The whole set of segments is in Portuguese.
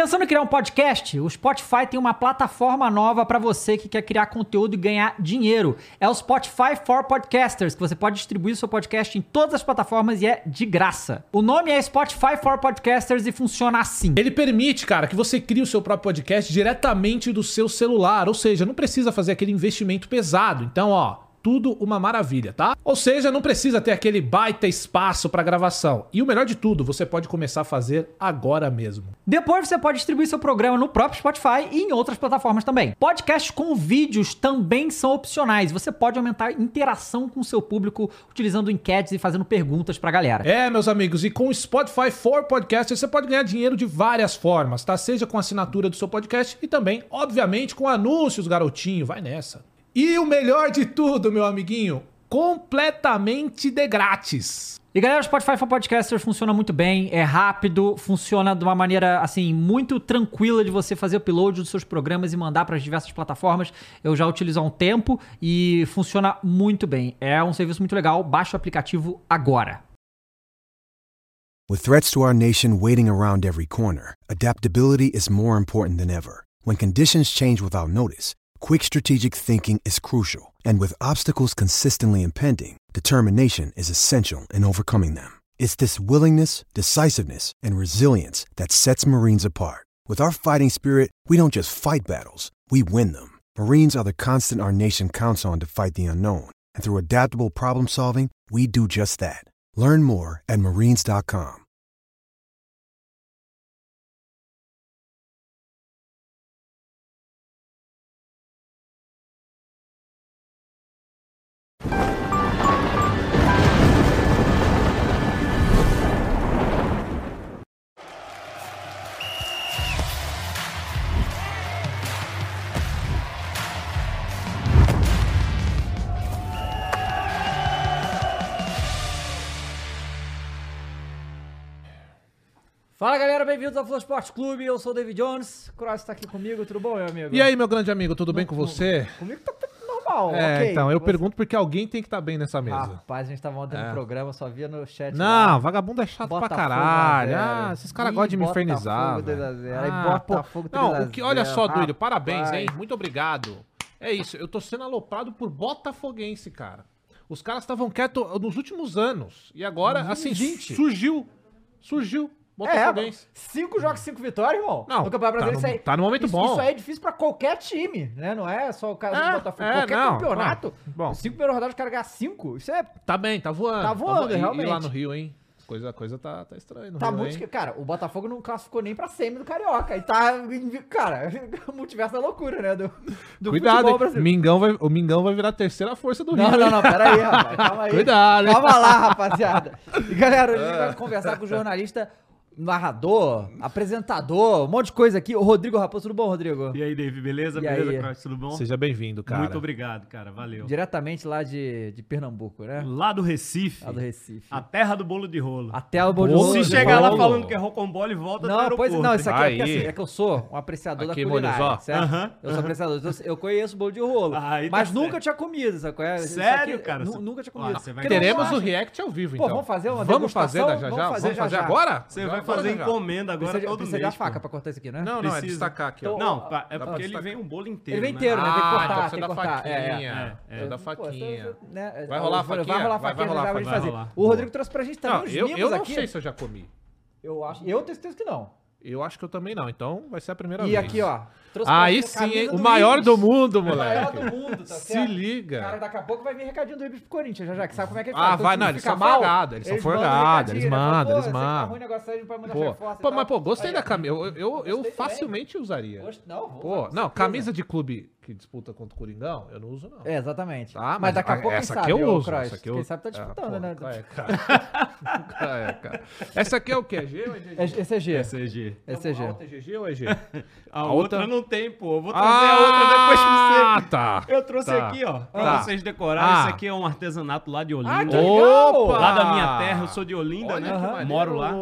Pensando em criar um podcast? O Spotify tem uma plataforma nova para você que quer criar conteúdo e ganhar dinheiro. É o Spotify for Podcasters, que você pode distribuir seu podcast em todas as plataformas e é de graça. O nome é Spotify for Podcasters e funciona assim. Ele permite, cara, que você crie o seu próprio podcast diretamente do seu celular, ou seja, não precisa fazer aquele investimento pesado. Então, ó, tudo uma maravilha, tá? Ou seja, não precisa ter aquele baita espaço para gravação. E o melhor de tudo, você pode começar a fazer agora mesmo. Depois você pode distribuir seu programa no próprio Spotify e em outras plataformas também. Podcasts com vídeos também são opcionais. Você pode aumentar a interação com o seu público utilizando enquetes e fazendo perguntas pra galera. É, meus amigos, e com o Spotify for Podcasters você pode ganhar dinheiro de várias formas, tá? Seja com a assinatura do seu podcast e também, obviamente, com anúncios, garotinho. Vai nessa. E o melhor de tudo, meu amiguinho, completamente de grátis. E galera, o Spotify for Podcasters funciona muito bem, é rápido, funciona de uma maneira assim muito tranquila de você fazer upload dos seus programas e mandar para as diversas plataformas. Eu já utilizo há um tempo e funciona muito bem. É um serviço muito legal. Baixe o aplicativo agora. With threats to our nation waiting around every corner, adaptability is more important than ever. When conditions change without notice, quick strategic thinking is crucial. And with obstacles consistently impending, determination is essential in overcoming them. It's this willingness, decisiveness, and resilience that sets Marines apart. With our fighting spirit, we don't just fight battles, we win them. Marines are the constant our nation counts on to fight the unknown. And through adaptable problem solving, we do just that. Learn more at marines.com. Fala galera, bem-vindos ao Flow Esporte Clube. Eu sou o David Jones. Cross tá aqui comigo, tudo bom, meu amigo? E aí, meu grande amigo, tudo bem com você? Comigo tá tudo normal, É, ok. então, eu Você- pergunto porque alguém tem que estar bem nessa mesa. Rapaz, a gente tava ontem É. no programa, só via no chat. Não, lá. vagabundo é chato pra caralho. 1 a 0. Ah, esses caras gostam de me infernizar. 2 a velho. 0. Aí Ah, pô. Botafogo 3 Não, o que, olha 0. só, Duílio, parabéns, hein? Muito obrigado. É isso, eu tô sendo aloprado por botafoguense, cara. Os caras estavam quietos nos últimos anos. E agora, assim, gente. surgiu. Surgiu. É, Botafoguense. cinco jogos, cinco vitórias, irmão. Não, no Campeonato tá Brasileiro, no- isso aí, tá no momento isso, bom. Isso aí é difícil pra qualquer time, né? Não é só o caso É, do Botafogo. é, qualquer não, campeonato. bom. Cinco primeiras rodadas, o cara ganhar cinco. Isso é. Tá bem, tá voando. Tá voando, E- E, realmente. lá no Rio, hein? Coisa, coisa tá, tá estranha Tá Rio, muito. que- Cara, o Botafogo não classificou nem pra semi do Carioca. E tá. Cara, o multiverso da loucura, né? Do, do Cuidado. Mingão vai, o Mingão vai virar a terceira força do Não, Rio. não, hein? não, pera aí, rapaz. Calma aí. Cuidado? Calma lá, rapaziada. E galera, hoje a gente É. vai conversar com o jornalista, narrador, apresentador, um monte de coisa aqui. O Rodrigo Raposo, tudo bom, Rodrigo? E aí, Dave, beleza? E beleza, aí? Cross, tudo bom? Seja bem-vindo, cara. Muito obrigado, cara, valeu. Diretamente lá de, de Pernambuco, né? Lá do Recife, Lá do Recife. a terra do bolo de rolo. Até o bom de Bolo rolo, Se de chegar lá falando que é rocambole, volta do Não, aeroporto. pois não, isso aqui é, porque, assim, é que eu sou um apreciador Aqui, da culinária, ó. certo? Aham, eu sou apreciador, então eu conheço bolo de rolo, Aí tá mas nunca certo. tinha comido, sabe? É, isso Sério, aqui, cara? Nunca tinha comido. vai não Teremos o react ao vivo, Pô, então. vamos fazer uma Vamos fazer já já? Vamos fazer Vamos já fazer já. agora? Você Já vai fazer encomenda agora Precisa, de- todo precisa mês. a faca pô. pra cortar isso aqui, né? Não, não, é Precisa. destacar aqui, ó. Então, Não, é dá porque ele vem um bolo inteiro, Ele vem né? inteiro, né? Tem que Ah, cortar, então tem você que dá cortar. faquinha. É, é. é. É da Pô, faquinha. você- né, Vai rolar a vai faquinha? rolar a Vai- faquinha, vai rolar a vai faquinha. fazer. Vai rolar. O Rodrigo trouxe pra gente também os eu, mimos eu não aqui. sei se eu já comi. Eu acho, eu tenho certeza que não. Eu acho que eu também não, então vai ser a primeira E vez. aqui, ó. Trouxe Aí sim? O maior Ibis. do mundo, O maior moleque. do mundo, tá Se certo? liga. Cara, daqui a pouco vai vir recadinho do Ibis pro Corinthians, já já, que sabe como é que ele Ah, faz. Quando vai, não, eles são forgados, eles são forgados, eles mandam, eles tá mandam. Pô, pô, tal. mas pô, gostei da camisa. Eu, facilmente usaria. Não, vou Pô, não, camisa de clube que disputa contra o Coringão, eu não uso, não. É, exatamente. Tá, mas, mas daqui a a- pouco, quem essa sabe, aqui eu ô, uso, essa aqui eu- Quem sabe tá Ah, disputando, pô, né? É, cara. É, cara. Essa aqui é o quê? É G ou é GG? É- Esse é G. Esse é A G. outra é GG ou é G? A, A outra... outra- não tem, pô. Eu vou trazer a outra depois pra Ah, você. tá. Eu trouxe Tá. aqui, ó, pra Tá. vocês decorarem. Ah. Isso aqui é um artesanato lá de Olinda. Ah, que legal! Opa! Lá da minha terra, eu sou de Olinda, Olha né? Moro lá.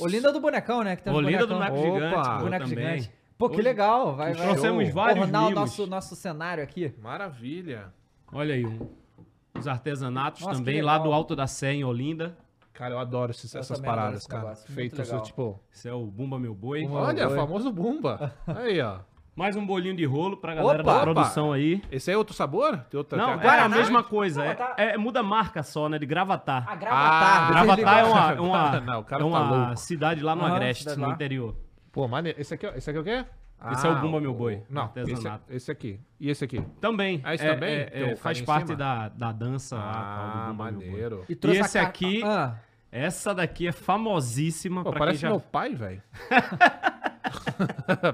Olinda do bonecão, né? Que tem uns Olinda do bonecão- boneco gigante. Boneco gigante. Pô, que Hoje legal. Vai, vai. Trouxemos vários Ornar o mimos. nosso, nosso cenário aqui. Maravilha. Olha aí, um- os artesanatos Nossa, também lá do Alto da Sé, em Olinda. Cara, eu adoro esses- Eu essas paradas, esse cara. negócio, muito Feito legal. tipo. Esse é o Bumba Meu Boi. Bumba- Olha, Boi. famoso Bumba. Aí, ó. Mais um bolinho de rolo pra galera Opa! da produção aí. Esse aí é outro sabor? Tem outra, Não, tem é a mesma coisa. é- Gravatar. É, muda a marca só, né? De Gravatar. A Ah, Gravatar. Gravatar é uma, é uma, Não, o cara é tá uma louco. cidade lá no Agreste, no lá. interior. Pô, maneiro. Esse aqui, é- esse aqui é o quê? Esse é o Bumba Meu Boi, Não, esse, artesanato. esse aqui. E esse aqui? Também. Ah, esse é, também? é- é, o faz parte da, da dança lá, tal, do Ah, Bumba Meu Boi. maneiro. E, E esse aqui- Ah, Essa daqui é famosíssima Pô, pra parece quem já... meu pai, velho.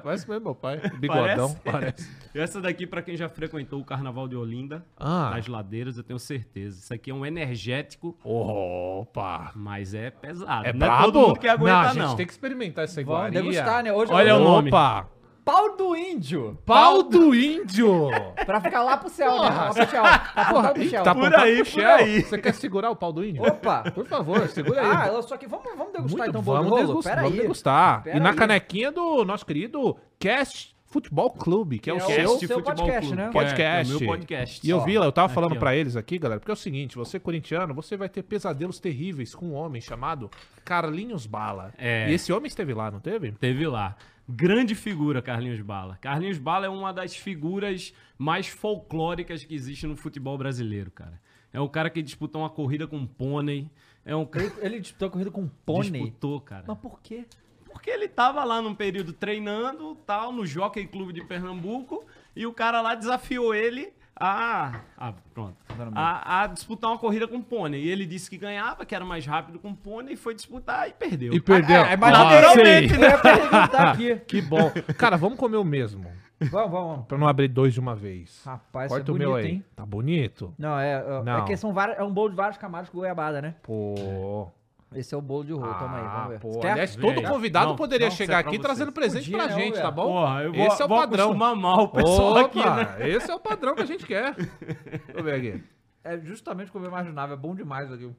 parece mesmo meu pai. Bigodão, parece. Essa daqui pra quem já frequentou o Carnaval de Olinda, Ah. das ladeiras, eu tenho certeza. Isso aqui é um energético, Opa! mas é pesado. É não brabo? é todo mundo que não, aguenta, a não. gente tem que experimentar essa vamos iguaria. degustar, né? Hoje Olha o nome. Opa! Pau do índio. Pau do índio! Pra ficar lá pro céu, né? Porra. Lá pro céu. Tá Porra, pro ih, céu. tá Por aí, por aí. Você quer segurar o pau do índio? Opa! Por favor, segura aí. Ah, só que vamos, vamos degustar Muito, então bolo vamos, rolo? degustar, Pera vamos aí. degustar. Pera e na aí. canequinha do nosso querido Cast Futebol Clube, que é o É o seu seu podcast, né? que é- podcast. É, o meu podcast. E eu vi lá, eu tava aqui, falando ó. pra eles aqui, galera, porque é o seguinte, você corintiano, você vai ter pesadelos terríveis com um homem chamado Carlinhos Bala. É. E esse homem esteve lá, não teve? Teve lá. Grande figura, Carlinhos Bala. Carlinhos Bala é uma das figuras mais folclóricas que existe no futebol brasileiro, cara. É um cara que disputou uma corrida com um pônei. É um Ele, ele disputou a corrida com um pônei. disputou, cara. Mas por quê? Porque ele tava lá num período treinando, tal, no Jockey Clube de Pernambuco, e o cara lá desafiou ele a, a pronto, a, a disputar uma corrida com pônei. E ele disse que ganhava, que era mais rápido com pônei, e foi disputar e perdeu. E perdeu. É, imaginei. Naturalmente, Eu ia perguntar aqui. Que bom. Cara, vamos comer o mesmo. Vamos, vamos. Pra não abrir dois de uma vez. Rapaz, Corta é o meu bonito, aí. hein? Tá bonito? Não, é, é, Não. é que são várias, é um bolo de várias camadas com goiabada, né? Pô. Esse é o bolo de rolo, toma aí, Ah, vamos ver. pô. Quer? Aliás, todo convidado Não, poderia não, chegar é aqui trazendo presente Podia, pra não, gente, velho. tá bom? Porra, eu vou, esse é o vou padrão. mal o pessoal Opa, aqui, né? Esse é o padrão que a gente quer. Deixa eu ver aqui. É justamente como eu imaginava, é bom demais aqui.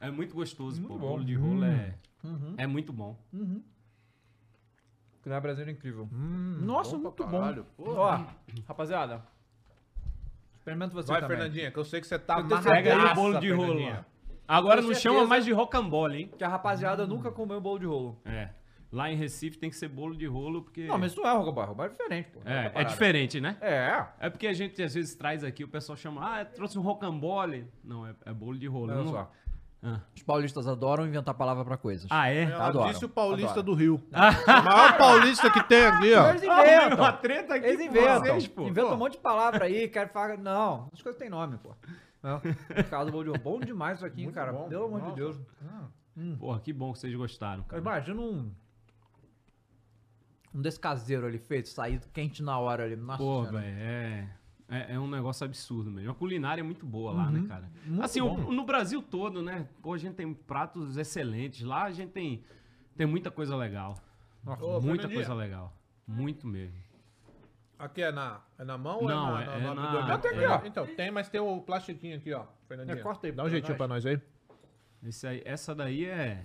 É muito gostoso, pô. bom. Bolo de rolo é, Uhum. é muito bom. Criar Brasil é incrível. Hum, Nossa, bom muito pra bom. caralho, pô. Ó, rapaziada. Experimenta você Vai, também. Fernandinha, que eu sei que você tá tenho Pega aí o bolo de rolo. Agora Com não certeza. chama mais de rocambole, hein? Que a rapaziada nunca comeu bolo de rolo. É. Lá em Recife tem que ser bolo de rolo, porque... Não, mas isso não é rocambole. Rocambole é diferente, pô. É, é parada. diferente, né? É. É porque a gente às vezes traz aqui, o pessoal chama, ah, trouxe um rocambole. Não, é, é bolo de rolo. Olha Não- só. Ah. Os paulistas adoram inventar palavra pra coisas. Ah, é? Ela Adoram, disse o paulista adoram. do Rio. o maior paulista que tem aqui, ó. Eles Ah, inventam. uma treta aqui Eles inventam. vocês, pô. Inventam um monte de palavra aí, querem falar. Não, as coisas têm nome, pô. Não. Cara do bolo de rolo. Bom demais isso aqui, hein, cara. bom. Pelo amor de Nossa. Deus. Porra, que bom que vocês gostaram, cara. imagino um. Um desse caseiro ali feito, saído quente na hora ali. Nossa Pô, velho, é, é. é um negócio absurdo mesmo. A culinária é muito boa lá, né, cara? Uhum. Muito assim, bom. o- no Brasil todo, né? Pô, a gente tem pratos excelentes. Lá a gente tem, tem muita coisa legal. Ô, muita coisa legal. Muito mesmo. Aqui é na, é na mão Não, ou é- é na, é no na- abridor? é- Tem aqui, ó. Então, tem, mas tem o plastiquinho aqui, ó. Fernandinha. É, corta aí Dá um pra jeitinho nós. pra nós aí. Esse aí, essa daí é.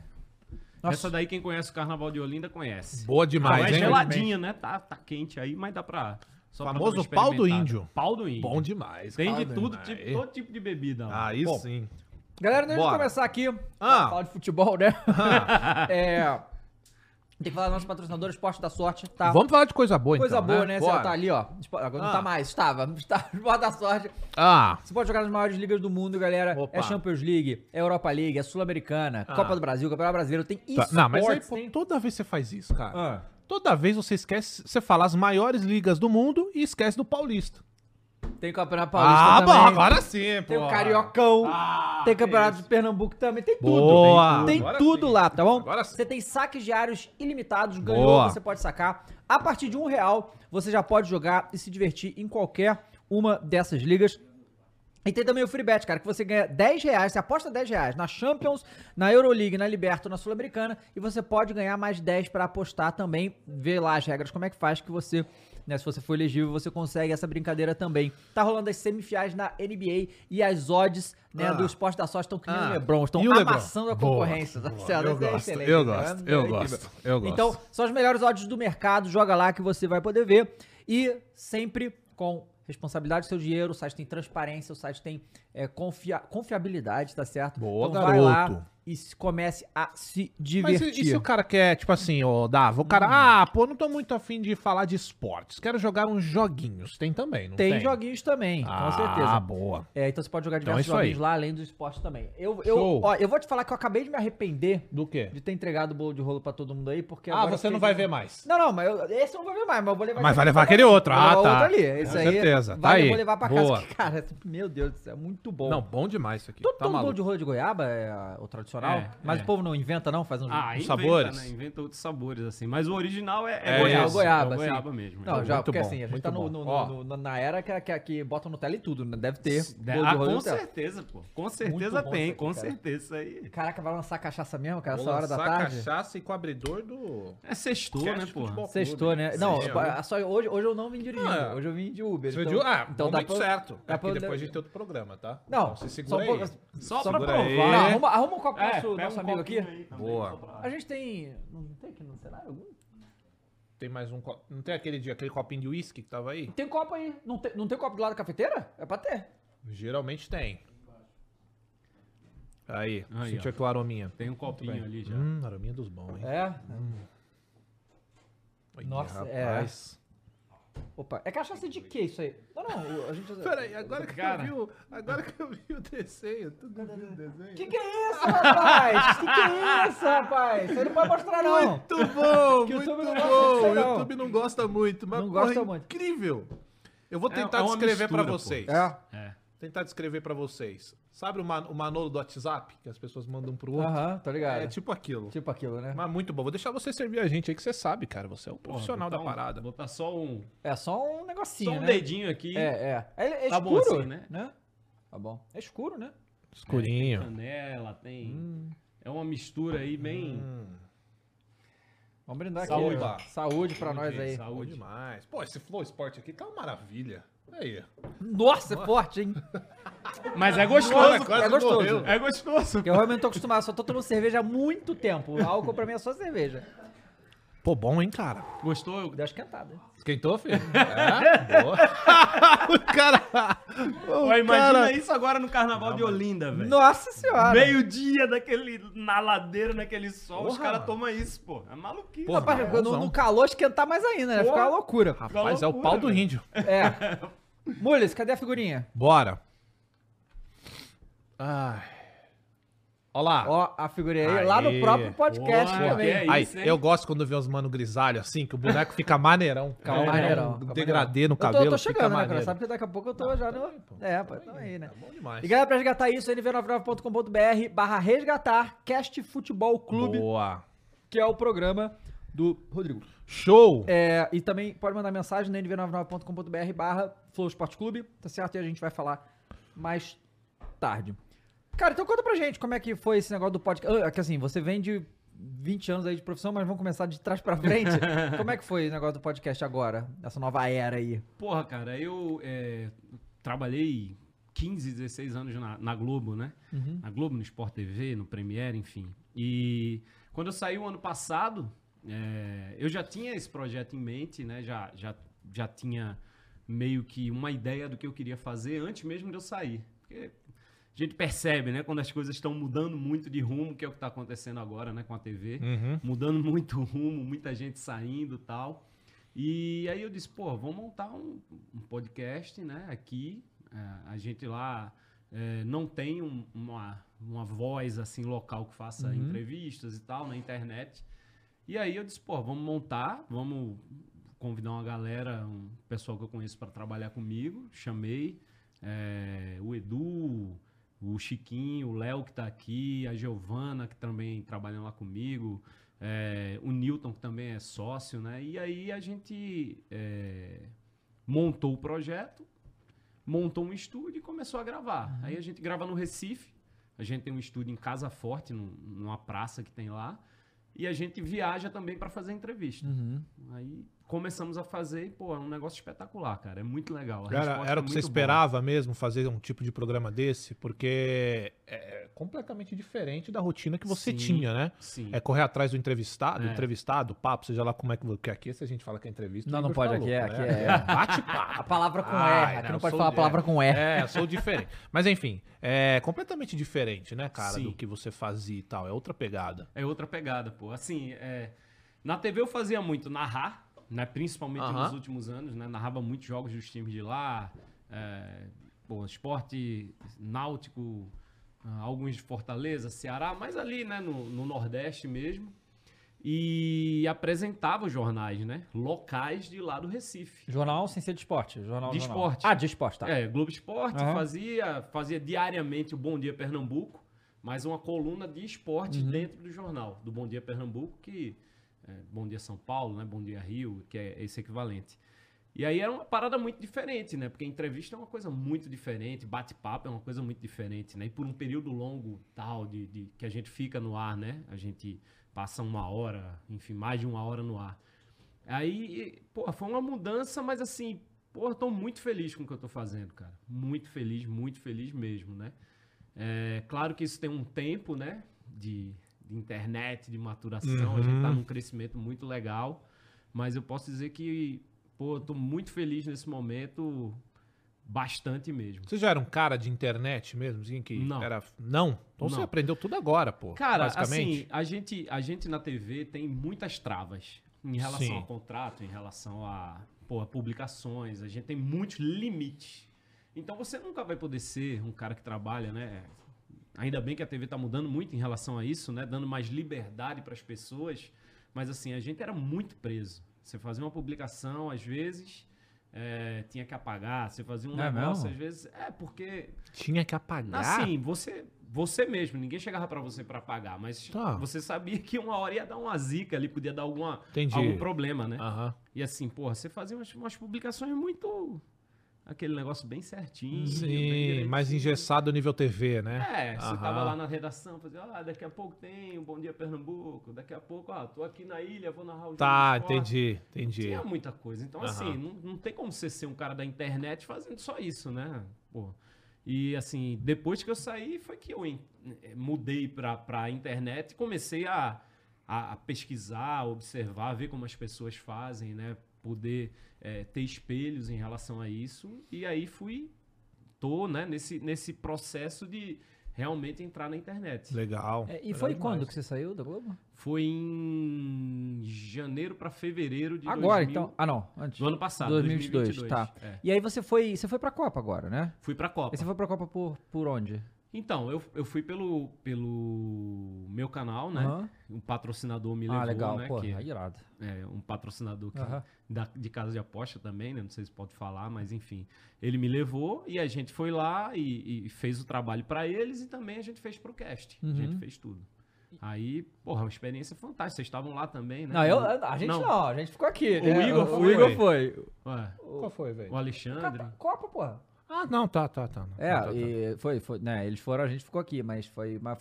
Nossa. Essa daí, quem conhece o Carnaval de Olinda conhece. Boa demais, é hein? geladinha, né? Tá, tá quente aí, mas dá pra. Só Famoso pau do índio. Pau do índio. Bom demais. Tem de tudo, Aí. tipo, todo tipo de bebida. lá. Aí Bom. sim. Galera, antes de Bora. começar aqui, Ah. falar de futebol, né? é. Tem que falar dos nossos patrocinadores, Esporte da Sorte, tá? Vamos falar de coisa boa, Coisa então, boa, né? Você Bora. tá ali, ó. Agora não Ah. tá mais, estava. Está Esporte da Sorte. Ah, Você pode jogar nas maiores ligas do mundo, galera. Opa. É Champions League, é Europa League, é Sul-Americana, Ah. Copa do Brasil, Campeonato Brasileiro, tem tá. esportes. Não, mas aí, pô, tem... toda vez você faz isso, cara. Ah. Toda vez você esquece, você fala as maiores ligas do mundo e esquece do Paulista. Tem Campeonato Paulista ah, também. bom, agora sim, pô. Tem o Cariocão. Ah, tem Campeonato de Pernambuco também. Tem tudo. Boa. Tem, tem Agora tudo sim. lá, tá bom? Agora sim. Você tem saques diários ilimitados. Ganhou, Boa. você pode sacar. A partir de um real, você já pode jogar e se divertir em qualquer uma dessas ligas. E tem também o Free Bet, cara, que você ganha 10 reais, você aposta 10 reais na Champions, na Euroleague, na Liberta, na Sul-Americana, e você pode ganhar mais 10 pra apostar também. Vê lá as regras, como é que faz que você, né, se você for elegível, você consegue essa brincadeira também. Tá rolando as semifinais na NBA e as odds, né, Ah. do esporte da sorte estão que nem Ah. o LeBron, estão E o LeBron? amassando a Boa, concorrência. boa. Marcelo, Eu é gosto, excelente, eu né? gosto, É eu gosto, eu gosto. Então, são as melhores odds do mercado, joga lá que você vai poder ver. E sempre com responsabilidade do seu dinheiro, o site tem transparência, o site tem é, confia- confiabilidade, tá certo? Boa, então vai lá garoto. e comece a se Mas divertir. e, e se o cara quer, tipo assim, ó, Dava, o cara, ah, pô, não tô muito afim de falar de esportes, quero jogar uns joguinhos. Tem também, não tem? Tem joguinhos também, ah, com certeza. boa. É, então você pode jogar Então é diversos isso aí. joguinhos lá, além dos esportes também. Eu, eu, Show. ó, eu vou te falar que eu acabei de me arrepender Do quê? de ter entregado o bolo de rolo pra todo mundo aí, porque Ah, você não vai ver mais. Não, não, mas eu- esse eu não vou ver mais, mas eu vou levar Mas vai levar aquele casa. outro. Ah, tá. outro ali. Esse Com aí, certeza. Tá Vai, aí. eu vou levar pra casa. Boa. porque, Cara, meu Deus do céu, é muito bom. Não, bom demais isso aqui. Todo, tá todo bolo de rolo de goiaba é o tradicional, É, mas é. o povo não inventa não, faz uns... Ah, inventa, sabores. Né? Inventa outros sabores, assim. Mas o original é, É, é, goiaba. é o goiaba, é o assim. goiaba mesmo. Não, é. já, muito porque bom, assim, a gente muito tá no, bom. no- Ó. no- na era que, que, que bota Nutella e tudo, né? Deve ter bolo de Ah, rolo e com Nutella. certeza, pô. Com certeza isso tem, aqui, com cara. certeza. Isso aí Caraca, vai lançar cachaça mesmo, cara, essa hora da lançar tarde? cachaça e com abridor do... é sextou, né, Futebol porra? Sextou, né? Não, pa- só hoje, hoje eu não vim dirigindo, Ah, hoje eu vim de Uber. Você então, viu? Ah, então momento pra- certo. dá É porque depois a gente tem outro programa, tá? Não, Então, se só segura um aí. Só Segura pra aí. provar. Não, arruma, arruma um copo É, nosso, nosso um amigo aqui. aí Boa. só pra- A gente tem. Não tem aqui no cenário algum? Tem mais um copo. Não tem aquele dia, aquele copinho de uísque que tava aí? Tem copo aí. Não tem, não tem copo do lado da cafeteira? É pra ter. Geralmente tem. Aí, Aí, sentiu aqui o arominha. Tem um copinho ali já. Hum, arominha dos bons, hein? É. Oi, Nossa, rapaz. Opa, é cachaça de que isso aí? Não, não, a gente. Peraí, agora que, Cara. eu vi, o- agora que eu vi o desenho, tu não viu o desenho? Que que é isso, rapaz? Que que é isso, rapaz? Aí não pode mostrar, não. Muito bom, muito YouTube não gosta bom. O. YouTube não gosta muito, mas Não gosta muito. incrível. Eu vou É- tentar é uma descrever pô. vocês. É. É. Tentar descrever pra vocês. Sabe o, man- o Manolo do WhatsApp, que as pessoas mandam pro outro? Aham, tô ligado. É tipo aquilo. Tipo aquilo, né? Mas muito bom. Vou deixar você servir a gente aí, que você sabe, cara. Você é um profissional da parada. Botar só um, É só um negocinho, só um né? dedinho aqui. É, é. É, é Tá bom escuro, assim, né? Tá bom. É escuro, né? Escurinho. Canela, tem. É uma mistura aí bem. Vamos brindar Saúde. aqui. ó. Saúde pra nós aí. Bom Saúde. demais. Pô, esse Flow Sport aqui tá uma maravilha. Aí. Nossa, é forte, hein? Mas é gostoso. Nossa, quase é gostoso. morreu. É gostoso. Eu realmente tô acostumado, só tô tomando cerveja há muito tempo. O álcool pra mim é só cerveja. Pô, bom, hein, cara? Gostou? Eu- Deu uma esquentada. hein? Esquentou, filho? É? Boa. o cara... O Ó, imagina cara... isso agora no carnaval de Olinda, velho. Nossa senhora. Meio-dia daquele, na ladeira, naquele sol, os Porra, caras mano. tomam isso, pô. É maluquice. Porra, Rapaz, no, no calor esquentar mais ainda, né? Ficar uma loucura. Rapaz, é o loucura, pau do velho. índio. É. Mules, cadê a figurinha? Bora. Ai. Ó lá. Ó, a figurinha aí, lá no Aê. próprio podcast também. é Aí, isso, hein? eu gosto quando vê os mano grisalho assim, que o boneco fica maneirão. Fica É, maneirão. Um degradê no cabelo. Eu tô, tô fica chegando, né, cara? Sabe que daqui a pouco eu tô já no... É, pô, tamo aí, né? Tá bom demais. E galera, pra resgatar isso, nv99.com.br barra resgatar Cast Futebol Clube, Boa. que é o programa do Rodrigo. Show. É, e também pode mandar mensagem no nv99.com.br barra Flow Esporte Clube, tá certo? E a gente vai falar mais tarde. Cara, então conta pra gente como é que foi esse negócio do podcast. Ah, Que assim, você vem de 20 anos aí de profissão, mas vamos começar de trás pra frente. como é que foi o negócio do podcast agora? Essa nova era aí. Porra, cara, eu é, trabalhei 15, 16 anos na, na Globo, né? Na Globo, no Sport TV, no Premiere, enfim. E quando eu saí o ano passado, é, eu já tinha esse projeto em mente, né? Já, já, já tinha meio que uma ideia do que eu queria fazer antes mesmo de eu sair. Porque a gente percebe, né? Quando as coisas estão mudando muito de rumo, que é o que está acontecendo agora, né? Com a TV. Mudando muito o rumo, muita gente saindo e tal. E aí eu disse, pô, vamos montar um, um podcast, né? Aqui. É, a gente lá é, não tem um- uma, uma voz, assim, local que faça entrevistas e tal na internet. E aí eu disse, pô, vamos montar, vamos convidar uma galera, um pessoal que eu conheço para trabalhar comigo. Chamei é, o Edu, o Chiquinho, o Léo que tá aqui, a Giovana que também trabalha lá comigo, é, o Newton que também é sócio, né? E aí a gente é, montou o projeto, montou um estúdio e começou a gravar. Aí a gente grava no Recife, a gente tem um estúdio em Casa Forte, num- numa praça que tem lá, e a gente viaja também para fazer entrevista. Aí começamos a fazer e, pô, é um negócio espetacular, cara. É muito legal. A Era, era é o que você muito boa. esperava mesmo fazer um tipo de programa desse? Porque é completamente diferente da rotina que você Sim, tinha, né? Sim. É correr atrás do entrevistado, É. entrevistado, papo, seja lá como é que. Porque aqui, se a gente fala que é entrevista. Não, não pode, tá aqui é- louco, aqui né? é- Bate-papo. A palavra com Ai, R. né, Aqui eu não pode falar a de- palavra com R. É, eu sou diferente. Mas enfim, é completamente diferente, né, cara, Sim. do que você fazia e tal. É outra pegada. É outra pegada, pô. Assim, é... na TV eu fazia muito narrar, né? Principalmente Aham. nos últimos anos, né? Narrava muitos jogos dos times de lá. É... Pô, esporte náutico, ah, alguns de Fortaleza, Ceará, mas ali, né? No, no Nordeste mesmo. E apresentava os jornais, né? Locais de lá do Recife. Jornal sem ser de esporte. Jornal, De jornal. esporte. Ah, de esporte, tá. É, Globo Esporte Aham. fazia, fazia diariamente o Bom Dia Pernambuco, mas uma coluna de esporte Uhum. dentro do jornal, do Bom Dia Pernambuco, que é Bom Dia São Paulo, né? Bom Dia Rio, que é esse equivalente. E aí era uma parada muito diferente, né? Porque entrevista é uma coisa muito diferente, bate-papo é uma coisa muito diferente, né? E por um período longo tal, de, de- que a gente fica no ar, né? A gente passa uma hora, enfim, mais de uma hora no ar. Aí, pô, foi uma mudança, mas assim, pô, tô muito feliz com o que eu tô fazendo, cara. Muito feliz, muito feliz mesmo, né? É, claro que isso tem um tempo, né? De, de internet, de maturação. A gente tá num crescimento muito legal. Mas eu posso dizer que, pô, eu tô muito feliz nesse momento, bastante mesmo. Você já era um cara de internet mesmo? Assim, que Não. Era... Não? Então você Não. aprendeu tudo agora, pô. Cara, basicamente. assim, a gente, a gente na TV tem muitas travas em relação Sim. a contrato, em relação a, pô, a publicações, a gente tem muitos limites. Então você nunca vai poder ser um cara que trabalha, né? Ainda bem que a TV tá mudando muito em relação a isso, né? Dando mais liberdade para as pessoas. Mas assim, a gente era muito preso. Você fazia uma publicação, às vezes, é, tinha que apagar. Você fazia um É negócio, mesmo? às vezes. É, porque Tinha que apagar. Assim, você, você mesmo, ninguém chegava pra você pra pagar, mas Tá. você sabia que uma hora ia dar uma zica ali, podia dar alguma, Entendi. algum problema, né? Aham. E assim, porra, você fazia umas, umas publicações muito. Aquele negócio bem certinho. bem Sim, direitinho. mais engessado nível TV, né? É, você Aham. tava lá na redação, fazia, ah, daqui a pouco tem um Bom Dia Pernambuco, daqui a pouco, ah, tô aqui na ilha, vou narrar o Tá, entendi, entendi. Tinha muita coisa. Então, Aham. assim, não, não tem como você ser um cara da internet fazendo só isso, né? Pô. E, assim, depois que eu saí, foi que eu eh, mudei pra, pra internet e comecei a, a, a pesquisar, observar, ver como as pessoas fazem, né? Poder eh, ter espelhos em relação a isso. E aí fui, tô, né, nesse, nesse processo de realmente entrar na internet. Legal. É, e Legal foi demais. quando que você saiu da Globo? Foi em janeiro pra fevereiro de Agora, 2000 então. Ah, não. Antes. Do ano passado, 2022, 2022. tá. É. E aí você foi, você foi pra Copa agora, né? Fui pra Copa. E você foi pra Copa por, por onde? Então, eu, eu fui pelo, pelo meu canal, né? Aham. Um patrocinador me levou, ah, legal. né? Pô, que aí irado. é um patrocinador que- Aham. da, de casa de aposta também, né? Não sei se pode falar, mas enfim. Ele me levou e a gente foi lá e, e fez o trabalho pra eles e também a gente fez pro cast. A Uhum. gente fez tudo. Aí, porra, uma experiência fantástica. Vocês estavam lá também, né? Não, eu, a gente não. a gente ficou aqui. O né? Igor o, foi. Igor foi. Ué, Qual foi, velho? o Alexandre. Copa, porra. Ah, não, tá, tá, tá. É, Tá, tá, tá. foi, foi, né, eles foram, a gente ficou aqui, mas foi uma,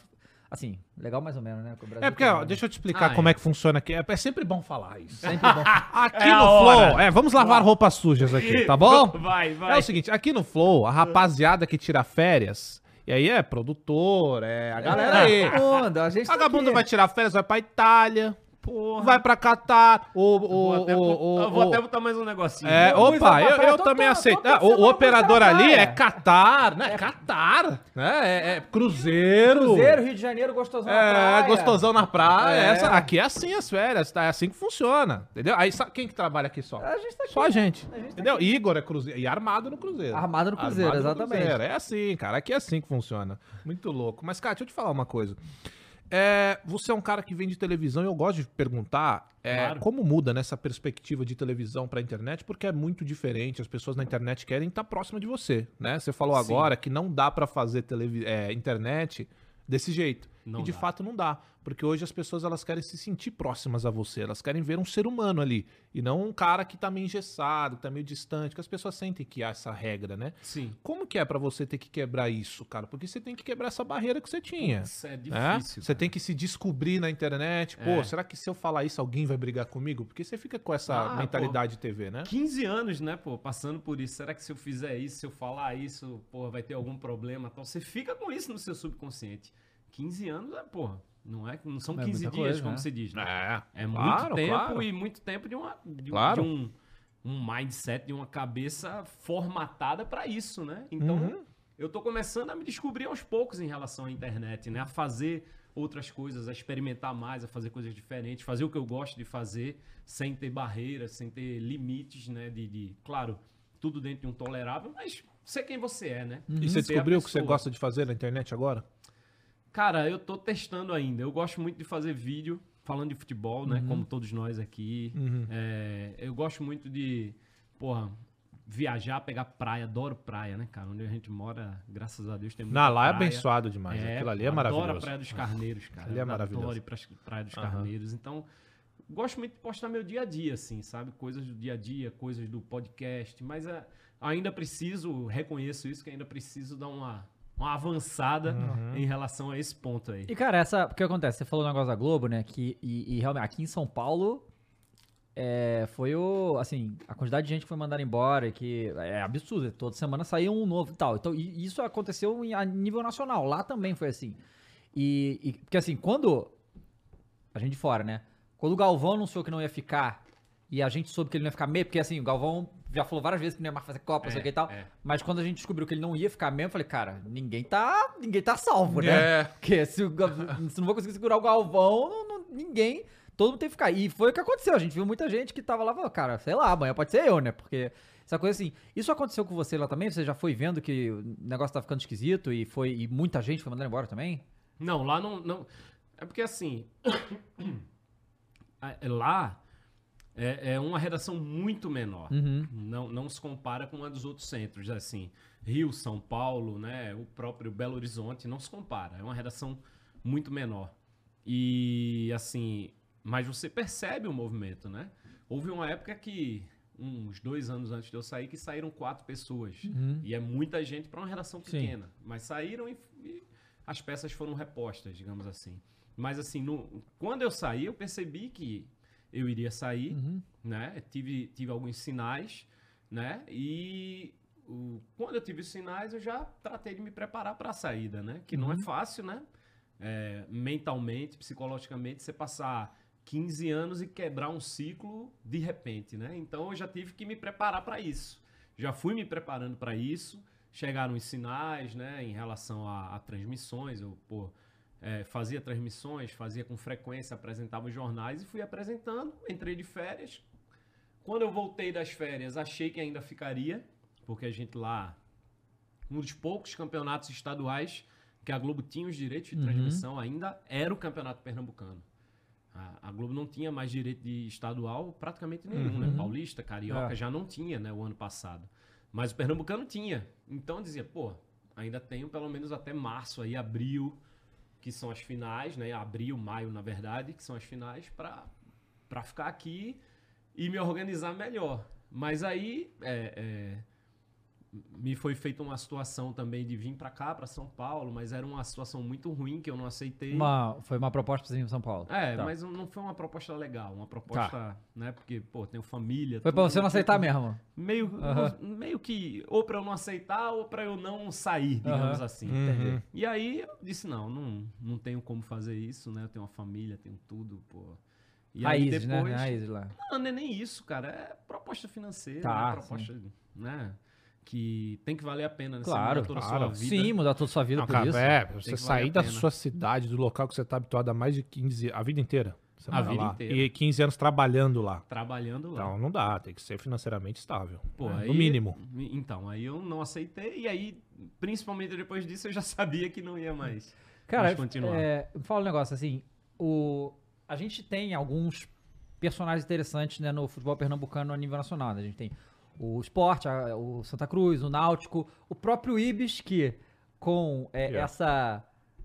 assim, legal mais ou menos, né, com o Brasil É porque, ó, também. deixa eu te explicar Ah, como é. é que funciona aqui. É, é sempre bom falar isso. Sempre bom. Aqui É no. Flow, é, vamos lavar roupas sujas aqui, tá bom? Vai, vai. É o seguinte, aqui no Flow, a rapaziada que tira férias, e aí é produtor, é a galera aí. Vagabundo, a gente tá Vagabundo vai tirar férias, vai pra Itália, Porra. vai pra Catar, o... Vou o, até, o, bot- o, eu vou até botar mais um negocinho. É, Eu opa, eu, eu também aceito. Ah, o, operador ali praia. é Catar, né? Catar, né? É, é Cruzeiro. Cruzeiro, Rio de Janeiro, gostosão na É, praia. gostosão na praia. É. Essa, aqui é assim as férias, tá? É assim que funciona, entendeu? Aí sabe quem que trabalha aqui só? A gente tá aqui. Só a gente. A gente tá entendeu? Igor é Cruzeiro. E armado no Cruzeiro. Armado no Cruzeiro, exatamente. Cruzeiro. É assim, cara. Aqui é assim que funciona. Muito louco. Mas, cara, deixa eu te falar uma coisa. É, você é um cara que vem de televisão e eu gosto de perguntar é, Claro. como muda nessa perspectiva de televisão pra internet, porque é muito diferente. As pessoas na internet querem estar próxima de você, né? Você falou Sim. agora que não dá pra fazer é, internet desse jeito. Não e de dá. fato não dá, porque hoje as pessoas elas querem se sentir próximas a você, elas querem ver um ser humano ali e não um cara que tá meio engessado, que tá meio distante, que as pessoas sentem que há essa regra, né? Sim. Como que é pra você ter que quebrar isso, cara? Porque você tem que quebrar essa barreira que você tinha. Isso é né? difícil. Você tem que se descobrir na internet. Pô, É. será que se eu falar isso alguém vai brigar comigo? Porque você fica com essa Ah, mentalidade de TV, né? 15 anos, né, pô, passando por isso. Será que se eu fizer isso, se eu falar isso, pô, vai ter algum problema? Então você fica com isso no seu subconsciente. 15 anos é, porra, não é, não são É 15 muita dias, coisa, como né? se diz, né? É, É muito claro, tempo claro. e muito tempo de uma de, um- Claro. de um, um mindset, de uma cabeça formatada pra isso, né? Então, Uhum. eu tô começando a me descobrir aos poucos em relação à internet, né? A fazer outras coisas, a experimentar mais, a fazer coisas diferentes, fazer o que eu gosto de fazer, sem ter barreiras, sem ter limites, né? De, de- claro, tudo dentro de um tolerável, mas ser quem você é, né? E você descobriu o que você gosta de fazer na internet agora? Cara, eu tô testando ainda. Eu gosto muito de fazer vídeo falando de futebol, né? Como todos nós aqui. É, eu gosto muito de, porra, viajar, pegar praia. Adoro praia, né, cara? Onde a gente mora, graças a Deus, tem muita Na lá é praia. abençoado demais. Aquilo ali é maravilhoso. Adoro a Praia dos Carneiros, cara. Ali é maravilhoso. Adoro ir pra Praia dos Carneiros. Então, gosto muito de postar meu dia a dia, assim, sabe? Coisas do dia a dia, coisas do podcast. Mas é, ainda preciso, reconheço isso, que ainda preciso dar uma, uma avançada Uhum. em relação a esse ponto aí. E, cara, essa. O que acontece? Você falou o negócio da Globo, né? Que, e, e realmente, aqui em São Paulo. É, foi o. Assim, a quantidade de gente que foi mandada embora, que é absurdo. Toda semana saía um novo e tal. Então, e isso aconteceu em- a nível nacional. Lá também foi assim. E, e- Porque, assim, quando. A gente de fora, né? Quando o Galvão anunciou que não ia ficar. E a gente soube que ele não ia ficar meio, porque assim, o Galvão já falou várias vezes que não ia mais fazer Copa, não sei o que e tal. é. Mas quando a gente descobriu que ele não ia ficar mesmo, eu falei, cara, ninguém tá. Ninguém tá salvo, né? É. Porque se, se não vou conseguir segurar o Galvão, não- não- ninguém. Todo mundo tem que ficar. E foi o que aconteceu. A gente viu muita gente que tava lá e falou, cara, sei lá, amanhã pode ser eu, né? Porque essa coisa assim. Isso aconteceu com você lá também? Você já foi vendo que o negócio tá ficando esquisito e foi e muita gente foi mandando embora também? Não, lá não. não é porque assim. lá é, é uma redação muito menor. Não, não se compara com uma dos outros centros. Assim, Rio, São Paulo, né? O próprio Belo Horizonte, não se compara. É uma redação muito menor. E assim. Mas você percebe o movimento, né? Houve uma época que. Uns dois anos antes de eu sair, que saíram quatro pessoas. E é muita gente para uma redação Sim. pequena. Mas saíram e, e as peças foram repostas, digamos assim. Mas assim, no- quando eu saí, eu percebi que eu iria sair, né? Tive, tive alguns sinais, né? E o- quando eu tive os sinais, eu já tratei de me preparar para a saída, né? Que não é fácil, né? É, mentalmente, psicologicamente, você passar 15 anos e quebrar um ciclo de repente, né? Então eu já tive que me preparar para isso. Já fui me preparando para isso. Chegaram os sinais, né, em relação a, a transmissões. Eu, pô, é, fazia transmissões, fazia com frequência, apresentava os jornais e fui apresentando. Entrei de férias. Quando eu voltei das férias, achei que ainda ficaria, porque a gente lá, um dos poucos campeonatos estaduais que a Globo tinha os direitos de transmissão ainda era o Campeonato Pernambucano. A, a Globo não tinha mais direito de estadual praticamente nenhum, né? Paulista, Carioca É. já não tinha, né, o ano passado. Mas o Pernambucano tinha. Então eu dizia, pô, ainda tenho pelo menos até março aí, abril, que são as finais, né? Abril, maio, na verdade, que são as finais para ficar aqui e me organizar melhor. Mas aí é, é, me foi feita uma situação também de vir para cá, para São Paulo, mas era uma situação muito ruim que eu não aceitei. Uma, foi uma proposta pra você ir em São Paulo. É, Tá. mas não foi uma proposta legal, uma proposta, né? Porque, pô, tenho família. Foi pra tudo, você não aceitar mesmo. Meio, Aham. meio que, ou pra eu não aceitar, ou pra eu não sair, digamos Aham. assim. Uhum. E aí eu disse, não, não, não tenho como fazer isso, né? Eu tenho uma família, tenho tudo, pô. E aí Raízes, depois... né? Raízes lá. Não, não é nem isso, cara. É proposta financeira, Tá, né? proposta, né? Que tem que valer a pena, né? Você Claro, muda toda a claro. sua vida. Sim, mudar toda a sua vida Não, por cara, isso. é, você sair a da sua cidade, do local que você tá habituado há mais de 15 a vida inteira. Você A vida lá. inteira. E 15 anos trabalhando lá. Trabalhando lá. Então não dá, tem que ser financeiramente estável. Pô, né? aí- No mínimo. Então, aí eu não aceitei. E aí, principalmente depois disso, eu já sabia que não ia mais, Cara, mais continuar. é, fala um negócio assim. O, a gente tem alguns personagens interessantes né, no futebol pernambucano a nível nacional. né? A gente tem o Sport, a- o Santa Cruz, o Náutico, o próprio Ibis, que com é, Yeah. essa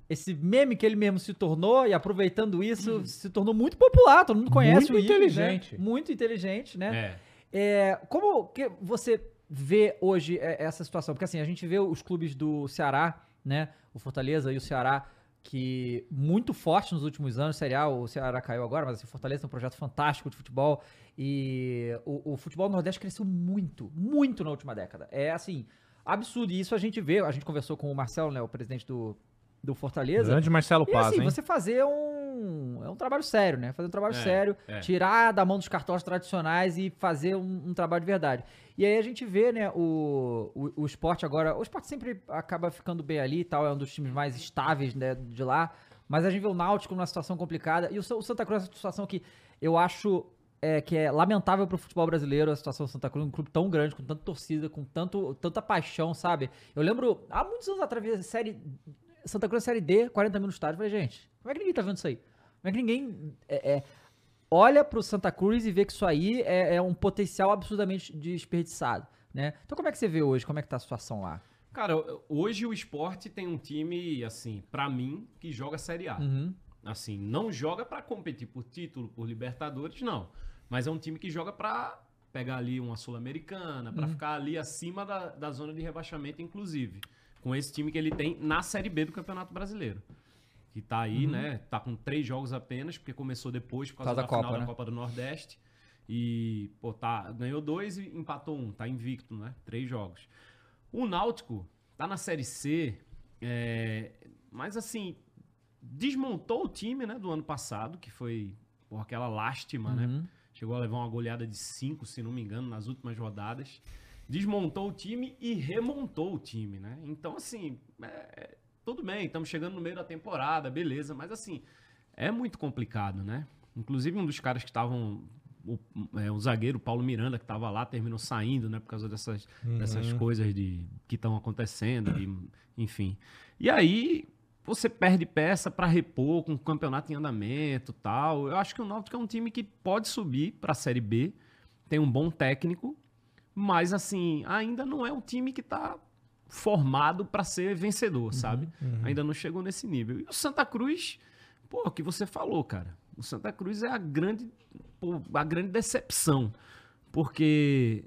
esse meme que ele mesmo se tornou e aproveitando isso, se tornou muito popular, todo mundo conhece Muito o Igor, inteligente. né? Muito inteligente, né? É. É, como que você vê hoje é, essa situação? Porque assim, a gente vê os clubes do Ceará, né? O Fortaleza e o Ceará, que muito forte nos últimos anos. Série o Ceará caiu agora, mas assim, Fortaleza tem um projeto fantástico de futebol. E o, o futebol no Nordeste cresceu muito, muito na última década. É assim, absurdo. E isso a gente vê, a gente conversou com o Marcelo, né? O presidente do, do Fortaleza. Grande Marcelo E Paz, assim, hein? você fazer um. É um trabalho sério, né? Fazer um trabalho É, sério, é. tirar da mão dos cartões tradicionais e fazer um, um trabalho de verdade. E aí a gente vê, né, o, o, o esporte agora. O esporte sempre acaba ficando bem ali e tal, é um dos times mais estáveis né, de lá. Mas a gente vê o Náutico numa situação complicada. E o, o Santa Cruz é uma situação que eu acho é, que é lamentável pro futebol brasileiro a situação do Santa Cruz, um clube tão grande, com tanta torcida, com tanto, tanta paixão, sabe? Eu lembro, há muitos anos atrás, a série. Santa Cruz Série D, 40 mil no estádio. Eu falei, gente, como é que ninguém tá vendo isso aí? Como é que ninguém é, é, olha pro Santa Cruz e vê que isso aí é, é um potencial absurdamente desperdiçado, né? Então como é que você vê hoje? Como é que tá a situação lá? Cara, hoje o esporte tem um time, assim, pra mim, que joga Série A. Uhum. Assim, não joga pra competir por título, por Libertadores, não. Mas é um time que joga pra pegar ali uma Sul-Americana, pra ficar ali acima da, da zona de rebaixamento, inclusive. Com esse time que ele tem na Série B do Campeonato Brasileiro. Que tá aí, né? Tá com três jogos apenas, porque começou depois por causa, da da final Copa, da né? Copa do Nordeste. E, pô, tá, ganhou dois e empatou um. Tá invicto, né? Três jogos. O Náutico tá na Série C, é, mas assim, desmontou o time, né, do ano passado, que foi por aquela lástima, né? Chegou a levar uma goleada de cinco, se não me engano, nas últimas rodadas. Desmontou o time e remontou o time, né? Então, assim, é, tudo bem, estamos chegando no meio da temporada, beleza, mas assim, é muito complicado, né? Inclusive, um dos caras que estavam. O, é, o zagueiro Paulo Miranda, que estava lá, terminou saindo, né? Por causa dessas, dessas coisas de, que estão acontecendo, e, enfim. E aí, você perde peça para repor com o campeonato em andamento tal. Eu acho que o Náutico é um time que pode subir para a Série B, tem um bom técnico, mas assim, ainda não é um time que está formado para ser vencedor, sabe? Ainda não chegou nesse nível. E o Santa Cruz, pô, o que você falou, cara. O Santa Cruz é a grande, pô, a grande decepção. Porque,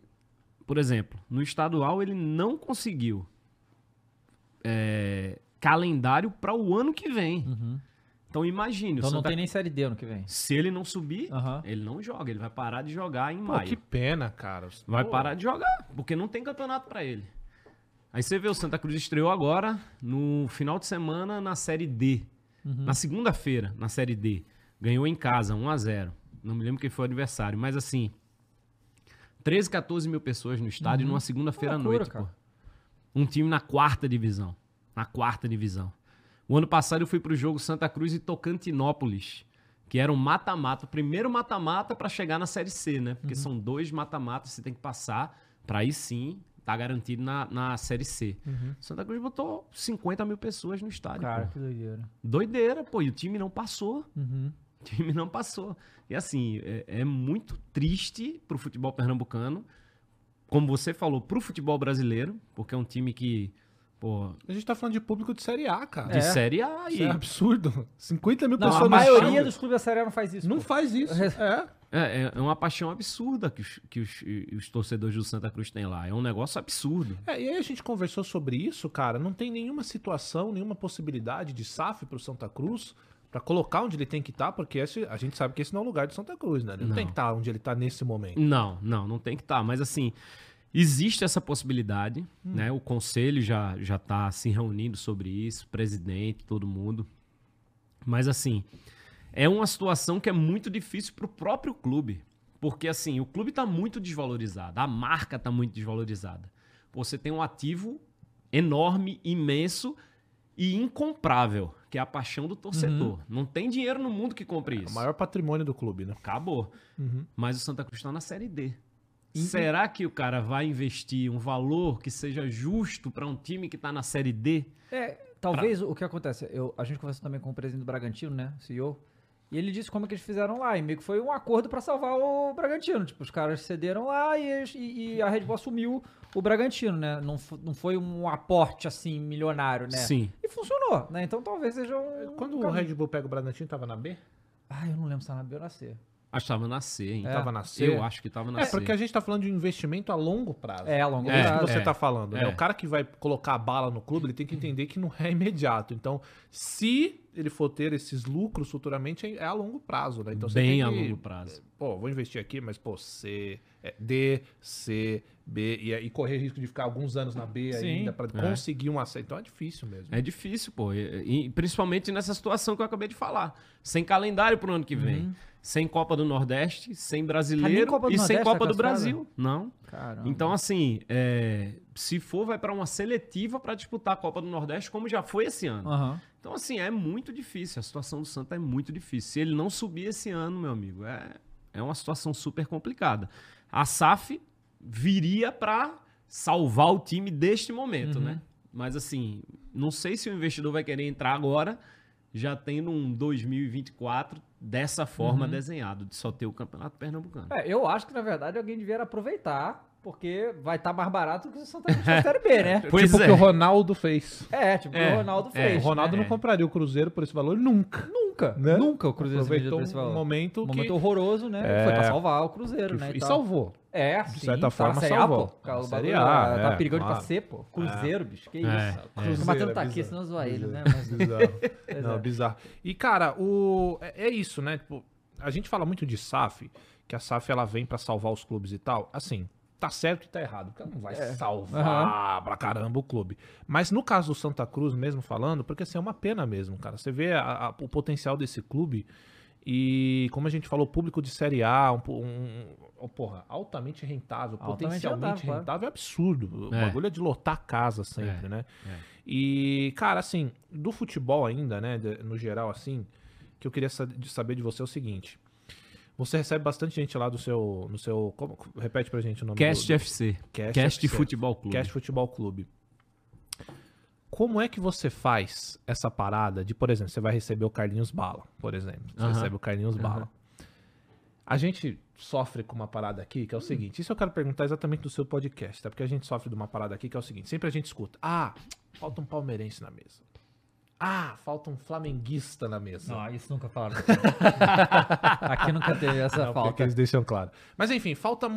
por exemplo, no estadual ele não conseguiu é, calendário para o ano que vem. Então imagine, Então o não Santa tem nem Série D ano que vem. se ele não subir, ele não joga. Ele vai parar de jogar em Pô, maio. que pena, cara. Vai Pô, parar de jogar, porque não tem campeonato pra ele. Aí você vê, o Santa Cruz estreou agora, no final de semana, na Série D. Na segunda-feira, na Série D. Ganhou em casa, 1 a 0 Não me lembro quem foi o adversário, mas assim... 13, 14 mil pessoas no estádio numa segunda-feira à noite, cara. pô. Um time na quarta divisão. Na quarta divisão. O ano passado eu fui pro jogo Santa Cruz e Tocantinópolis, que era um mata-mata, o primeiro mata-mata pra chegar na Série C, né? Uhum. Porque são dois mata-matas que você tem que passar pra aí sim tá garantido na, na Série C. Santa Cruz botou 50 mil pessoas no estádio, Uhum. Cara, pô. que doideira. Doideira, pô. E o time não passou. Uhum. O time não passou. E assim, é, é muito triste pro futebol pernambucano, como você falou, pro futebol brasileiro, porque é um time que, pô, A gente tá falando de público de Série A, cara. de É. Série A Isso e é absurdo. 50 mil Não, pessoas a maioria dos clubes da Série A não faz isso. Não pô. faz isso. É. É, é uma paixão absurda que os, que os, os torcedores do Santa Cruz têm lá. É um negócio absurdo. É, e aí a gente conversou sobre isso, cara. Não tem nenhuma situação, nenhuma possibilidade de SAF pro Santa Cruz pra colocar onde ele tem que estar, porque esse- a gente sabe que esse não é o lugar do Santa Cruz, né? Ele não, Não. tem que estar onde ele tá nesse momento. Não, não, não tem que estar. Mas assim, existe essa possibilidade, né? O conselho já, já tá se reunindo sobre isso, presidente, todo mundo. Mas assim, é uma situação que é muito difícil pro próprio clube. Porque assim, o clube tá muito desvalorizado, a marca tá muito desvalorizada. Você tem um ativo enorme, imenso e incomprável, que é a paixão do torcedor. Não tem dinheiro no mundo que compre É isso. o maior patrimônio do clube, né? Acabou. Mas o Santa Cruz está na Série D. Será que o cara vai investir um valor que seja justo para um time que está na Série D? É, talvez o que acontece, eu, a gente conversou também com o presidente do Bragantino, né, CEO, E ele disse como é que eles fizeram lá. E meio que foi um acordo pra salvar o Bragantino. Tipo, os caras cederam lá e, eles- e- e a Red Bull assumiu o Bragantino, né? Não, não foi um aporte, assim, milionário, né? Sim. E funcionou, né? Então talvez seja um. Quando um o. Red Bull pega o Bragantino, tava na B? Ah, eu não lembro se tá na B ou na C. Acho que tava na C, hein? É. Tava na C? Eu acho que tava na É, porque a gente tá falando de um investimento a longo prazo. É, a longo É isso prazo. que você É. tá falando, né? É. O cara que vai colocar a bala no clube, ele tem que entender que não é imediato. Então, se ele for ter esses lucros futuramente, é a longo prazo, né? Então, você Bem tem a que- longo prazo. Pô, vou investir aqui, mas, pô, C, é, D, C, B, e, aí correr risco de ficar alguns anos na B Sim. ainda pra conseguir um aceito. Então, é difícil mesmo. É difícil, pô. E, e principalmente nessa situação que eu acabei de falar. Sem calendário pro ano que vem. Sem Copa do Nordeste, sem brasileiro Copa do e sem Nordeste Copa tá do? Brasil. Não. Caramba. Então, assim, é, se for, vai pra uma seletiva pra disputar a Copa do Nordeste, como já foi esse ano. Aham. Então, assim, é muito difícil. A situação do Santa é muito difícil. Se ele não subir esse ano, meu amigo, é, é uma situação super complicada. A SAF viria pra salvar o time deste momento, né? Mas, assim, não sei se o investidor vai querer entrar agora, já tendo um 2024 dessa forma desenhado, de só ter o Campeonato Pernambucano. É, eu acho que, na verdade, alguém devia aproveitar, porque vai estar mais barato do que o Santa Cruz na Série B, né? Pois tipo o é. que o Ronaldo fez. É, tipo, É, o Ronaldo é. fez. o Ronaldo né? não compraria o Cruzeiro por esse valor nunca. Nunca, Né? nunca o Cruzeiro Aproveitou por esse valor. um momento Um que- momento horroroso, né? É. Foi pra salvar o Cruzeiro, né? E, tal. salvou. É, De sim, certa tá forma, Série A, salvou. pô. Cara, Na o bagulho A, tá, tá é, perigando claro. pra ser, pô. Cruzeiro, bicho, que É, isso. é. Tô matando é tá aqui, senão zoar ele, né? Bizarro. Mas- Bizarro. Não, bizarro. E, cara, o... é, é isso, né? Tipo, a gente fala muito de SAF, que a SAF ela vem pra salvar os clubes e tal. Assim, tá certo e tá errado, porque ela não vai salvar pra caramba o clube. Mas no caso do Santa Cruz, mesmo falando, porque assim, é uma pena mesmo, cara. Você vê a- a- o potencial desse clube e, como a gente falou, público de Série A, um, um- um- porra, altamente rentável, Altamente potencialmente rentável, rentável, é absurdo. O É. bagulho é de lotar a casa sempre, É, né? é. E, cara, assim, do futebol ainda, né, de- no geral, assim, que eu queria sa- de saber de você é o seguinte. Você recebe bastante gente lá do seu. No seu como, repete pra gente o nome Cast do, FC. Cast Cast, FC. Futebol Clube. Cast Futebol Clube. Como é que você faz essa parada de, por exemplo, você vai receber o Carlinhos Bala, por exemplo. Você Aham. recebe o Carlinhos Bala. A gente sofre com uma parada aqui que é o seguinte. Isso eu quero perguntar exatamente do seu podcast, tá? Porque a gente sofre de uma parada aqui que é o seguinte. Sempre a gente escuta. Ah, falta um palmeirense na mesa. Ah, falta um flamenguista na mesa. Não, isso nunca falaram. Aqui nunca teve essa Não, falta. eles deixam claro. Mas enfim, falta.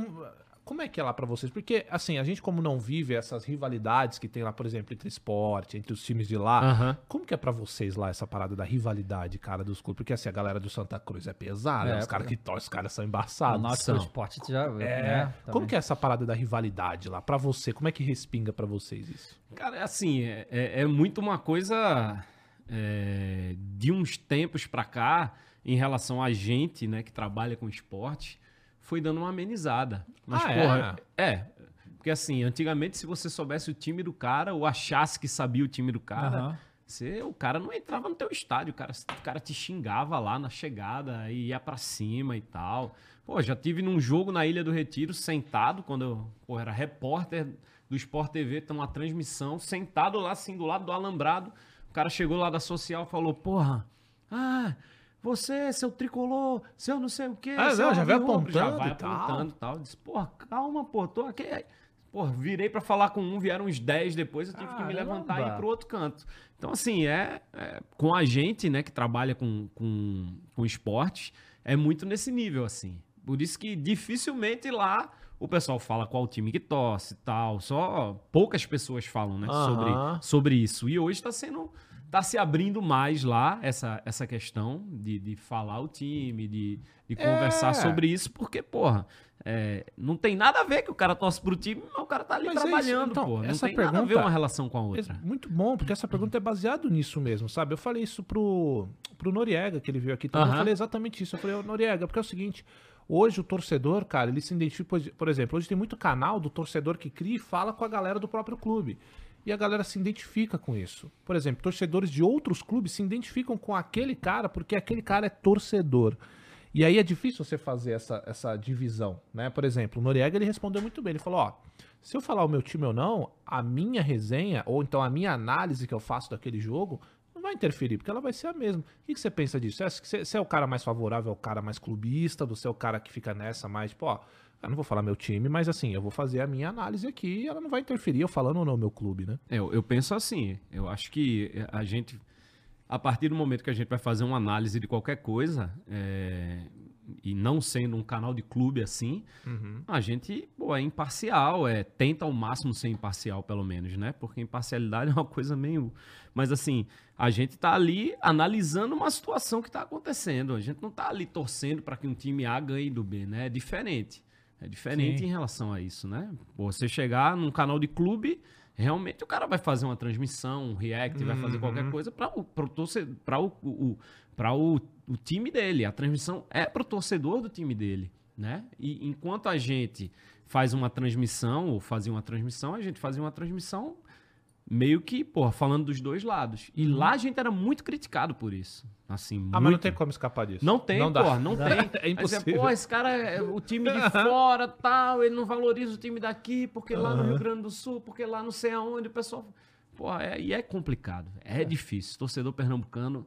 Como é que é lá pra vocês? Porque, assim, a gente, como não vive essas rivalidades que tem lá, por exemplo, entre esporte, entre os times de lá, Aham. como que é pra vocês lá essa parada da rivalidade, cara, dos clubes? Porque, assim, a galera do Santa Cruz é pesada, É, os caras pô. que torcem, os caras são O embaçados. Náutico são. Esporte já, É. né? Como que é essa parada da rivalidade lá? Pra você, como é que respinga pra vocês isso? Cara, é assim, é, é- é muito uma coisa é, de uns tempos pra cá, em relação a gente, né, que trabalha com esporte, foi dando uma amenizada. Mas, Ah, porra, é. Porque assim, antigamente, se você soubesse o time do cara, ou achasse que sabia o time do cara, Aham. você, o cara não entrava no teu estádio, o cara, o cara te xingava lá na chegada e ia pra cima e tal. Pô, já tive num jogo na Ilha do Retiro, sentado, quando eu pô, era repórter do Sport TV, tem uma transmissão, sentado lá assim, do lado do alambrado. O cara chegou lá da social e falou, porra, ah, você, seu tricolor, seu não sei o quê. Ah, não, já vai alvirrubro", já apontando vai tal. apontando e tal. Eu disse, porra, calma, pô, tô aqui. Pô, virei pra falar com um, vieram uns 10 depois, eu tive que me Caramba. levantar e ir pro outro canto. Então, assim, é, é- com a gente, né, que trabalha com, com, com esportes, é muito nesse nível, assim. Por isso que dificilmente lá o pessoal fala qual time que torce e tal. Só poucas pessoas falam, né, Aham. sobre, sobre isso. E hoje tá sendo. tá se abrindo mais lá essa, essa questão de, de falar o time, de, de conversar É. sobre isso, porque, porra, é, não tem nada a ver que o cara torce pro time, mas o cara tá ali Mas é trabalhando, então, porra. Não essa tem nada a ver pergunta- uma relação com a outra. É muito bom, porque essa pergunta é baseada nisso mesmo, sabe? Eu falei isso pro, pro Noriega, que ele veio aqui também. Eu falei exatamente isso. Eu falei, Noriega, porque é o seguinte: hoje o torcedor, cara, ele se identifica, por- exemplo, hoje tem muito canal do torcedor que cria e fala com a galera do próprio clube. E a galera se identifica com isso. Por exemplo, torcedores de outros clubes se identificam com aquele cara porque aquele cara é torcedor. E aí é difícil você fazer essa, essa divisão, né? Por exemplo, o Noriega ele respondeu muito bem. Ele falou, ó, se eu falar o meu time ou não, a minha resenha, ou então a minha análise que eu faço daquele jogo, vai interferir, porque ela vai ser a mesma. O que, você pensa disso? Você, é o cara mais favorável, é o cara mais clubista, você é o cara que fica nessa mais, tipo, ó, eu não vou falar meu time, mas assim, eu vou fazer a minha análise aqui e ela não vai interferir eu falando ou não meu clube, né? Eu, eu penso assim, eu acho que a gente, a partir do momento que a gente vai fazer uma análise de qualquer coisa, é, e não sendo um canal de clube assim, a gente pô, é imparcial, é tenta ao máximo ser imparcial, pelo menos, né? Porque imparcialidade é uma coisa meio. Mas assim, a gente tá ali analisando uma situação que tá acontecendo. A gente não tá ali torcendo para que um time A ganhe do B, né? É diferente. É diferente Sim. em relação a isso, né? Pô, você chegar num canal de clube, realmente o cara vai fazer uma transmissão, um react, vai fazer qualquer coisa para o para o, o, pra o, o time dele. A transmissão é pro torcedor do time dele, né? E enquanto a gente faz uma transmissão ou fazia uma transmissão, a gente fazia uma transmissão meio que, porra, falando dos dois lados. E lá a gente era muito criticado por isso. Assim, Ah, mas muito. não tem como escapar disso. Não tem, não dá. porra, não tem. É impossível. Pô, esse cara, é o time de fora, tal, ele não valoriza o time daqui, porque lá no Rio Grande do Sul, porque lá não sei aonde, o pessoal... Pô, é, e é complicado, é, difícil. Torcedor pernambucano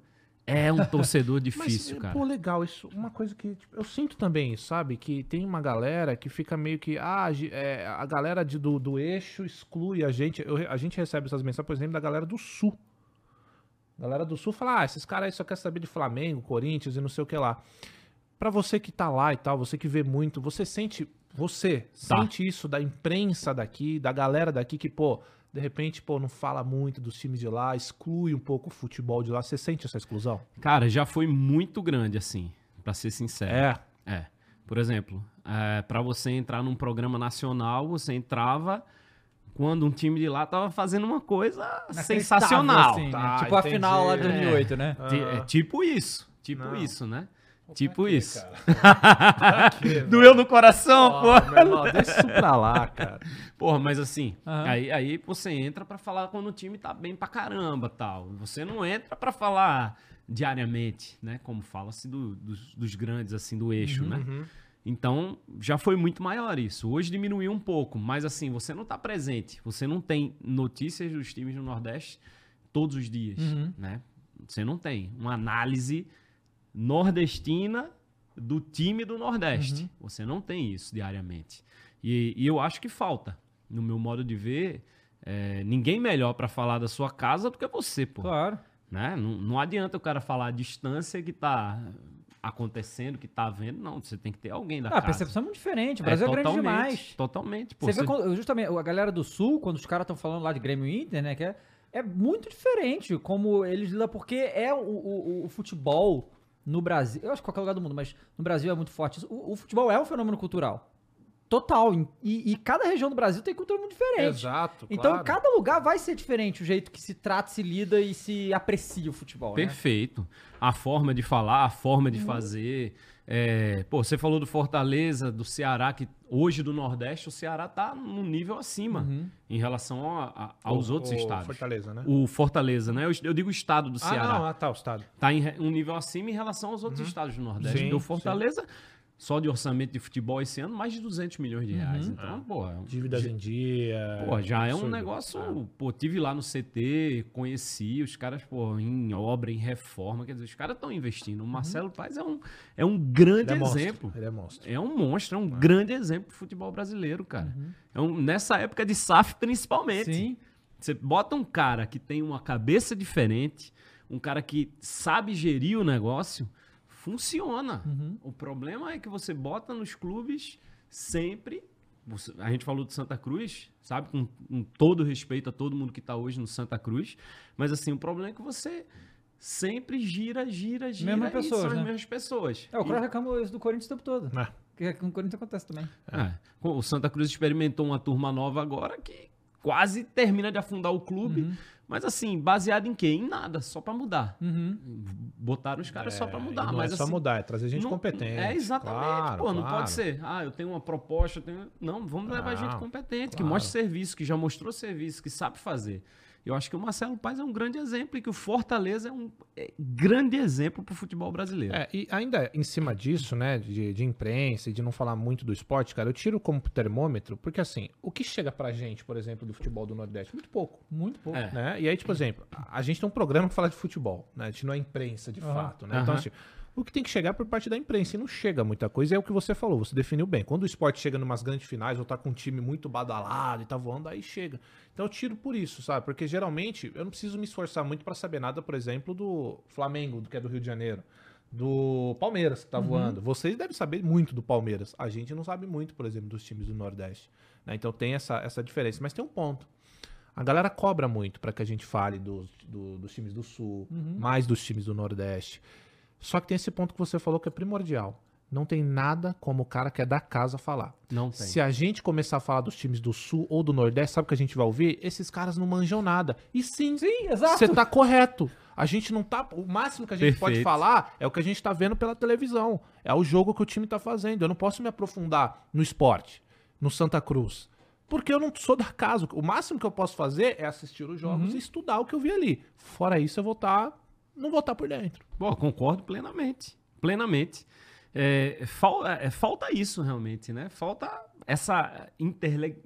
é um torcedor difícil, Mas, cara. Pô, legal, isso. Uma coisa que tipo, eu sinto também, sabe? Que tem uma galera que fica meio que. Ah, é, a galera de- do, do eixo exclui a gente. Eu a gente recebe essas mensagens, por exemplo, da galera do sul. A galera do sul fala: ah, esses caras aí só querem saber de Flamengo, Corinthians e não sei o que lá. Pra você que tá lá e tal, você que vê muito, você sente. Você Tá. sente isso da imprensa daqui, da galera daqui que, pô. De repente, pô, não fala muito dos times de lá, exclui um pouco o futebol de lá. Você sente essa exclusão? Cara, já foi muito grande, assim, pra ser sincero. É. É. Por exemplo, é, para você entrar num programa nacional, você entrava quando um time de lá tava fazendo uma coisa sensacional. Assim, né? Tá, tipo a final lá de entendi. 2008, né? Ti- É tipo isso. Tipo Não. isso, né? Tipo isso. quê, Doeu no coração, Ó, pô. irmão, deixa isso pra lá, cara. Porra, mas assim, Aham. aí, aí você entra pra falar quando o time tá bem pra caramba tal. Você não entra pra falar diariamente, né? Como fala-se do- dos, dos grandes, assim, do eixo, né? Então, já foi muito maior isso. Hoje diminuiu um pouco, mas assim, você não tá presente. Você não tem notícias dos times do Nordeste todos os dias, né? Você não tem uma análise nordestina do time do Nordeste. Você não tem isso diariamente. E, e eu acho que falta, no meu modo de ver, é, ninguém melhor pra falar da sua casa do que você, pô. Claro. Né? Não, não adianta o cara falar a distância que tá acontecendo, que tá vendo. Não, você tem que ter alguém da Ah, a casa. percepção é muito diferente. O Brasil é, grande totalmente, demais. Totalmente. Pô, Você vê você- quando- justamente a galera do Sul, quando os caras estão falando lá de Grêmio Inter, né? Que é, é muito diferente como eles lidam, porque é o, o- o futebol no Brasil. Eu acho que qualquer lugar do mundo, mas no Brasil é muito forte. O, o futebol é um fenômeno cultural. Total. E, e cada região do Brasil tem cultura muito diferente. Exato, Então, claro. cada lugar vai ser diferente o jeito que se trata, se lida e se aprecia o futebol. né? Perfeito. A forma de falar, a forma de fazer. É, pô, você falou do Fortaleza, do Ceará, que hoje do Nordeste, o Ceará tá num nível acima Uhum. em relação a- a- aos O- outros o estados. Fortaleza, né? O Fortaleza, né? Eu, eu digo o estado do Ah, Ceará. não, ah, tá, o estado. tá em um nível acima em relação aos outros estados do Nordeste. Sim, o Fortaleza, só de orçamento de futebol esse ano, mais de 200 milhões de reais. Então, pô, é um- Dívidas em dia. Pô, já é um absurdo. negócio. Pô, tive lá no CT, conheci os caras, pô, em obra, em reforma. Quer dizer, os caras estão investindo. O Marcelo Paes é um, é um grande Ele é monstro, exemplo. Ele é monstro. É um monstro, é um grande exemplo do futebol brasileiro, cara. É um, nessa época de SAF, principalmente. Sim. Você bota um cara que tem uma cabeça diferente, um cara que sabe gerir o negócio, funciona. O problema é que você bota nos clubes sempre. você- a gente falou de Santa Cruz, sabe? Com, com todo respeito a todo mundo que está hoje no Santa Cruz. Mas assim, o problema é que você sempre gira, gira, gira. Mesmas e pessoas, são as né? mesmas pessoas. É, o E- Cross reclama isso do Corinthians o tempo todo. É. Que com o Corinthians acontece também. é. O Santa Cruz experimentou uma turma nova agora que quase termina de afundar o clube. Uhum. Mas assim, baseado em quê? Em nada, só pra mudar. Uhum. Botaram os caras só pra É, mudar. não mas é só assim, mudar, é trazer gente não- competente. É, exatamente. Claro, Pô, não claro. pode ser. Ah, eu tenho uma proposta. eu tenho- Não, vamos levar Não, gente competente, que claro. mostre serviço, que já mostrou serviço, que sabe fazer. Eu acho que o Marcelo Paes é um grande exemplo e que o Fortaleza é um é, grande exemplo para o futebol brasileiro. É, e ainda em cima disso, né, de, de imprensa e de não falar muito do esporte, cara, eu tiro como termômetro, porque assim, o que chega pra gente, por exemplo, do futebol do Nordeste? Muito pouco. Muito pouco. É. Né? E aí, tipo, exemplo, a gente tem um programa que fala de futebol, né? A gente não é imprensa de fato, né? Então, Aham. assim, o que tem que chegar por parte da imprensa e não chega muita coisa, é o que você falou, você definiu bem. Quando o esporte chega numas grandes finais ou tá com um time muito badalado e tá voando, aí chega. Então eu tiro por isso, sabe? Porque geralmente eu não preciso me esforçar muito pra saber nada, por exemplo, do Flamengo, que é do Rio de Janeiro. Do Palmeiras, que tá voando. Vocês devem saber muito do Palmeiras. A gente não sabe muito, por exemplo, dos times do Nordeste. né? Então tem essa, essa diferença. Mas tem um ponto. A galera cobra muito para que a gente fale dos, do- dos times do Sul, mais dos times do Nordeste. Só que tem esse ponto que você falou que é primordial. Não tem nada como o cara que é da casa falar. Não tem. Se a gente começar a falar dos times do Sul ou do Nordeste, sabe o que a gente vai ouvir? Esses caras não manjam nada. E sim, Sim, exato. você tá correto. A gente não tá. O máximo que a gente pode Perfeito. falar é o que a gente tá vendo pela televisão. É o jogo que o time tá fazendo. Eu não posso me aprofundar no esporte, no Santa Cruz. Porque eu não sou da casa. O máximo que eu posso fazer é assistir os jogos e estudar o que eu vi ali. Fora isso, eu vou estar. Não vou estar por dentro. Bom, concordo plenamente. Plenamente. É, fal- é, falta isso realmente, né? Falta essa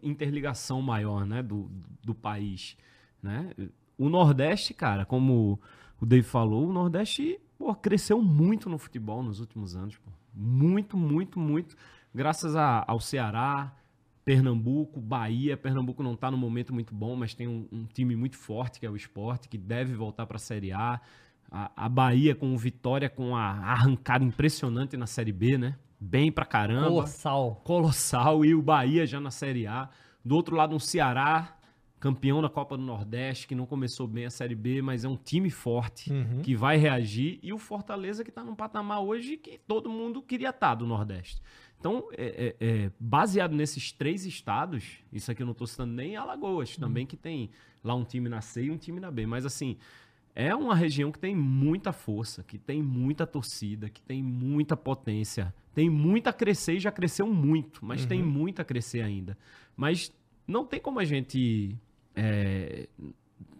interligação maior, né, do, do país, né? O Nordeste, cara, como o Dave falou, o Nordeste pô, cresceu muito no futebol nos últimos anos, pô. muito, muito, muito, graças a- ao Ceará, Pernambuco, Bahia. Pernambuco não está no momento muito bom, mas tem um, um time muito forte que é o Esporte, que deve voltar para a Série A. A, a Bahia com o Vitória com a arrancada impressionante na Série B, né? Bem pra caramba. Colossal. Colossal. E o Bahia já na Série A. Do outro lado, um Ceará, campeão da Copa do Nordeste, que não começou bem a Série B, mas é um time forte que vai reagir. E o Fortaleza, que está num patamar hoje que todo mundo queria estar do Nordeste. Então, é- é- é, baseado nesses três estados, isso aqui eu não estou citando nem Alagoas, também que tem lá um time na C e um time na B. Mas assim, é uma região que tem muita força, que tem muita torcida, que tem muita potência, tem muito a crescer e já cresceu muito, mas tem muito a crescer ainda. Mas não tem como a gente é,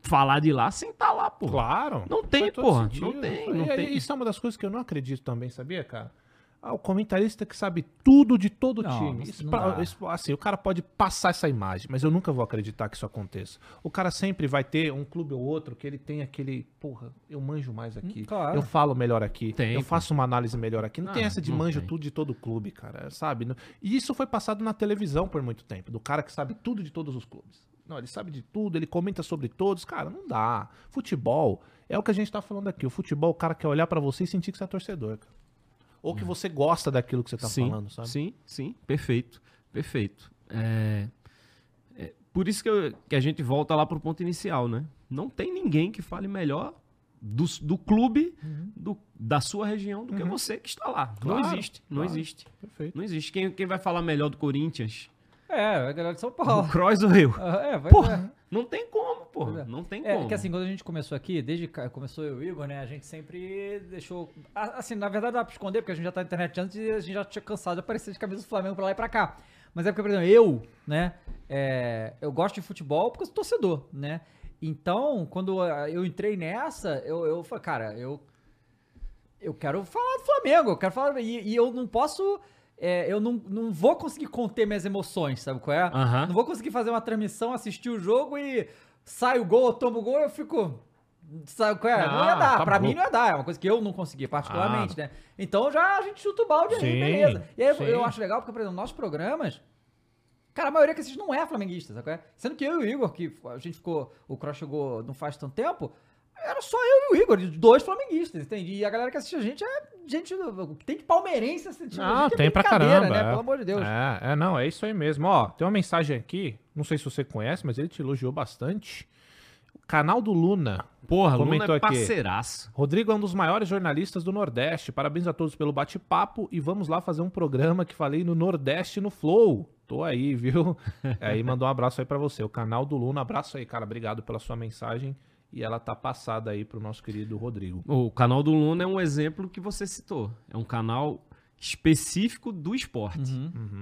falar de lá sem estar lá, pô. Claro. Não tem, sentido. Não tem, não E- tem. Isso é uma das coisas que eu não acredito também, sabia, cara? Ah, o comentarista que sabe tudo de todo Não, time. isso pra- isso- assim, o cara pode passar essa imagem, mas eu nunca vou acreditar que isso aconteça. O cara sempre vai ter um clube ou outro que ele tem aquele, porra, eu manjo mais aqui. Hum, claro. Eu falo melhor aqui. Tem, eu faço uma análise melhor aqui. Não Ah, tem essa de manjo tem. tudo de todo clube, cara, sabe? E isso foi passado na televisão por muito tempo, do cara que sabe tudo de todos os clubes. Não, ele sabe de tudo, ele comenta sobre todos. Cara, não dá. Futebol é o que a gente tá falando aqui. O futebol, o cara quer olhar pra você e sentir que você é torcedor, cara. Ou que você gosta daquilo que você tá sim, falando, sabe? Sim, sim, perfeito, perfeito. É, é por isso que, eu- que a gente volta lá pro ponto inicial, né? Não tem ninguém que fale melhor do, do clube, do- da sua região, do que você que está lá. não Claro, existe, não claro. existe. Perfeito. Não existe. Quem, quem vai falar melhor do Corinthians? É, a galera de São O Paulo. Kroos ou eu? Ah, É, vai Porra, não tem como, Pois é. Não tem É, como. que assim, quando a gente começou aqui, desde que começou eu e o Igor, né, a gente sempre deixou. Assim, na verdade dá pra esconder, porque a gente já tá na internet antes e a gente já tinha cansado de aparecer de camisa do Flamengo pra lá e pra cá. Mas é porque, por exemplo, eu, né, é, eu gosto de futebol porque eu sou torcedor, né? Então, quando eu entrei nessa, eu, eu falei, cara, eu. Eu quero falar do Flamengo, eu quero falar. E, e eu não posso. é, eu não, não vou conseguir conter minhas emoções, sabe qual é? Aham. Não vou conseguir fazer uma transmissão, assistir o jogo e sai o gol, eu tomo o gol eu fico. Sabe qual é? Não, Não, ia dar. tá pra bom. mim não ia dar. É uma coisa que eu não consegui, particularmente, né? Então já a gente chuta o balde Sim, aí, beleza. E aí sim. eu acho legal porque, por exemplo, nossos programas. Cara, a maioria que assiste não é flamenguista, sabe é? Sendo que eu e o Igor, que a gente ficou. O Cross chegou não faz tanto tempo. Era só eu e o Igor, dois flamenguistas, entende? E a galera que assiste a gente é gente. Tem de palmeirense assistindo a Não, gente, é tem pra brincadeira, caramba. né? é. Pelo amor de Deus. É, é, não, é isso aí mesmo. Ó, tem uma mensagem aqui, não sei se você conhece, mas ele te elogiou bastante. O canal do Luna. Porra, Luna Comentou é aqui. parceiraço. Rodrigo é um dos maiores jornalistas do Nordeste. Parabéns a todos pelo bate-papo e vamos lá fazer um programa que falei no Nordeste no Flow. Tô aí, viu? aí mandou um abraço aí pra você. O canal do Luna, abraço aí, cara. Obrigado pela sua mensagem. E ela tá passada aí pro nosso querido Rodrigo. O canal do Luna é um exemplo que você citou. É um canal específico do esporte.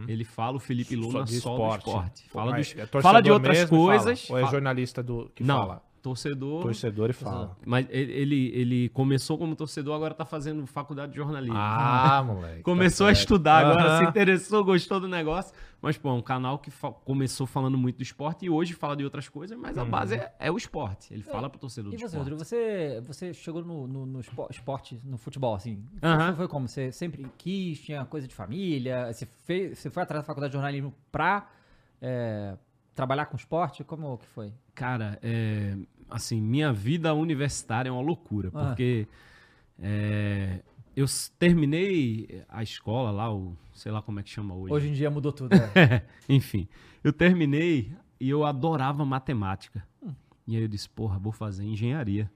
Ele fala o Felipe Luna de só do esporte. Fala, dos- é fala de outras coisas. Ou é Fala- jornalista do que Não, fala? Torcedor. Torcedor e fala. Mas ele, ele, começou como torcedor, agora tá fazendo faculdade de jornalismo. Ah, moleque. Começou tá a estudar agora, Aham. se interessou, gostou do negócio. Mas, pô, é um canal que fa- começou falando muito do esporte e hoje fala de outras coisas, mas a base é, é o esporte. Ele fala pro torcedor E do você, esporte. Rodrigo, você, você chegou no, no, no espo- esporte, no futebol, assim? Foi, foi como? Você sempre quis, tinha coisa de família? Você, fez, você foi atrás da faculdade de jornalismo pra é, trabalhar com esporte? Como que foi? Cara, é, assim, minha vida universitária é uma loucura, Ah. porque é, eu terminei a escola lá, o, sei lá como é que chama hoje. Hoje em dia mudou tudo. né? Enfim, eu terminei e eu adorava matemática. E aí eu disse, porra, vou fazer engenharia.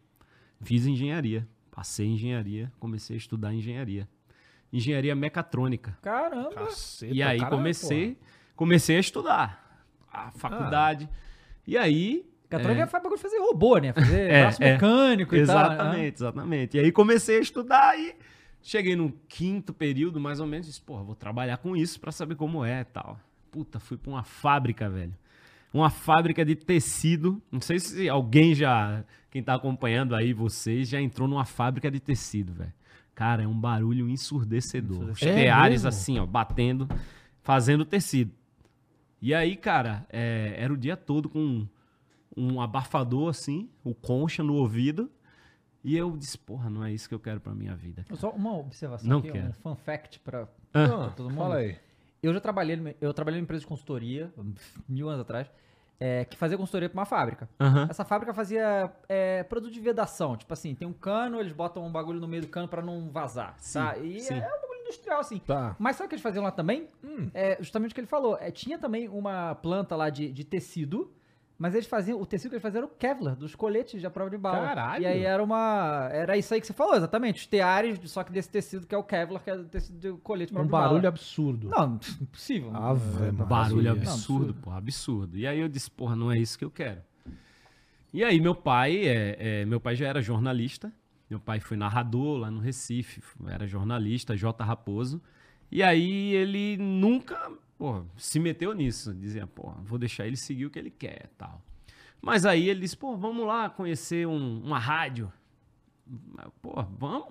Fiz engenharia, passei em engenharia, comecei a estudar engenharia. Engenharia mecatrônica. Caramba! Caceta, E aí cara, comecei, comecei a estudar a faculdade. E aí Mecatrônica é. bagulho de fazer robô, né? Fazer É, braço é. mecânico e tal. né? Exatamente, exatamente. E aí comecei a estudar e cheguei no quinto período, mais ou menos, disse, porra, vou trabalhar com isso pra saber como é e tal. Puta, fui pra uma fábrica, velho. Uma fábrica de tecido. Não sei se alguém já, quem tá acompanhando aí, vocês, já entrou numa fábrica de tecido, velho. Cara, é um barulho ensurdecedor. Os É teares mesmo? assim, ó, batendo, fazendo tecido. E aí, cara, é, era o dia todo com um abafador assim, o concha no ouvido. E eu disse, porra, não é isso que eu quero pra minha vida. Só uma observação Não aqui, quero. um fun fact pra, Ah, pra todo mundo. Fala aí. Eu já trabalhei, numa- eu trabalhei numa empresa de consultoria, mil anos atrás, é, que fazia consultoria pra uma fábrica. Aham. Essa fábrica fazia é, produto de vedação. Tipo assim, tem um cano, eles botam um bagulho no meio do cano pra não vazar. Sim, tá? E sim. é industrial, assim. Tá. Mas sabe o que eles faziam lá também? É justamente o que ele falou. É, tinha também uma planta lá de, de tecido, mas eles faziam. O tecido que eles faziam era o Kevlar, dos coletes de prova de bala. Caralho! E aí era uma. Era isso aí que você falou, exatamente. Os teares, só que desse tecido que é o Kevlar, que é o tecido de colete de Um prova de barulho bala. absurdo. Não, impossível. Ave Maria. Barulho absurdo, absurdo. pô, absurdo. E aí eu disse, porra, não é isso que eu quero. E aí meu pai, é, é, meu pai já era jornalista. Meu pai foi narrador lá no Recife, era jornalista, J. Raposo. E aí ele nunca, pô, se meteu nisso. Dizia, pô, vou deixar ele seguir o que ele quer tal. Mas aí ele disse, pô, vamos lá conhecer um- uma rádio. Pô, vamos.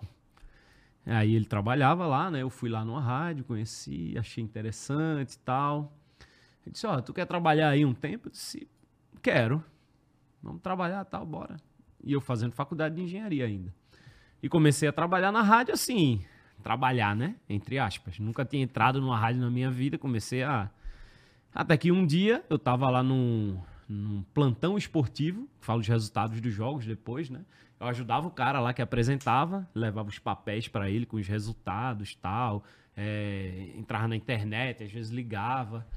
Aí ele trabalhava lá, né? Eu fui lá numa rádio, conheci, achei interessante e tal. Ele disse, ó, tu quer trabalhar aí um tempo? Eu disse, quero. Vamos trabalhar tal, bora. E eu fazendo faculdade de engenharia ainda. E comecei a trabalhar na rádio assim, trabalhar, né? Entre aspas. Nunca tinha entrado numa rádio na minha vida, comecei a... Até que um dia eu tava lá num, num plantão esportivo, falo os resultados dos jogos depois, né? Eu ajudava o cara lá que apresentava, levava os papéis pra ele com os resultados tal, é, entrava na internet, às vezes ligava.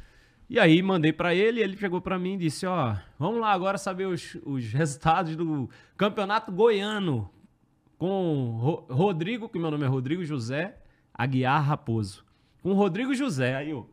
E aí mandei pra ele, ele chegou pra mim e disse, ó, vamos lá agora saber os, os resultados do Campeonato Goiano com Ro- Rodrigo, que meu nome é Rodrigo José Aguiar Raposo. Com Rodrigo José, aí eu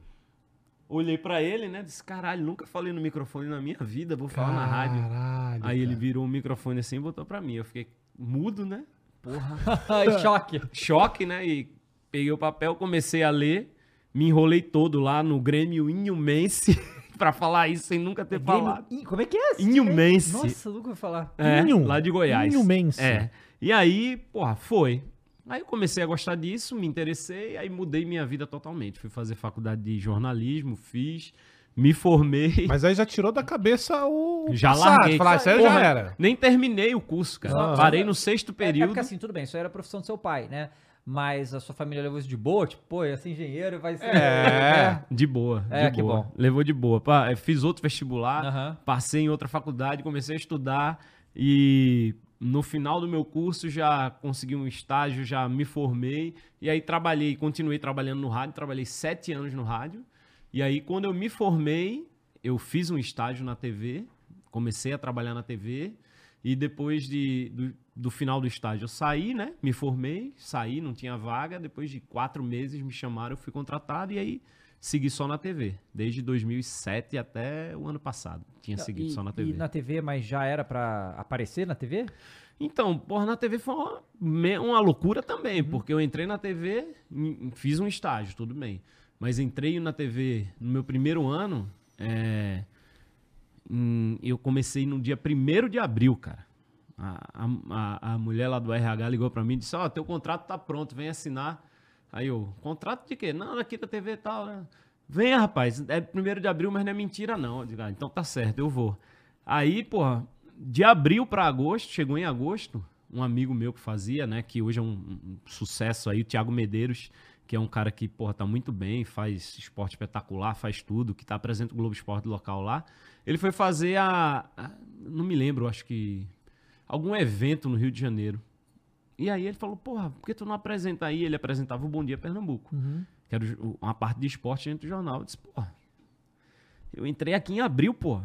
olhei pra ele, né, disse, caralho, nunca falei no microfone na minha vida, vou falar na rádio. Caralho. Aí ele virou o microfone assim e botou pra mim. Eu fiquei mudo, né? Porra. Choque. Choque, né? E peguei o papel, comecei a ler, me enrolei todo lá no Grêmio Inhumense pra falar isso sem nunca ter falado. Ih, Como é que é? Inhumense. Nossa, nunca vou falar. É, Inhum. lá de Goiás. Inhumense. É. E aí, porra, foi. Aí eu comecei a gostar disso, me interessei, aí mudei minha vida totalmente. Fui fazer faculdade de jornalismo, fiz, me formei. Mas aí já tirou da cabeça o. Já passado. larguei. Falar, isso aí Porra, já era. Nem terminei o curso, cara. Ah. Parei no sexto É, é período. porque assim, tudo bem, isso aí era a profissão do seu pai, né? Mas a sua família levou isso de boa, tipo, pô, ia ser engenheiro, vai ser. É. De boa, É, de que boa. bom. Levou de boa. Eu Fiz outro vestibular, Aham. passei em outra faculdade, comecei a estudar e no final do meu curso já consegui um estágio, já me formei e aí trabalhei, continuei trabalhando no rádio, trabalhei sete anos no rádio e aí quando eu me formei, eu fiz um estágio na TV, comecei a trabalhar na TV e depois de, do, do final do estágio eu saí, né? Me formei, saí, não tinha vaga. Depois de quatro meses me chamaram, eu fui contratado e aí segui só na TV. Desde 2007 até o ano passado. Tinha seguido e, só na TV. E na TV, mas já era pra aparecer na TV? Então, porra, na TV foi uma, uma loucura também, Uhum. porque eu entrei na TV, fiz um estágio, tudo bem. Mas entrei na TV no meu primeiro ano, é, em- eu comecei no dia 1 de abril, cara. A, a, a- a mulher lá do RH ligou pra mim e disse: Ó, teu contrato tá pronto, vem assinar. Aí eu, contrato de quê? Não, aqui da TV e tal, né? Venha, rapaz, é 1 de abril, mas não é mentira, não. Eu digo, ah, então tá certo, eu vou. Aí, porra, de abril pra agosto, chegou em agosto, um amigo meu que fazia, né, que hoje é um, um sucesso aí, o Thiago Medeiros, que é um cara que, porra, tá muito bem, faz esporte espetacular, faz tudo, que tá presente no Globo Esporte local lá. Ele foi fazer a, a- não me lembro, acho que algum evento no Rio de Janeiro. E aí ele falou, porra, por que tu não apresenta aí? Ele apresentava o Bom Dia Pernambuco, que era uma parte de esporte dentro do jornal. Eu disse, porra, eu entrei aqui em abril, pô.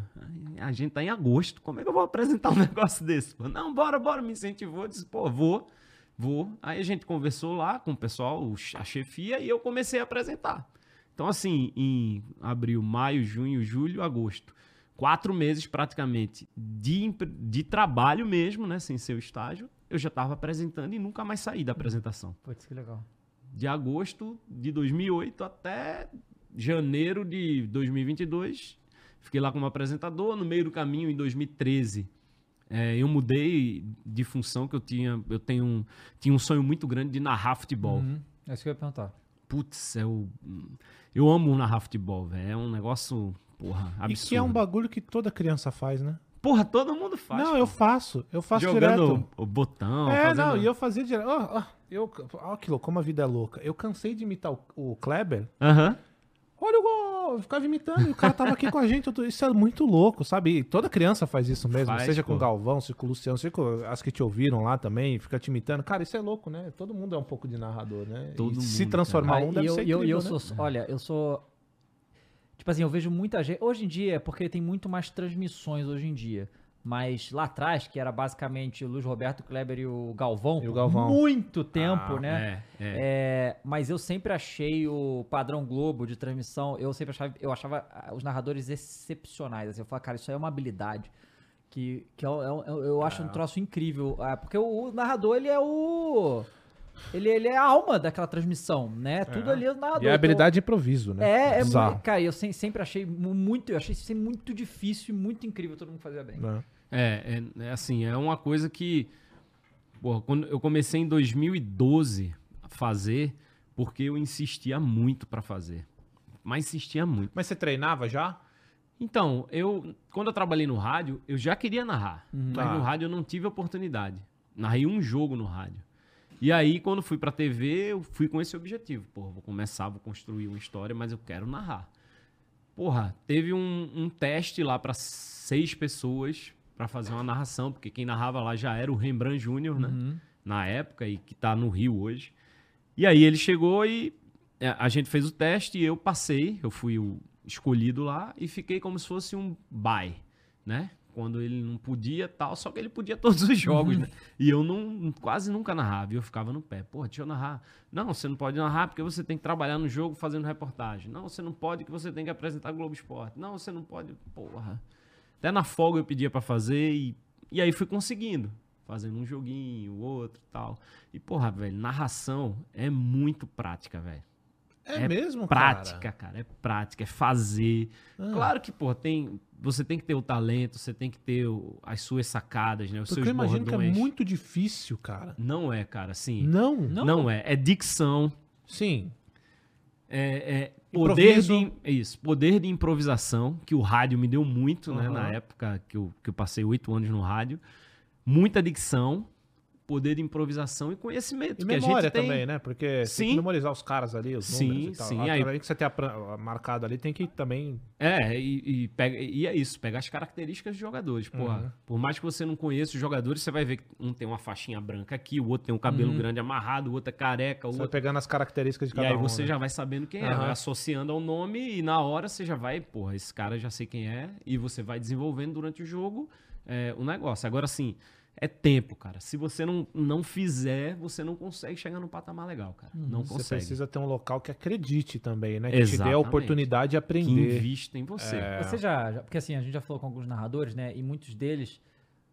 A gente tá em agosto. Como é que eu vou apresentar um negócio desse? Pô? Não, bora, bora, me incentivou. Eu disse, pô, vou, vou. Aí a gente conversou lá com o pessoal, a chefia, e eu comecei a apresentar. Então, assim, em abril, maio, junho, julho, agosto. Quatro meses praticamente de, de trabalho mesmo, né? Sem ser o estágio. Eu já estava apresentando e nunca mais saí da apresentação Putz, que legal. de agosto de 2008 até janeiro de 2022. Fiquei lá como apresentador. No meio do caminho, em 2013, eh, eu mudei de função que eu tinha. Eu tenho um, tinha um sonho muito grande de narrar futebol. Uhum. É isso que eu ia perguntar. Putz, eu, eu amo narrar futebol, velho. É um negócio, porra, E absurdo. que é um bagulho que toda criança faz, né? Porra, todo mundo faz. não, pô. eu faço. Eu faço Jogando direto. o botão, É, fazendo... não, e eu fazia direto. Ó, ó, eu, ó, que louco, como a vida é louca. Eu cansei de imitar o, o Kleber. Aham. Olha o gol! Eu ficava imitando e o cara tava aqui com a gente. tô- Isso é muito louco, sabe? E toda criança faz isso mesmo. Faz, seja com pô. o Galvão, seja com o Luciano, seja com as que te ouviram lá também, fica te imitando. Cara, isso é louco, né? Todo mundo é um pouco de narrador, né? Todo e se mundo, transformar Ah, um e deve eu, ser e eu, e eu incrível, né? sou, olha, eu sou. Tipo assim, eu vejo muita gente. Hoje em dia é porque tem muito mais transmissões hoje em dia. Mas lá atrás, que era basicamente o Luiz Roberto Kleber e o Galvão, E o Galvão. muito tempo, Ah, né? É, é. É, mas eu sempre achei o padrão Globo de transmissão, eu sempre achava, eu achava ah, os narradores excepcionais. Assim, eu falava, cara, isso aí é uma habilidade que, que eu, eu, eu- eu acho um troço incrível. ah, porque o, o narrador, ele é o. Ele, ele é a alma daquela transmissão, né? Tudo ali é narrador. E a Então, habilidade de improviso, né? é, é muito, cara, eu sem- sempre achei mu- muito, eu achei isso sempre muito difícil e muito incrível todo mundo fazia bem. É, é, é assim, é uma coisa que. Porra, quando eu comecei em 2012 a fazer, porque eu insistia muito pra fazer. Mas insistia muito. Mas você treinava já? Então, eu. Quando eu trabalhei no rádio, eu já queria narrar. Mas Tá. no rádio eu não tive oportunidade. Narrei um jogo no rádio. E aí, quando fui pra TV, eu fui com esse objetivo. Porra, vou começar, vou construir uma história, mas eu quero narrar. Porra, teve um, um teste lá pra seis pessoas pra fazer uma narração, porque quem narrava lá já era o Rembrandt Júnior, né? Na época, e que tá no Rio hoje. E aí ele chegou e é, a gente fez o teste e eu passei, eu fui o escolhido lá e fiquei como se fosse um bye, né? Quando ele não podia tal, só que ele podia todos os jogos, né? E eu não, quase nunca narrava, e eu ficava no pé. Pô, deixa eu narrar. Não, você não pode narrar porque você tem que trabalhar no jogo fazendo reportagem. Não, você não pode que você tem que apresentar Globo Esporte. Não, você não pode, porra. Até na folga eu pedia pra fazer e, e aí fui conseguindo. Fazendo um joguinho, outro tal. E, porra, velho, narração é muito prática, velho. É, É mesmo, Prática, cara. É prática, é fazer. Claro que, pô, tem, você tem que ter o talento, você tem que ter o- as suas sacadas, né? Os Porque seus eu imagino bordões. que é muito difícil, cara. Não é, cara, assim. Não? Não, é. É dicção, Sim. é, é poder de, isso, poder de improvisação, que o rádio me deu muito, né? Aham. Na época que eu, que eu passei oito anos no rádio. Muita dicção, poder de improvisação e conhecimento. E que a memória gente tem. também, né? Porque você tem Sim. que memorizar os caras ali, os Sim, números e tal. sim, aí- Além que você tem marcado ali, tem que também... É, e, e pega, e é isso, pegar as características dos jogadores. Porra, Uhum. por mais que você não conheça os jogadores, você vai ver que um tem uma faixinha branca aqui, o outro tem um cabelo grande amarrado, o outro é careca, o Você vai outro. pegando as características de E cada aí um. você né? já vai sabendo quem é, Aham. vai associando ao nome e na hora você já vai, porra, esse cara já sei quem é, e você vai desenvolvendo durante o jogo é, o negócio. Agora, assim, é tempo, cara. Se você não, não fizer, você não consegue chegar num patamar legal, cara. Não Você consegue. precisa ter um local que acredite também, né? Que te dê a Exatamente. oportunidade de Que aprender. invista em você. É. Você já, já- Porque assim, a gente já falou com alguns narradores, né? E muitos deles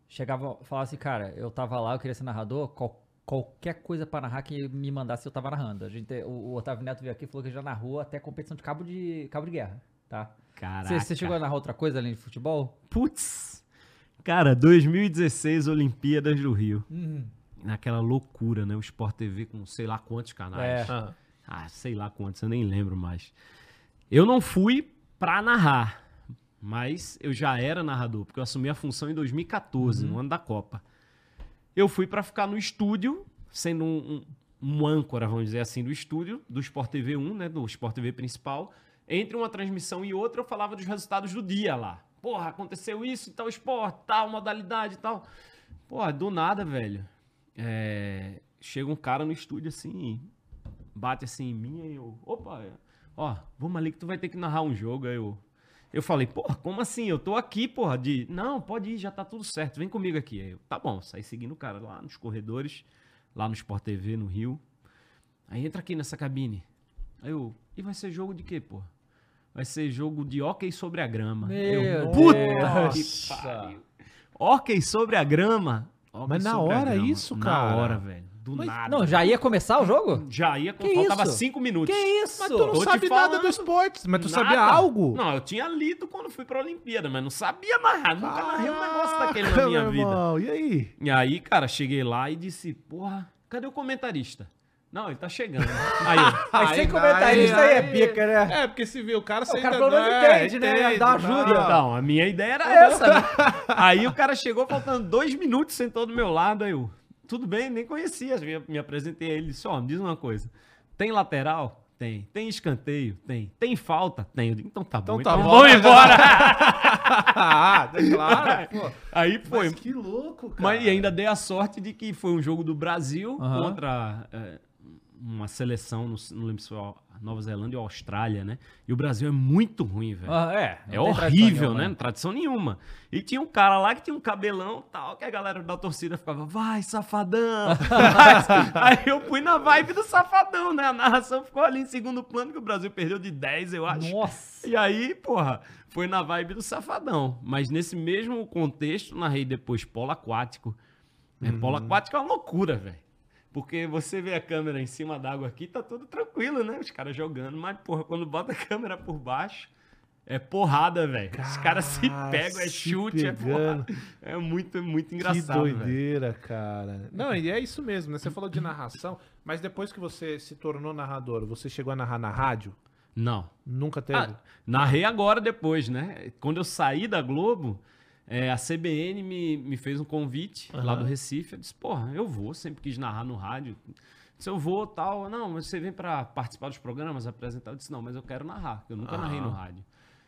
chegavam falavam assim, cara, eu tava lá, eu queria ser narrador, qual- qualquer coisa pra narrar que me mandasse eu tava narrando. A gente, o, o Otávio Neto veio aqui e falou que já narrou até competição de cabo de, cabo de guerra. Tá. Caraca. Você, você chegou a narrar outra coisa além de futebol? Putz. Cara, 2016 Olimpíadas do Rio. Naquela loucura, né? O Sport TV com sei lá quantos canais. É. Ah. Ah, sei lá quantos, eu nem lembro mais. Eu não fui pra narrar, mas eu já era narrador, porque eu assumi a função em 2014, no ano da Copa. Eu fui pra ficar no estúdio, sendo um, um, um âncora, vamos dizer assim, do estúdio, do Sport TV 1, né, do Sport TV principal. Entre uma transmissão e outra, eu falava dos resultados do dia lá. Porra, aconteceu isso, tal esporte, tal modalidade e tal. Porra, do nada, velho. É, chega um cara no estúdio assim, bate assim em mim, aí eu, opa, é, ó, vamos ali que tu vai ter que narrar um jogo, aí eu, eu falei, porra, como assim? Eu tô aqui, porra, de, não, pode ir, já tá tudo certo, vem comigo aqui. Aí eu, tá bom, saí seguindo o cara lá nos corredores, lá no Sport TV, no Rio. Aí entra aqui nessa cabine. Aí eu, e vai ser jogo de quê, porra? Vai ser jogo de hóquei sobre a grama. Meu eu, puta que pariu. Hóquei sobre a grama. Hóquei Mas na hora grama. isso, Na cara? hora, velho. Do Mas- nada. Não, já ia começar o jogo? Já ia, Que faltava isso? cinco minutos. Que isso? Mas tu não Tô sabe nada do esporte, mas tu Nada. sabia algo? Não, eu tinha lido quando fui pra Olimpíada, mas não sabia narrar. Nunca narrei um negócio daquele na minha vida. irmão, E aí? E aí, cara, cheguei lá e disse, porra, cadê o comentarista? Não, ele tá chegando. Aí, Mas sem comentarista aí é pica, né? É, porque se vê o cara... O cara pelo menos é, entende, né? entende Dá ajuda. Então, a minha ideia era essa. Aí o cara chegou faltando dois minutos, sentou do meu lado, aí eu, tudo bem, nem conhecia, me, apresentei a ele, disse, ó, me diz uma coisa, tem lateral? Tem. Tem escanteio? Tem. Tem falta? Tem. Eu digo, então tá Então bom, tá então bom. vamos embora. ah, claro. Pô. aí foi. Mas que louco, cara. Mas e ainda dei a sorte de que foi um jogo do Brasil Aham. contra é, uma seleção, não, não lembro se foi a Nova Zelândia ou Austrália, né? E o Brasil é muito ruim, velho. Ah, é. É horrível, nenhuma. né? Não tradição nenhuma. E tinha um cara lá que tinha um cabelão tal, que a galera da torcida ficava, vai, safadão. Aí eu fui na vibe do safadão, né? A narração ficou ali em segundo plano, que o Brasil perdeu de 10, eu acho. Nossa. E aí, porra, foi na vibe do safadão. Mas nesse mesmo contexto, narrei depois polo aquático. É, Polo aquático é uma loucura, velho. Porque você vê a câmera em cima d'água aqui, tá tudo tranquilo, né? Os caras jogando. Mas, porra, quando bota a câmera por baixo, é porrada, velho. Os caras se pegam, é se chute, é pegando. porrada. É muito, muito Que engraçado, velho. doideira, cara. Não, e é isso mesmo, né? Você falou de narração, mas depois que você se tornou narrador, você chegou a narrar na rádio? Não. Nunca teve? Ah, narrei agora depois, né? Quando eu saí da Globo, é, a CBN me, me fez um convite lá do Recife. Eu disse, porra, eu vou, sempre quis narrar no rádio. Se eu vou, tal, não, mas você vem pra participar dos programas, apresentar. Eu disse, não, mas eu quero narrar, eu nunca narrei no rádio.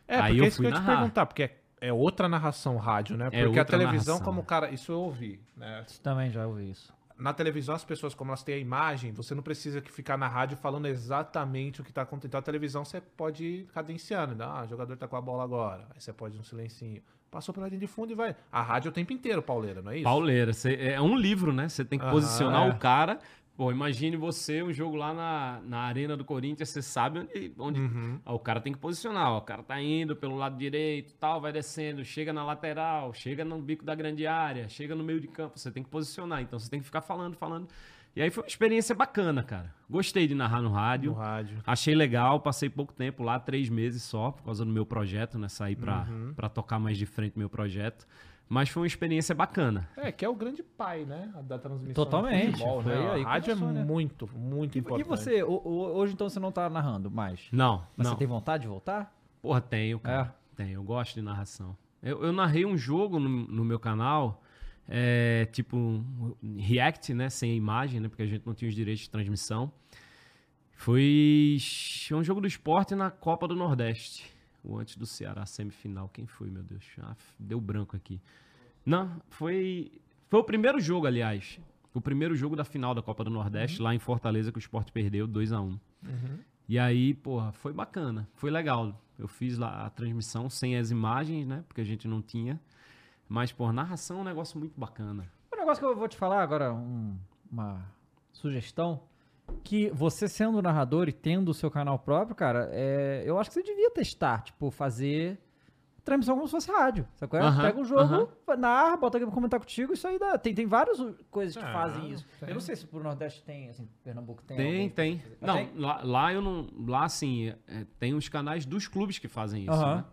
É, Aí porque eu é isso que fui eu ia te narrar. perguntar, porque é, é outra narração rádio, né? É Porque a outra televisão, narração. como o cara. Isso eu ouvi, né? Também já ouvi isso. Na televisão, as pessoas, como elas têm a imagem, você não precisa que ficar na rádio falando exatamente o que tá acontecendo. Então, a televisão você pode ir cadenciando. né? Ah, o jogador tá com a bola agora. Aí você pode ir um silencinho. Passou pela linha de fundo e vai. A rádio é o tempo inteiro, pauleira, não é isso? Pauleira, cê- é um livro, né? Você tem que Aham, posicionar é. o cara. Pô, imagine você, um jogo lá na, na arena do Corinthians, você sabe onde. onde Uhum. Ó, o cara tem que posicionar. Ó, o cara tá indo pelo lado direito, tal, vai descendo, chega na lateral, chega no bico da grande área, chega no meio de campo. Você tem que posicionar. Então você tem que ficar falando, falando. E aí foi uma experiência bacana, cara. Gostei de narrar no rádio. No rádio. Achei legal, passei pouco tempo lá, três meses só, por causa do meu projeto, né? Saí pra, Uhum. pra tocar mais de frente meu projeto. Mas foi uma experiência bacana. É, que é o grande pai, né? Da transmissão. Totalmente, futebol, foi né? aí rádio começou, é né? muito, muito E, importante. e você, o- o- hoje então você não tá narrando mais? Não, Mas não. você tem vontade de voltar? Porra, tenho, cara. Tenho, eu gosto de narração. Eu, eu narrei um jogo no, no meu canal, é, tipo um react, né? Sem imagem, né? Porque a gente não tinha os direitos de transmissão. Foi um jogo do esporte na Copa do Nordeste. O antes do Ceará, semifinal. Quem foi, meu Deus? Ah, deu branco aqui. Não, foi. Foi o primeiro jogo, aliás. O primeiro jogo da final da Copa do Nordeste, lá em Fortaleza, que o esporte perdeu 2 a 1 E aí, porra, foi bacana, foi legal. Eu fiz lá a transmissão sem as imagens, né? Porque a gente não tinha. Mas, porra, narração é um negócio muito bacana. Um negócio que eu vou te falar agora, um- uma sugestão, que você sendo narrador e tendo o seu canal próprio, cara, é, eu acho que você devia testar, tipo, fazer transmissão como se fosse rádio. Sabe qual é? Aham, Pega o jogo, aham. narra, bota aqui pra comentar contigo, isso aí dá. Tem, tem várias coisas que Ah, fazem isso. tem. Eu não sei se pro Nordeste tem, assim, Pernambuco tem. Tem, tem. Mas Não, tem? lá, lá eu não. Lá, assim, é, tem os canais dos clubes que fazem isso, Aham. né?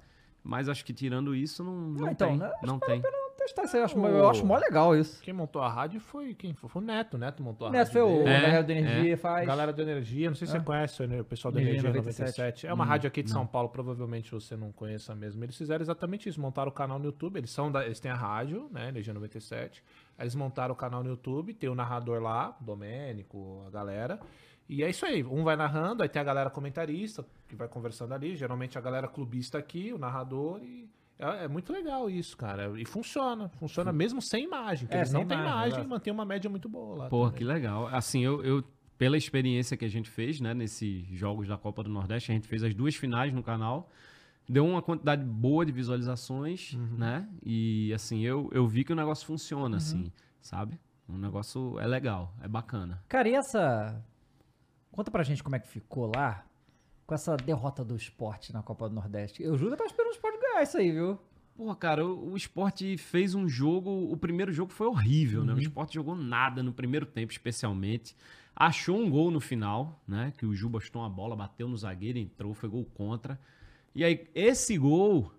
Mas acho que tirando isso, não, não Ah, então, tem. né? Não tem. Testar isso aí, eu acho, eu acho mó legal isso. Quem montou a rádio foi quem? Foi, foi o Neto. O Neto montou a Nessa rádio. foi o. É, galera do Energia A faz. Galera do Energia, não sei se Ah. você conhece né, o pessoal do Energia Energia 97. 97. É uma rádio aqui de São Paulo, provavelmente você não conheça mesmo. Eles fizeram exatamente isso, montaram o canal no YouTube. Eles são da- eles têm a rádio, né, Energia 97. Aí eles montaram o canal no YouTube, tem o narrador lá, Domênico, a galera. E é isso aí, um vai narrando, aí tem a galera comentarista que vai conversando ali, geralmente a galera clubista aqui, o narrador e é, é muito legal isso, cara. E funciona, funciona mesmo sem imagem, porque É, eles não têm imagem, imagem, mantém uma média muito boa lá. Pô, também. que legal. Assim, eu, eu, pela experiência que a gente fez, né, nesses jogos da Copa do Nordeste, a gente fez as duas finais no canal. Deu uma quantidade boa de visualizações, Uhum. né? E assim, eu, eu vi que o negócio Uhum. funciona, assim, sabe? O negócio é legal, é bacana. Cara, e essa. Conta pra gente como é que ficou lá com essa derrota do esporte na Copa do Nordeste. Eu juro que eu tava esperando o esporte ganhar isso aí, viu? Porra, cara, o, o esporte fez um jogo. O primeiro jogo foi horrível, Uhum. né? O esporte jogou nada no primeiro tempo, especialmente. Achou um gol no final, né? Que o Juba chutou uma bola, bateu no zagueiro, entrou, foi gol contra. E aí, esse gol.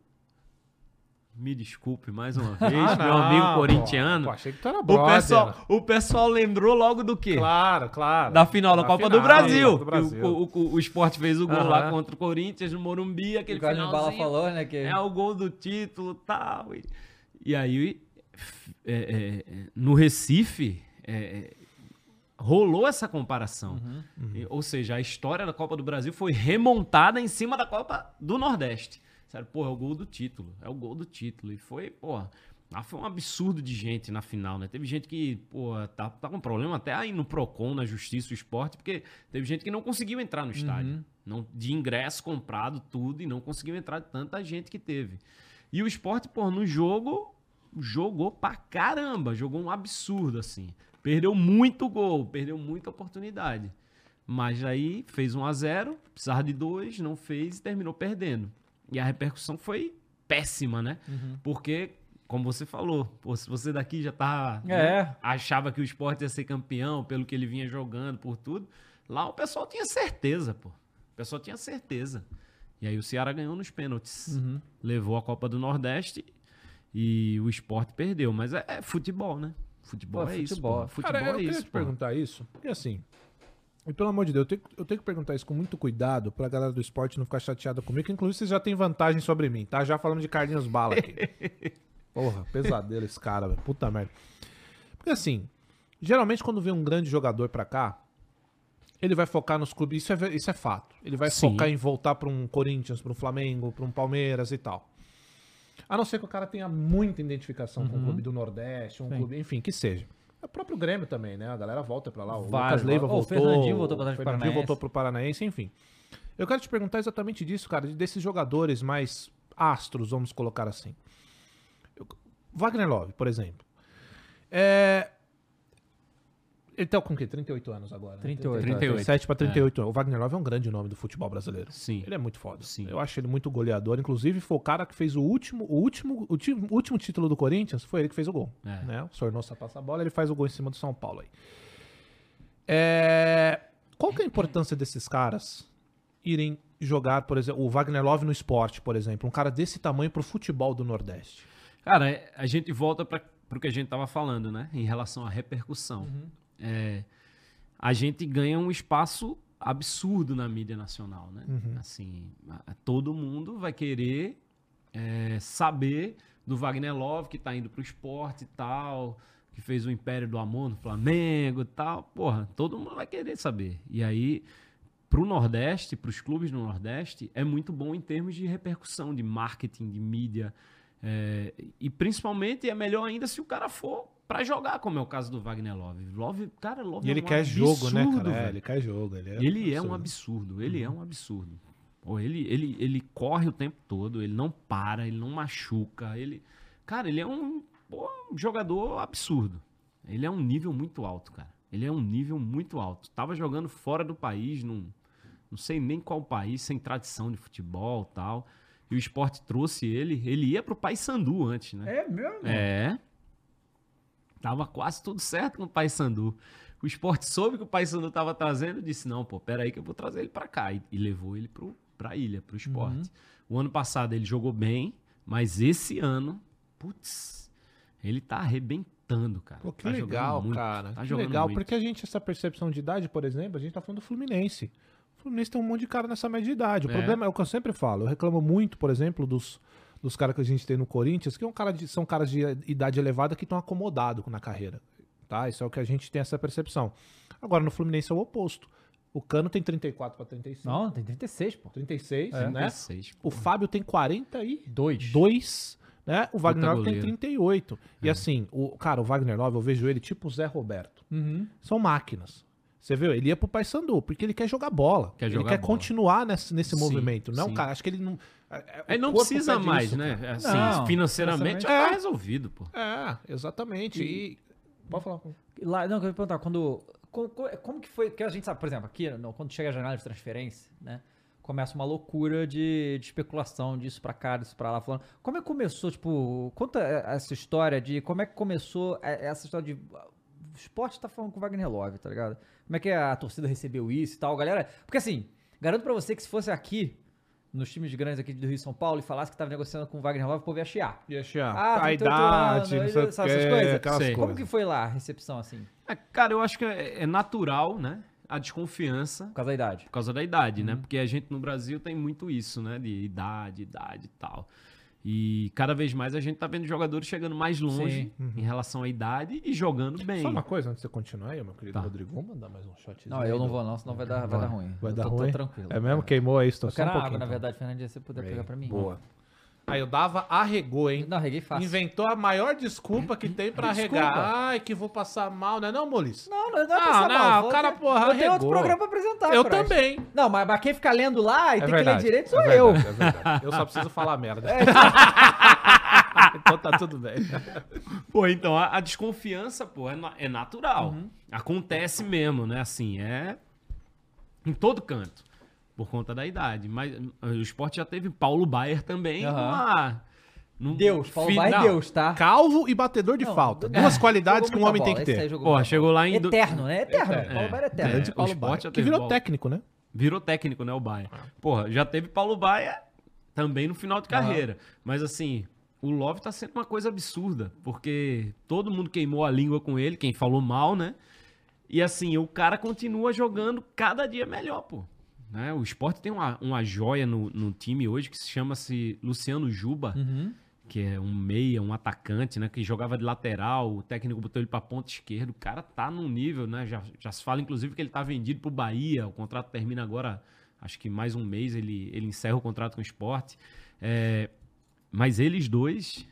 Me desculpe mais uma vez, Ah, meu não, amigo corintiano. Pô, achei que tu era o, brother. pessoal, o pessoal lembrou logo do quê? Claro, claro. Da final da, Copa do final, Brasil. Copa do Brasil. O, o, o, o esporte fez o gol Aham. lá contra o Corinthians no Morumbi, aquele o Carlos Bala finalzinho. falou, né? Que... É o gol do título tal. e tal. E aí, é, é, é, no Recife, é, é, rolou essa comparação. Uhum. E, ou seja, a história da Copa do Brasil foi remontada em cima da Copa do Nordeste. Sério, porra, é o gol do título. É o gol do título. E foi, porra. Lá foi um absurdo de gente na final, né? Teve gente que, pô, tá, tá com problema até aí no Procon, na Justiça e Esporte, porque teve gente que não conseguiu entrar no estádio. Não, de ingresso comprado, tudo, e não conseguiu entrar de tanta gente que teve. E o esporte, pô, no jogo, jogou pra caramba. Jogou um absurdo, assim. Perdeu muito gol, perdeu muita oportunidade. Mas aí fez 1 a 0 precisava de dois, não fez e terminou perdendo. E a repercussão foi péssima, né? Uhum. Porque, como você falou, pô, se você daqui já tá. É. né, achava que o esporte ia ser campeão pelo que ele vinha jogando, por tudo. Lá o pessoal tinha certeza, pô. O pessoal tinha certeza. E aí o Ceará ganhou nos pênaltis. Uhum. Levou a Copa do Nordeste e o esporte perdeu. Mas é, é futebol, né? Futebol Pô, é isso. futebol. pô. Futebol Cara, eu é queria isso. te pô. perguntar isso, porque assim, e pelo amor de Deus, eu tenho, eu tenho que perguntar isso com muito cuidado pra galera do esporte não ficar chateada comigo, que inclusive vocês já têm vantagem sobre mim, tá? Já falamos de Carlinhos Bala aqui. Porra, pesadelo esse cara, velho. Puta merda. Porque assim, geralmente quando vem um grande jogador pra cá, ele vai focar nos clubes, isso é, isso é fato. Ele vai Sim. focar em voltar pra um Corinthians, pra um Flamengo, pra um Palmeiras e tal. A não ser que o cara tenha muita identificação com o clube do Nordeste, um Sim. clube, enfim, que seja. O próprio Grêmio também, né? A galera volta pra lá. O Vários, Lucas Leiva o voltou. Fernandinho voltou pra trás o Paranaense. voltou pro Paranaense, enfim. Eu quero te perguntar exatamente disso, cara, desses jogadores mais astros, vamos colocar assim. Wagner Love, por exemplo. É... Ele tá com o quê? 38 anos agora. né? 38. 37 para 38 anos. O Wagner Love é um grande nome do futebol brasileiro. Sim. Ele é muito foda. Sim. Eu acho ele muito goleador. Inclusive, foi o cara que fez o último, o último, o ti- último título do Corinthians, foi ele que fez o gol. É. Né? O Sornosa passa a bola, ele faz o gol em cima do São Paulo aí. É, Qual que é a importância desses caras irem jogar, por exemplo, o Wagner Love no esporte, por exemplo, um cara desse tamanho pro futebol do Nordeste? Cara, é- a gente volta para o que a gente tava falando, né? Em relação à repercussão. É, a gente ganha um espaço absurdo na mídia nacional, né? Assim, a- todo mundo vai querer é, saber do Wagner Love, que tá indo pro esporte e tal, que fez o Império do Amor no Flamengo e tal. Porra, todo mundo vai querer saber. E aí, pro Nordeste, pros clubes do Nordeste, é muito bom em termos de repercussão, de marketing, de mídia. É, e principalmente é melhor ainda se o cara for pra jogar, como é o caso do Wagner Love. Love, cara, Love E ele é um quer jogo, né, absurdo, cara? É, velho. ele quer jogo. Ele é, Ele é um absurdo. absurdo, ele é um absurdo. Pô, ele, ele, ele corre o tempo todo, ele não para, ele não machuca, ele... Cara, ele é um, pô, um jogador absurdo. Ele é um nível muito alto, cara. Ele é um nível muito alto. Tava jogando fora do país, num, não sei nem qual país, sem tradição de futebol tal. e o esporte trouxe ele, ele ia pro Paysandu antes, né? É mesmo? É. Tava quase tudo certo com o Paysandu. O esporte soube que o Paysandu tava trazendo, disse: não, pô, peraí que eu vou trazer ele pra cá. E, e levou ele pro, pra ilha, pro esporte. Uhum. O ano passado ele jogou bem, mas esse ano, putz, ele tá arrebentando, cara. Pô, que Tá legal, muito, cara. Tá que jogando legal, muito. porque a gente, essa percepção de idade, por exemplo, a gente tá falando do Fluminense. O Fluminense tem um monte de cara nessa média de idade. O É. problema é o que eu sempre falo. Eu reclamo muito, por exemplo, dos, dos caras que a gente tem no Corinthians, que é um cara de- são caras de idade elevada que estão acomodados na carreira. Tá? Isso é o que a gente tem essa percepção. Agora, no Fluminense é o oposto. O Cano tem 34 para 35. Não, tem 36, pô. 36, É. né? 36, pô. O Fábio tem 42, Dois. né? O Wagner Love tem goleiro. 38. É. E assim, o cara, o Wagner Love, eu vejo ele tipo o Zé Roberto. Uhum. São máquinas. Você viu? Ele ia pro Paysandu, porque ele quer jogar bola. Quer ele jogar quer bola. continuar nesse, nesse Sim, movimento. Não, sim. cara, acho que ele não. É- é- não precisa mais, isso, né? cara. Assim, Não, financeiramente tá É. resolvido, pô. É, exatamente. E. Pode falar. Lá, não, eu queria perguntar, quando. Como, como que foi? Porque a gente sabe, por exemplo, aqui, no- quando chega a janela de transferência, né? Começa uma loucura de, de especulação disso pra cá, disso pra lá, falando. Como é que começou, tipo, conta essa história de como é que começou é- essa história de. O esporte tá falando com o Wagner Love, tá ligado? Como é que a torcida recebeu isso e tal, galera? Porque assim, garanto pra você que se fosse aqui, nos times grandes aqui do Rio e São Paulo, e falasse que tava negociando com o Wagner Love, o povo ia chiar. E achar. Ah, a 38 idade, anos, não sabe essas coisas? Como coisas. que foi lá a recepção, assim, É, cara, eu acho que é, é natural, né? A desconfiança por causa da idade? por causa da idade, Uhum. né? Porque a gente no Brasil tem muito isso, né? De idade, idade e tal. E cada vez mais a gente tá vendo jogadores chegando mais longe em relação à idade e jogando bem. Uhum. Só uma coisa antes de você continuar aí, meu querido Tá. Rodrigo. Vamos mandar mais um shotzinho. Não, eu não vou não, senão vai dar, vai dar ruim. Vai Eu dar tô, tô ruim? tranquilo. É mesmo? Queimou aí, estou Eu só quero um água, pouquinho. na então. verdade, Fernandinha, se você puder pegar pra mim. Boa. Aí o Dava arregou, hein? Não, reguei fácil. Inventou a maior desculpa que tem pra Desculpa. arregar. Ai, que vou passar mal, né? Não, Molis? Não, não, não é Ah, passar não, mal. o cara, Eu- porra, Eu tenho outro arregou. programa pra apresentar, eu também. Não, mas, mas quem fica lendo lá e É tem verdade, que ler direito sou é eu. verdade, é verdade. Eu só preciso falar merda. então tá tudo bem. Pô, então a, a desconfiança, pô, é, na- é natural. Uhum. Acontece mesmo, né? Assim, é em todo canto. Por conta da idade. Mas eh, o esporte já teve Paulo Baier também numa, num Deus, Paulo fi- Baier é Não, Deus, tá? Calvo e batedor de Não, falta. é. Duas qualidades que um homem muita tem que bola, ter. Pô, chegou lá em... Eterno, né? Eterno. Eterno. Paulo Baier é eterno. É, Paulo esporte Baier, já Que teve virou bola. técnico, né? Virou técnico, né, o Baia? Porra, já teve Paulo Baia também no final de carreira. Mas assim, o Love tá sendo uma coisa absurda, porque todo mundo queimou a língua com ele, quem falou mal, né? E assim, o cara continua jogando cada dia melhor, pô. Né? O esporte tem uma, uma joia no, no time hoje que se chama-se Luciano Juba, Uhum. que é um meia, um atacante, né? Que jogava de lateral, o técnico botou ele pra ponta esquerda. O cara tá num nível, né? Já, já se fala, inclusive, que ele tá vendido pro Bahia. O contrato termina agora, acho que mais um mês ele, ele encerra o contrato com o esporte. É, mas eles dois,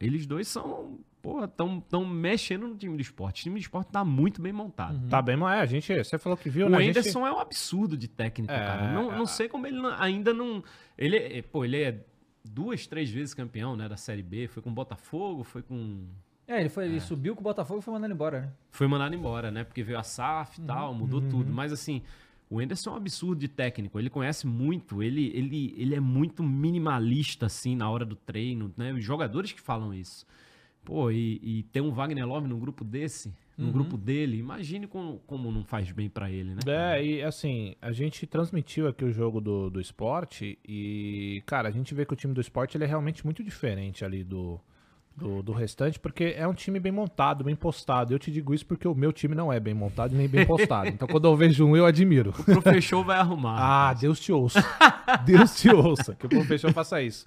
eles dois são, porra, tão, tão mexendo no time do esporte. O time do esporte tá muito bem montado. Tá bem, mas é, a gente. Você falou que viu, O né? Gente- Anderson é um absurdo de técnico, É, cara. Não, é. não sei como ele não- ainda não. Ele, é- pô, ele é duas, três vezes campeão, né, da Série B. Foi com o Botafogo, foi com. É, ele, foi, ele subiu com o Botafogo e foi mandando embora, né? Foi mandado embora, né? Porque veio a SAF Uhum. e tal, mudou tudo. Mas assim, o Anderson é um absurdo de técnico. Ele conhece muito, ele, ele, ele é muito minimalista, assim, na hora do treino, né? Os jogadores que falam isso. Pô, e, e ter um Wagner Love num grupo desse, no Uhum. grupo dele, imagine como, como não faz bem pra ele, né? É, e assim, a gente transmitiu aqui o jogo do, do esporte e, cara, a gente vê que o time do esporte ele é realmente muito diferente ali do, do, do restante, porque é um time bem montado, bem postado. Eu te digo isso porque o meu time não é bem montado nem bem postado. Então quando eu vejo um, eu admiro. O professor vai arrumar. Ah, Deus te ouça. Deus te ouça, que o professor faça isso.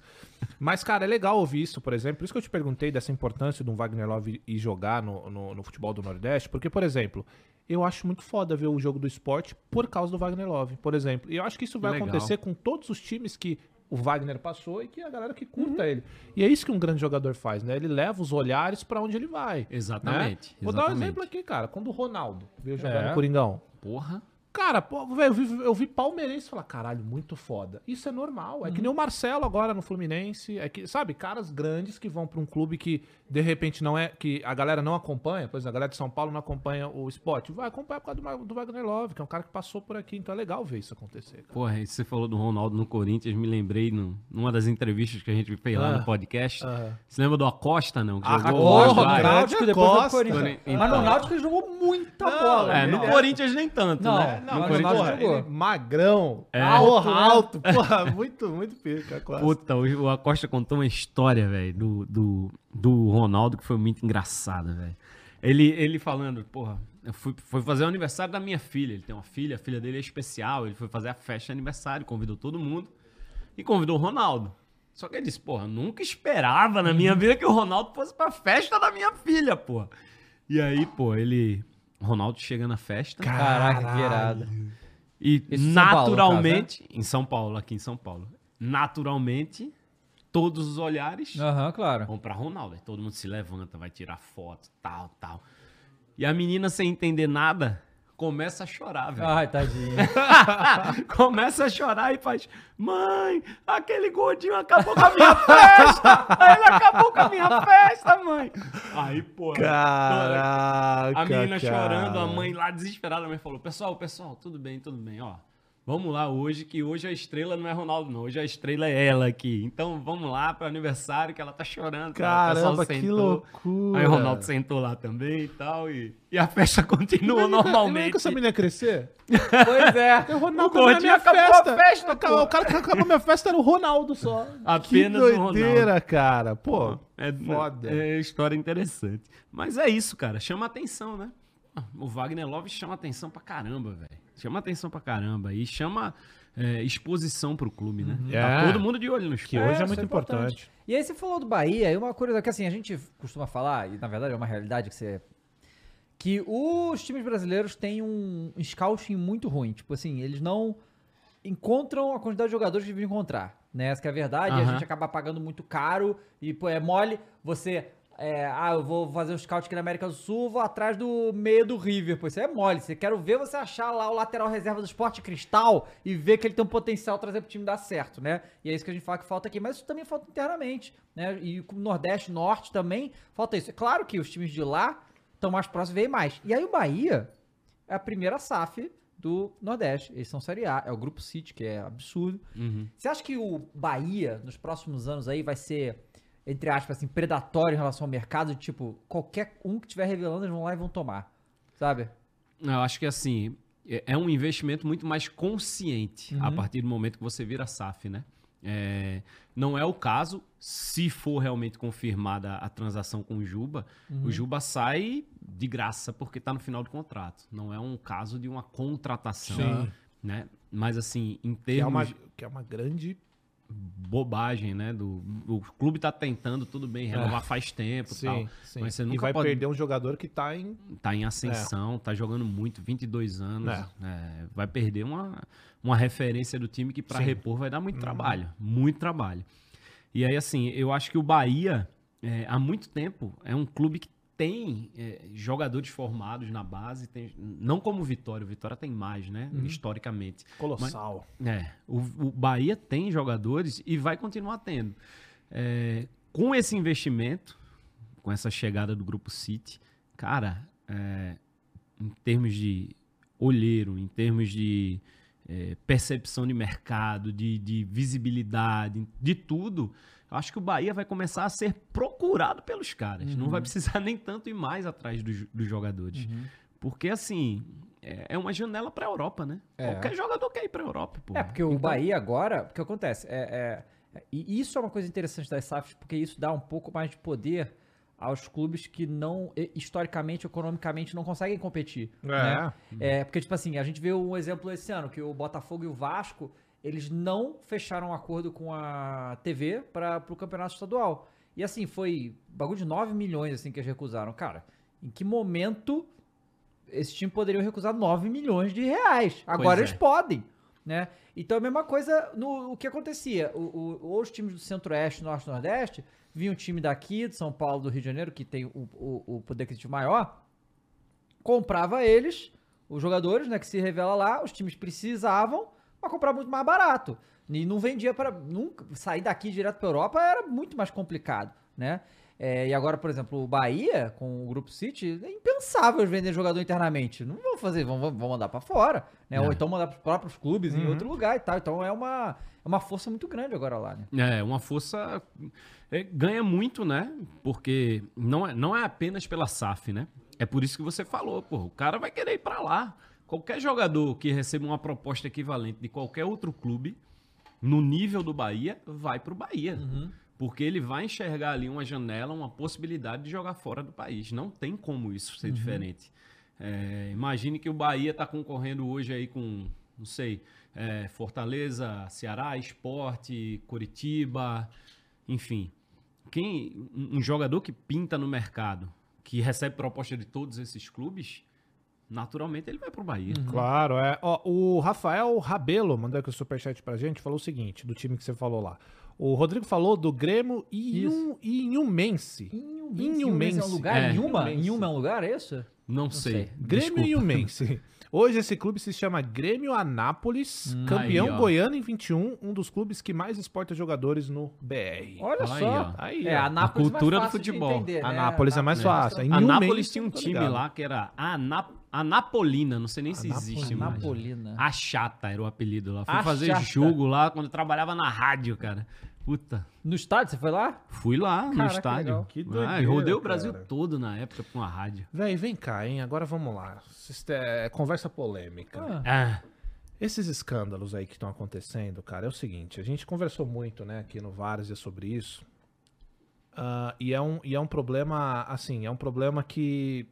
Mas, cara, é legal ouvir isso, por exemplo. Por isso que eu te perguntei dessa importância do Wagner Love ir jogar no, no, no futebol do Nordeste. Porque, por exemplo, eu acho muito foda ver o jogo do esporte por causa do Wagner Love, por exemplo. E eu acho que isso vai Legal. acontecer com todos os times que o Wagner passou e que a galera que curta ele. E é isso que um grande jogador faz, né? Ele leva os olhares pra onde ele vai. Exatamente, né? Vou dar um exemplo aqui, cara. Quando o Ronaldo veio jogar É. no Coringão. Porra. Cara, pô, velho, eu vi, eu vi palmeirense falar, caralho, muito foda. Isso é normal. É que nem o Marcelo agora no Fluminense. É que, sabe, caras grandes que vão pra um clube que, de repente, não é. que a galera não acompanha. Exemplo, a galera de São Paulo não acompanha o esporte. Vai acompanhar por causa do, do Wagner Love, que é um cara que passou por aqui. Então é legal ver isso acontecer. cara. Porra, você falou do Ronaldo no Corinthians, me lembrei no, numa das entrevistas que a gente fez lá Ah. no podcast. Aham. Você lembra do Acosta, não? Que Ah, jogou lá o Náutico depois do. Corinthians. Então. Mas no Náutico ele jogou muita bola. É, no né? Corinthians nem tanto, Não, né? Não, no mas Corinthians, Porra, jogou. ele magrão, É. alto, Alto, né? alto, porra, muito, muito pica. Costa. Puta, o, Acosta contou uma história, velho, do, do, do Ronaldo que foi muito engraçada, velho. Ele, ele falando, porra, eu fui, foi fazer o aniversário da minha filha. Ele tem uma filha, a filha dele é especial. Ele foi fazer a festa de aniversário, convidou todo mundo e convidou o Ronaldo. Só que ele disse, porra, nunca esperava na minha vida que o Ronaldo fosse pra festa da minha filha, porra. E aí, pô, ele. Ronaldo chega na festa. Caraca, que irado. E Isso naturalmente, em São Paulo, aqui em São Paulo, naturalmente, todos os olhares Aham, claro. vão pra Ronaldo. Aí todo mundo se levanta, vai tirar foto, tal, tal. E a menina, sem entender nada, começa a chorar, velho. Ai, tadinho. começa a chorar e faz: Mãe, aquele gordinho acabou com a minha festa! Ele acabou com a minha festa, mãe! Aí, pô. Caraca, A menina cara. chorando, a mãe lá desesperada, a mãe falou: Pessoal, pessoal, tudo bem, tudo bem, ó. Vamos lá hoje, que hoje a estrela não é Ronaldo, não. Hoje a estrela é ela aqui. Então vamos lá pro aniversário que ela tá chorando. O pessoal Caramba, que sentou. loucura. Aí o Ronaldo sentou lá também e tal. E, e a festa continuou Imagina que normalmente. essa menina crescer? pois é. O Ronaldo O na minha acabou a festa. festa. O cara que acabou minha festa era o Ronaldo só. Apenas que o Ronaldo. doideira, cara. Pô, É, foda. é história interessante. Mas é isso, cara. Chama atenção, né? O Wagner Love chama atenção pra caramba, velho. Chama atenção pra caramba. E chama é, exposição pro clube, né? É. Tá todo mundo de olho nos Que hoje é isso muito importante. E aí você falou do Bahia, e uma coisa que assim, a gente costuma falar, e na verdade é uma realidade que você. Que os times brasileiros têm um scouting muito ruim. Tipo assim, eles não encontram a quantidade de jogadores que deveriam encontrar. Né? Essa que é a verdade. E a gente acaba pagando muito caro. E, pô, é mole você. É, ah, eu vou fazer um scout aqui na América do Sul, vou atrás do meio do River. Pô, isso é mole. Você quero ver você achar lá o lateral reserva do Esporte Cristal e ver que ele tem um potencial trazer pro time dar certo, né? E é isso que a gente fala que falta aqui. Mas isso também falta internamente, né? E com o Nordeste, Norte também, falta isso. É claro que os times de lá estão mais próximos e veem mais. E aí o Bahia é a primeira SAF do Nordeste. Eles são Série A, é o Grupo City, que é absurdo. Uhum. Você acha que o Bahia, nos próximos anos aí, vai ser, entre aspas, assim, predatório em relação ao mercado? De, tipo, qualquer um que estiver revelando, eles vão lá e vão tomar. Sabe? Eu acho que assim, é é um investimento muito mais consciente a partir do momento que você vira SAF, né? É, não é o caso, se for realmente confirmada a transação com o Juba, o Juba sai de graça porque está no final do contrato. Não é um caso de uma contratação, Sim. né? Mas assim, em Que é, uma, termos que é uma grande. Bobagem, né? Do, o clube tá tentando, tudo bem, renovar faz tempo e tal. É. Sim, sim. Mas você e nunca vai pode perder um jogador que tá em. tá em ascensão, tá jogando muito, 22 anos. É. é, vai perder uma, uma referência do time que para Sim. repor vai dar muito trabalho. Muito trabalho. E aí, assim, eu acho que o Bahia, é, há muito tempo, é um clube que tem é, jogadores formados na base, tem- não como o Vitória, o Vitória tem mais, né? Historicamente. Colossal. É, o, o Bahia tem jogadores e vai continuar tendo. É, com esse investimento, com essa chegada do Grupo City, cara, é, em termos de olheiro, em termos de é, percepção de mercado, de, de visibilidade, de tudo, eu acho que o Bahia vai começar a ser procurado pelos caras. Não vai precisar nem tanto ir mais atrás dos, dos jogadores. Porque, assim, é, é uma janela para a Europa, né? É. Qualquer jogador quer ir para a Europa, pô. É, porque o Bahia agora, o que acontece? É, é- e isso é uma coisa interessante das SAFs, porque isso dá um pouco mais de poder aos clubes que não, historicamente, economicamente, não conseguem competir. É. né? É, porque, tipo assim, a gente vê um exemplo esse ano, que o Botafogo e o Vasco, eles não fecharam um acordo com a TV para o campeonato estadual. E assim, foi bagulho de 9 milhões assim que eles recusaram. Cara, em que momento esse time poderia recusar 9 milhões de reais? Agora é. eles podem, né? Então a mesma coisa no o que acontecia. O, o, os times do Centro-Oeste, Norte e Nordeste, vinha um time daqui, de São Paulo, do Rio de Janeiro, que tem o, o, o poder aquisitivo maior, comprava eles, os jogadores, né, que se revela lá, os times precisavam para comprar muito mais barato. E não vendia para nunca sair daqui direto para Europa era muito mais complicado, né? É, e agora, por exemplo, o Bahia, com o Grupo City, é impensável vender jogador internamente. Não vão fazer, vão, vão mandar para fora, né? É. Ou então mandar para os próprios clubes uhum. em outro lugar e tal. Então é uma, é uma força muito grande agora lá, né? É, uma força. É, ganha muito, né? Porque não é, não é apenas pela SAF, né? É por isso que você falou, pô. O cara vai querer ir para lá. Qualquer jogador que receba uma proposta equivalente de qualquer outro clube, no nível do Bahia, vai para o Bahia. Uhum. Porque ele vai enxergar ali uma janela, uma possibilidade de jogar fora do país. Não tem como isso ser uhum. diferente. É, imagine que o Bahia está concorrendo hoje aí com, não sei, é, Fortaleza, Ceará, Esporte, Curitiba, enfim. Quem, um jogador que pinta no mercado, que recebe proposta de todos esses clubes, naturalmente ele vai pro Bahia. Uhum. Claro, é. Ó, o Rafael Rabelo mandou aqui o superchat pra gente, falou o seguinte, do time que você falou lá. O Rodrigo falou do Grêmio e Inhumense. Inhumense. É um lugar? É. Inhuma? Inhuma é um lugar, é isso? Não, Não sei. sei. Grêmio Inhumense. Hoje esse clube se chama Grêmio Anápolis, hum, campeão aí, goiano em 21, um dos clubes que mais exporta jogadores no BR. Olha só. Aí, é, Anápolis a cultura do futebol. Entender, né? Anápolis é mais fácil. É Anápolis tinha um time lá que era Anápolis. Anapolina, não sei nem se existe mais. Anapolina. A Chata era o apelido lá. Fui a fazer chata. jogo lá quando eu trabalhava na rádio, cara. Puta. No estádio, você foi lá? Fui lá, no estádio. Que, que doideira, ah, rodei o Brasil todo na época com a rádio. Véi, vem cá, hein? Agora vamos lá. É conversa polêmica. Ah. ah. Esses escândalos aí que estão acontecendo, cara, é o seguinte. A gente conversou muito, né, aqui no Várzea sobre isso. Uh, e, é um, e é um problema, assim, é um problema que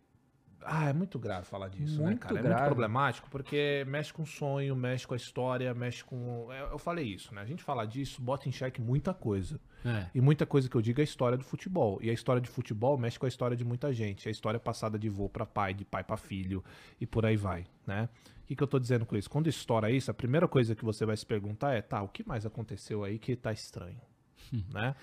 ah, é muito grave falar disso, né, muito né, cara? Grave. É muito problemático porque mexe com o sonho, mexe com a história, mexe com. Eu falei isso, né? A gente falar disso bota em xeque muita coisa. É. E muita coisa que eu digo é a história do futebol. E a história de futebol mexe com a história de muita gente. A história passada de vô para pai, de pai para filho e por aí vai, né? O que, que eu tô dizendo com isso? Quando estoura isso, a primeira coisa que você vai se perguntar é: tá, o que mais aconteceu aí que tá estranho? Hum. Né?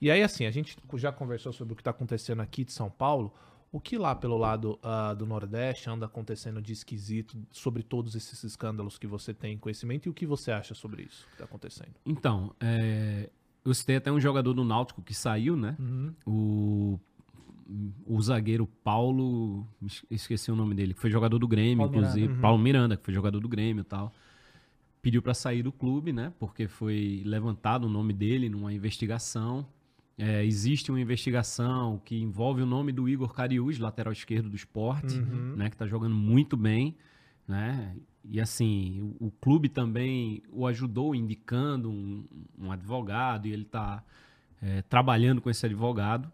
E aí, assim, a gente já conversou sobre o que tá acontecendo aqui de São Paulo. O que lá pelo lado uh, do Nordeste anda acontecendo de esquisito sobre todos esses escândalos que você tem conhecimento e o que você acha sobre isso que está acontecendo? Então, é, eu citei até um jogador do Náutico que saiu, né? Uhum. O, o zagueiro Paulo, esqueci o nome dele, que foi jogador do Grêmio, Paulo inclusive. Miranda. Uhum. Paulo Miranda, que foi jogador do Grêmio e tal. Pediu para sair do clube, né? Porque foi levantado o nome dele numa investigação. É, existe uma investigação que envolve o nome do Igor Cariús, lateral esquerdo do esporte, uhum. né, que está jogando muito bem. Né? E assim, o, o, clube também o ajudou indicando um, um advogado e ele está é, trabalhando com esse advogado.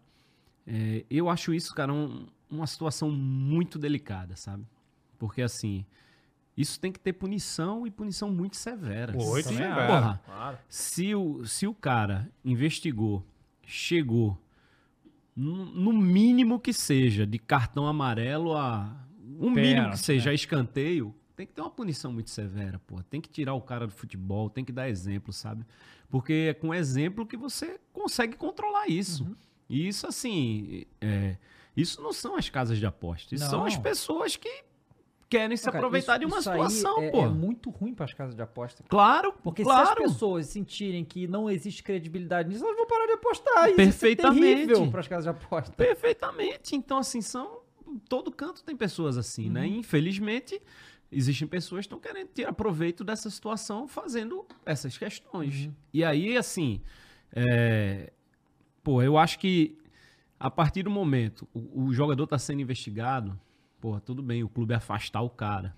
É, eu acho isso, cara, um, uma situação muito delicada, sabe? Porque assim, isso tem que ter punição e punição muito severa. Muito severa. Porra, claro. se, o, se o cara investigou chegou no mínimo que seja, de cartão amarelo a. O mínimo que seja, a escanteio, tem que ter uma punição muito severa, pô. Tem que tirar o cara do futebol, tem que dar exemplo, sabe? Porque é com exemplo que você consegue controlar isso. Uhum. E isso, assim, é, isso não são as casas de aposta. Isso não. são as pessoas que querem se aproveitar isso, de uma situação, é, pô. É muito ruim para as casas de aposta. Claro, porque claro. se as pessoas sentirem que não existe credibilidade nisso, elas vão parar de apostar. Isso Perfeitamente. é para as casas de aposta. Perfeitamente. Então, assim, são todo canto tem pessoas assim, né? uhum. né? Infelizmente, existem pessoas que estão querendo tirar proveito dessa situação fazendo essas questões. Uhum. E aí, assim, é... pô, eu acho que a partir do momento o, o jogador está sendo investigado, Porra, tudo bem, o clube afastar o cara.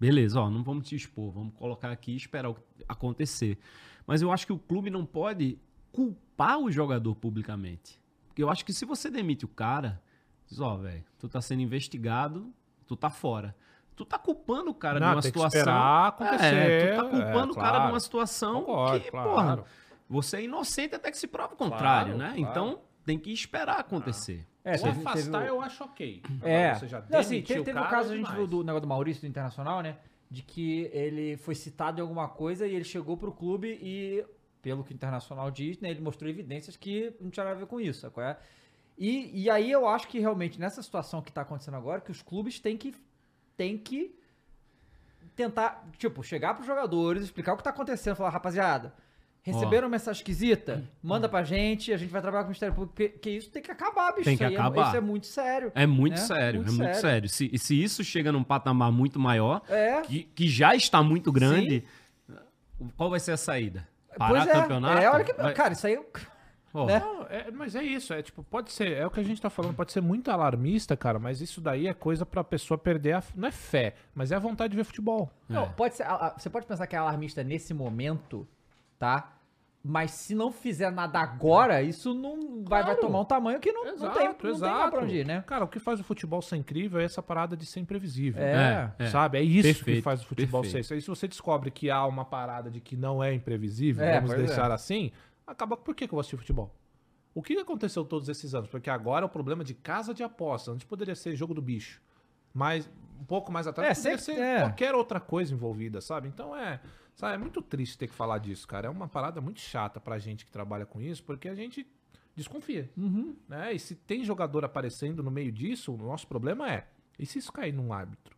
Beleza, ó, não vamos te expor, vamos colocar aqui e esperar acontecer. Mas eu acho que o clube não pode culpar o jogador publicamente. Porque eu acho que se você demite o cara, diz, ó, velho, tu tá sendo investigado, tu tá fora. Tu tá culpando o cara não, de uma situação. Que esperar acontecer. É, tu tá culpando é, claro. o cara de uma situação Concordo, que, claro. porra, você é inocente até que se prova o contrário, claro, né? Então tem que esperar acontecer. Ah. É, o afastar teve... eu acho ok. É. Você já não, assim, teve, teve o caso, a gente viu do negócio do Maurício do Internacional, né? De que ele foi citado em alguma coisa e ele chegou pro clube e, pelo que o Internacional diz, né? Ele mostrou evidências que não tinha nada a ver com isso, é? E, e aí eu acho que realmente nessa situação que tá acontecendo agora, que os clubes têm que, têm que tentar, tipo, chegar pros jogadores, explicar o que tá acontecendo, falar, rapaziada, receberam uma mensagem esquisita? Manda pra gente, a gente vai trabalhar com o Ministério Público, porque, porque isso tem que acabar, bicho. Tem que isso aí é- acabar. isso é muito sério. É muito né? sério, Muito é muito sério. Se, e se isso chega num patamar muito maior, É. que, que já está muito grande, qual vai ser a saída? Parar pois o é, campeonato? É, olha que, Vai- cara, isso aí... Pô, né? Não, é- mas é isso, é tipo, pode ser, é o que a gente tá falando, pode ser muito alarmista, cara, mas isso daí é coisa pra pessoa perder a, não é fé, mas é a vontade de ver futebol. Não, É. pode ser, a- a- você pode pensar que é alarmista nesse momento, tá? Mas se não fizer nada agora, isso não vai, vai Claro. tomar um tamanho que não, não tem, não tem mais pra onde ir, né? Cara, o que faz o futebol ser incrível é essa parada de ser imprevisível. É. É. Sabe? É isso que Perfeito, faz o futebol perfeito. ser. Aí se você descobre que há uma parada de que não é imprevisível, É, vamos pois deixar assim, acaba. Por que, que eu vou assistir futebol? O que aconteceu todos esses anos? Porque agora é o problema de casa de aposta. Antes poderia ser jogo do bicho. Mas um pouco mais atrás É, poderia sempre- ser é. qualquer outra coisa envolvida, sabe? Então é. Sabe, é muito triste ter que falar disso, cara. É uma parada muito chata pra gente que trabalha com isso, porque a gente desconfia. Uhum. Né? E se tem jogador aparecendo no meio disso, o nosso problema é: e se isso cair num árbitro?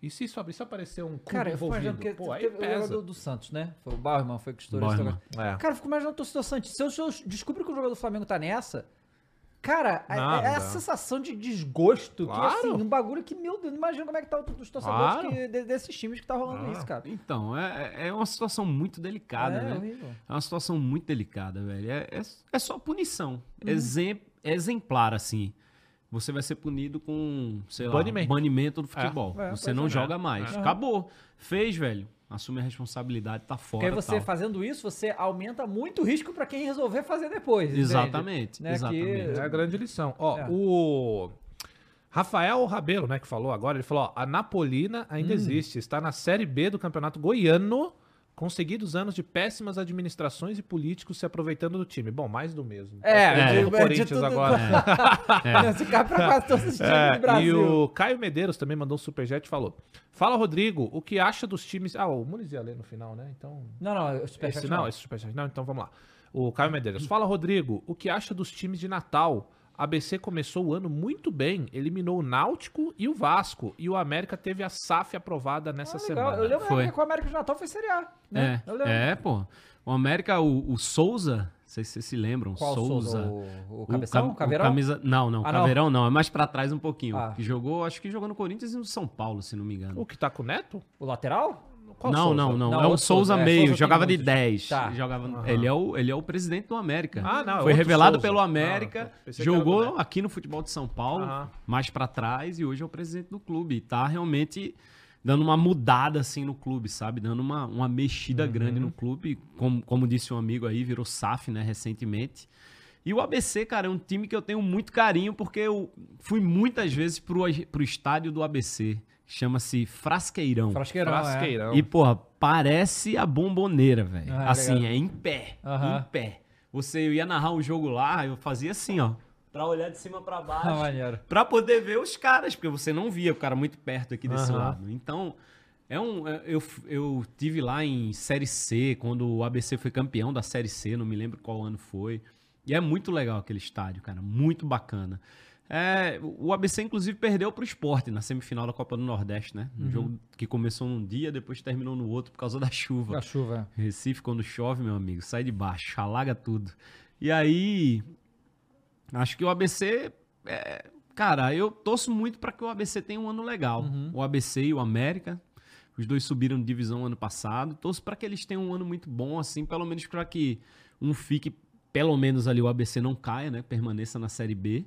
E se isso se aparecer um clube Cara, eu fico envolvido? imaginando que Pô, aí teve o pesa. jogador do Santos, né? Foi o Bauerman, foi que estourou esse. É. Cara, eu fico imaginando o torcedor Santos. Se eu, se eu descubro que o jogador do Flamengo tá nessa, cara, é, é a sensação de desgosto, que Claro. assim, um bagulho que, meu Deus, não imagina como é que tá os torcedores Claro. que- de- desses times que tá rolando Ah. isso, cara. Então, é, é uma situação muito delicada, é né? horrível. É uma situação muito delicada, velho. É, é, é só punição. Uhum. Exemp- exemplar, assim. Você vai ser punido com, sei lá, Banimento. banimento do futebol. É, você não é. joga mais. É. Acabou. Fez, velho. Assume a responsabilidade, tá fora. Porque você tal. fazendo isso, você aumenta muito o risco pra quem resolver fazer depois. Exatamente, Né, que- exatamente. É a grande lição. Ó, É. o Rafael Rabelo, né, que falou agora, ele falou, ó, a Napolina Hum. ainda existe, está na Série B do Campeonato Goiano, com seguidos anos de péssimas administrações e políticos se aproveitando do time. Bom, mais do mesmo. É, de- é o Corinthians tudo- agora. Esse cara pra quase todos os times É, do Brasil. e o Caio Medeiros também mandou um superchat e falou: Fala, Rodrigo, o que acha dos times. Ah, o Muniz ia ler no final, né? Então. Não, não, o Superchat Esse, não, esse superchat. Não, então vamos lá. O Caio Medeiros. Fala, Rodrigo, o que acha dos times de Natal? A ABC começou o ano muito bem, eliminou o Náutico e o Vasco, e o América teve a SAF aprovada nessa Ah, legal. semana. Eu lembro Foi. que o América de Natal foi Série A, né? É, Eu lembro. é, pô. O América, o, o Souza, não sei se vocês se lembram, Qual Souza. O, o O Cabeção? O o Caveirão? camisa, não, não, Ah, não. Caveirão não. é mais pra trás um pouquinho. Ah. Que jogou, acho que jogou no Corinthians e no São Paulo, se não me engano. O que tá com o Neto? O lateral? Qual não, Souza? não, não, Não, É um outro Souza Souza, é, meio, Souza jogava de muitos. 10. Tá. Jogava, ele, é o, ele é o presidente do América. Ah, não, é Foi revelado Souza. pelo Ah, América, tá. Do jogou aqui no futebol de São Paulo, Aham. mais pra trás, e hoje é o presidente do clube. E tá realmente dando uma mudada assim no clube, sabe? Dando uma, uma mexida Uhum. grande no clube. Como, como disse um amigo aí, virou SAF, né, recentemente. E o ABC, cara, é um time que eu tenho muito carinho, porque eu fui muitas vezes pro, pro estádio do ABC. Chama-se Frasqueirão. Frasqueirão, é. Frasqueirão. E, porra, parece a bomboneira, velho. Ah, assim, legal. é em pé. Aham. Em pé. Você eu ia narrar um jogo lá, eu fazia assim, ó. Pra olhar de cima pra Ah, baixo. maneiro. pra poder ver os caras, porque você não via o cara muito perto aqui desse Aham. lado. Então, é um. é- Eu, eu tive lá em Série C, quando o ABC foi campeão da Série C, não me lembro qual ano foi. E é muito legal aquele estádio, cara. Muito bacana. É, o ABC, inclusive, perdeu pro esporte na semifinal da Copa do Nordeste, né? Um jogo que começou num dia, depois terminou no outro por causa da chuva. A chuva. Recife, quando chove, meu amigo, sai de baixo, alaga tudo. E aí, acho que o ABC, é, cara, eu torço muito para que o ABC tenha um ano legal. O ABC e o América, os dois subiram de divisão ano passado. Torço para que eles tenham um ano muito bom, assim, pelo menos para que um fique, pelo menos ali o ABC não caia, né? Permaneça na Série B.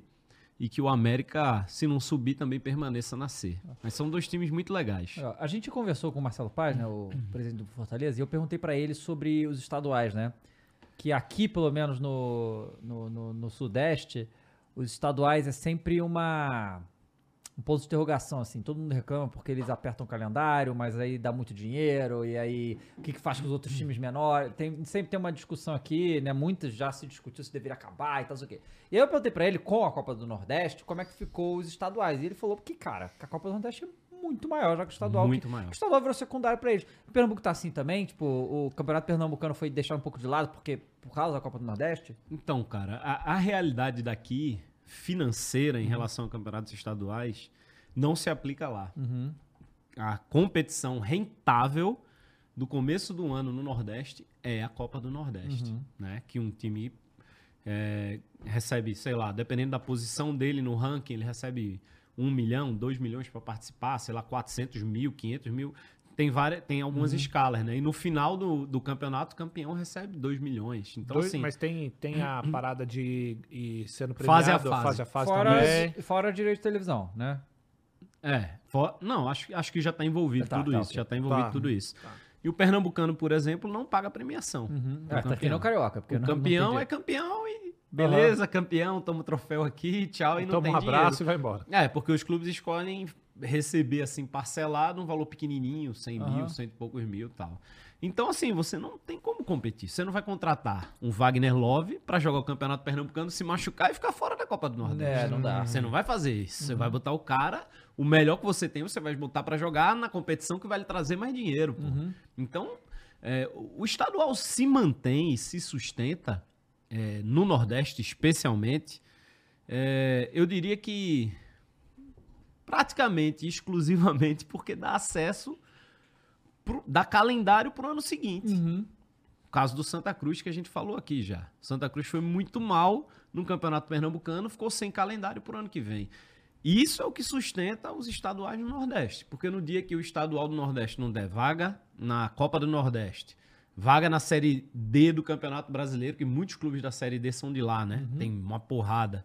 E que o América, se não subir, também permaneça na C. Mas são dois times muito legais. A gente conversou com o Marcelo Paz, né, o presidente do Fortaleza, e eu perguntei pra ele sobre os estaduais, né? Que aqui, pelo menos no, no, no- no Sudeste, os estaduais é sempre uma um ponto de interrogação, assim. Todo mundo reclama porque eles apertam o calendário, mas aí dá muito dinheiro, e aí o que, que faz com os outros times menores? Tem, sempre tem uma discussão aqui, né? Muitas já se discutiu se deveria acabar e tal, sei o quê. E aí eu perguntei pra ele, com a Copa do Nordeste, como é que ficou os estaduais. E ele falou que, cara, a Copa do Nordeste é muito maior, já que o estadual. Muito que, maior. que O estadual virou secundário pra eles. O Pernambuco tá assim também, tipo, o Campeonato Pernambucano foi deixado um pouco de lado porque por causa da Copa do Nordeste. Então, cara, a, a realidade daqui, financeira, em relação a campeonatos estaduais, não se aplica lá. a competição rentável do começo do ano no Nordeste é a Copa do Nordeste, Uhum. né? Que um time é, recebe, sei lá, dependendo da posição dele no ranking, ele recebe um milhão, dois milhões para participar, sei lá, 400 mil, 500 mil. Tem, várias, tem algumas Uhum. escalas, né? E no final do, do campeonato, o campeão recebe 2 milhões. Então, Dois- assim, mas tem, tem a parada de ir sendo Fase a premiado, fase. fase a fase Fora, também. fora direito de televisão, né? É, for- não, acho, acho que já está envolvido Tá, tudo tá, isso, ok. já está envolvido Tá. tudo isso. E o pernambucano, por exemplo, não paga premiação. É, tá aqui no Carioca. Porque O não- não campeão tem é campeão e beleza, campeão, toma o troféu aqui, tchau, e não Toma tem um abraço dinheiro. e vai embora. É, porque os clubes escolhem receber assim parcelado um valor pequenininho, 100 Aham. mil, cento e poucos mil e tal. Então, assim, você não tem como competir. Você não vai contratar um Wagner Love pra jogar o Campeonato Pernambucano, se machucar e ficar fora da Copa do Nordeste. É, não dá. Você não vai fazer isso. Você vai botar o cara, o melhor que você tem, você vai botar pra jogar na competição que vai lhe trazer mais dinheiro. pô. Então, é, o o estadual se mantém e se sustenta, é, no Nordeste especialmente, é, eu diria que praticamente, exclusivamente, porque dá acesso, pro, dá calendário pro ano seguinte. O caso do Santa Cruz, que a gente falou aqui já. Santa Cruz foi muito mal no Campeonato Pernambucano, ficou sem calendário pro ano que vem. E Isso é o que sustenta os estaduais no Nordeste. Porque no dia que o estadual do Nordeste não der vaga na Copa do Nordeste, vaga na Série D do Campeonato Brasileiro, que muitos clubes da Série D são de lá, né? Tem uma porrada.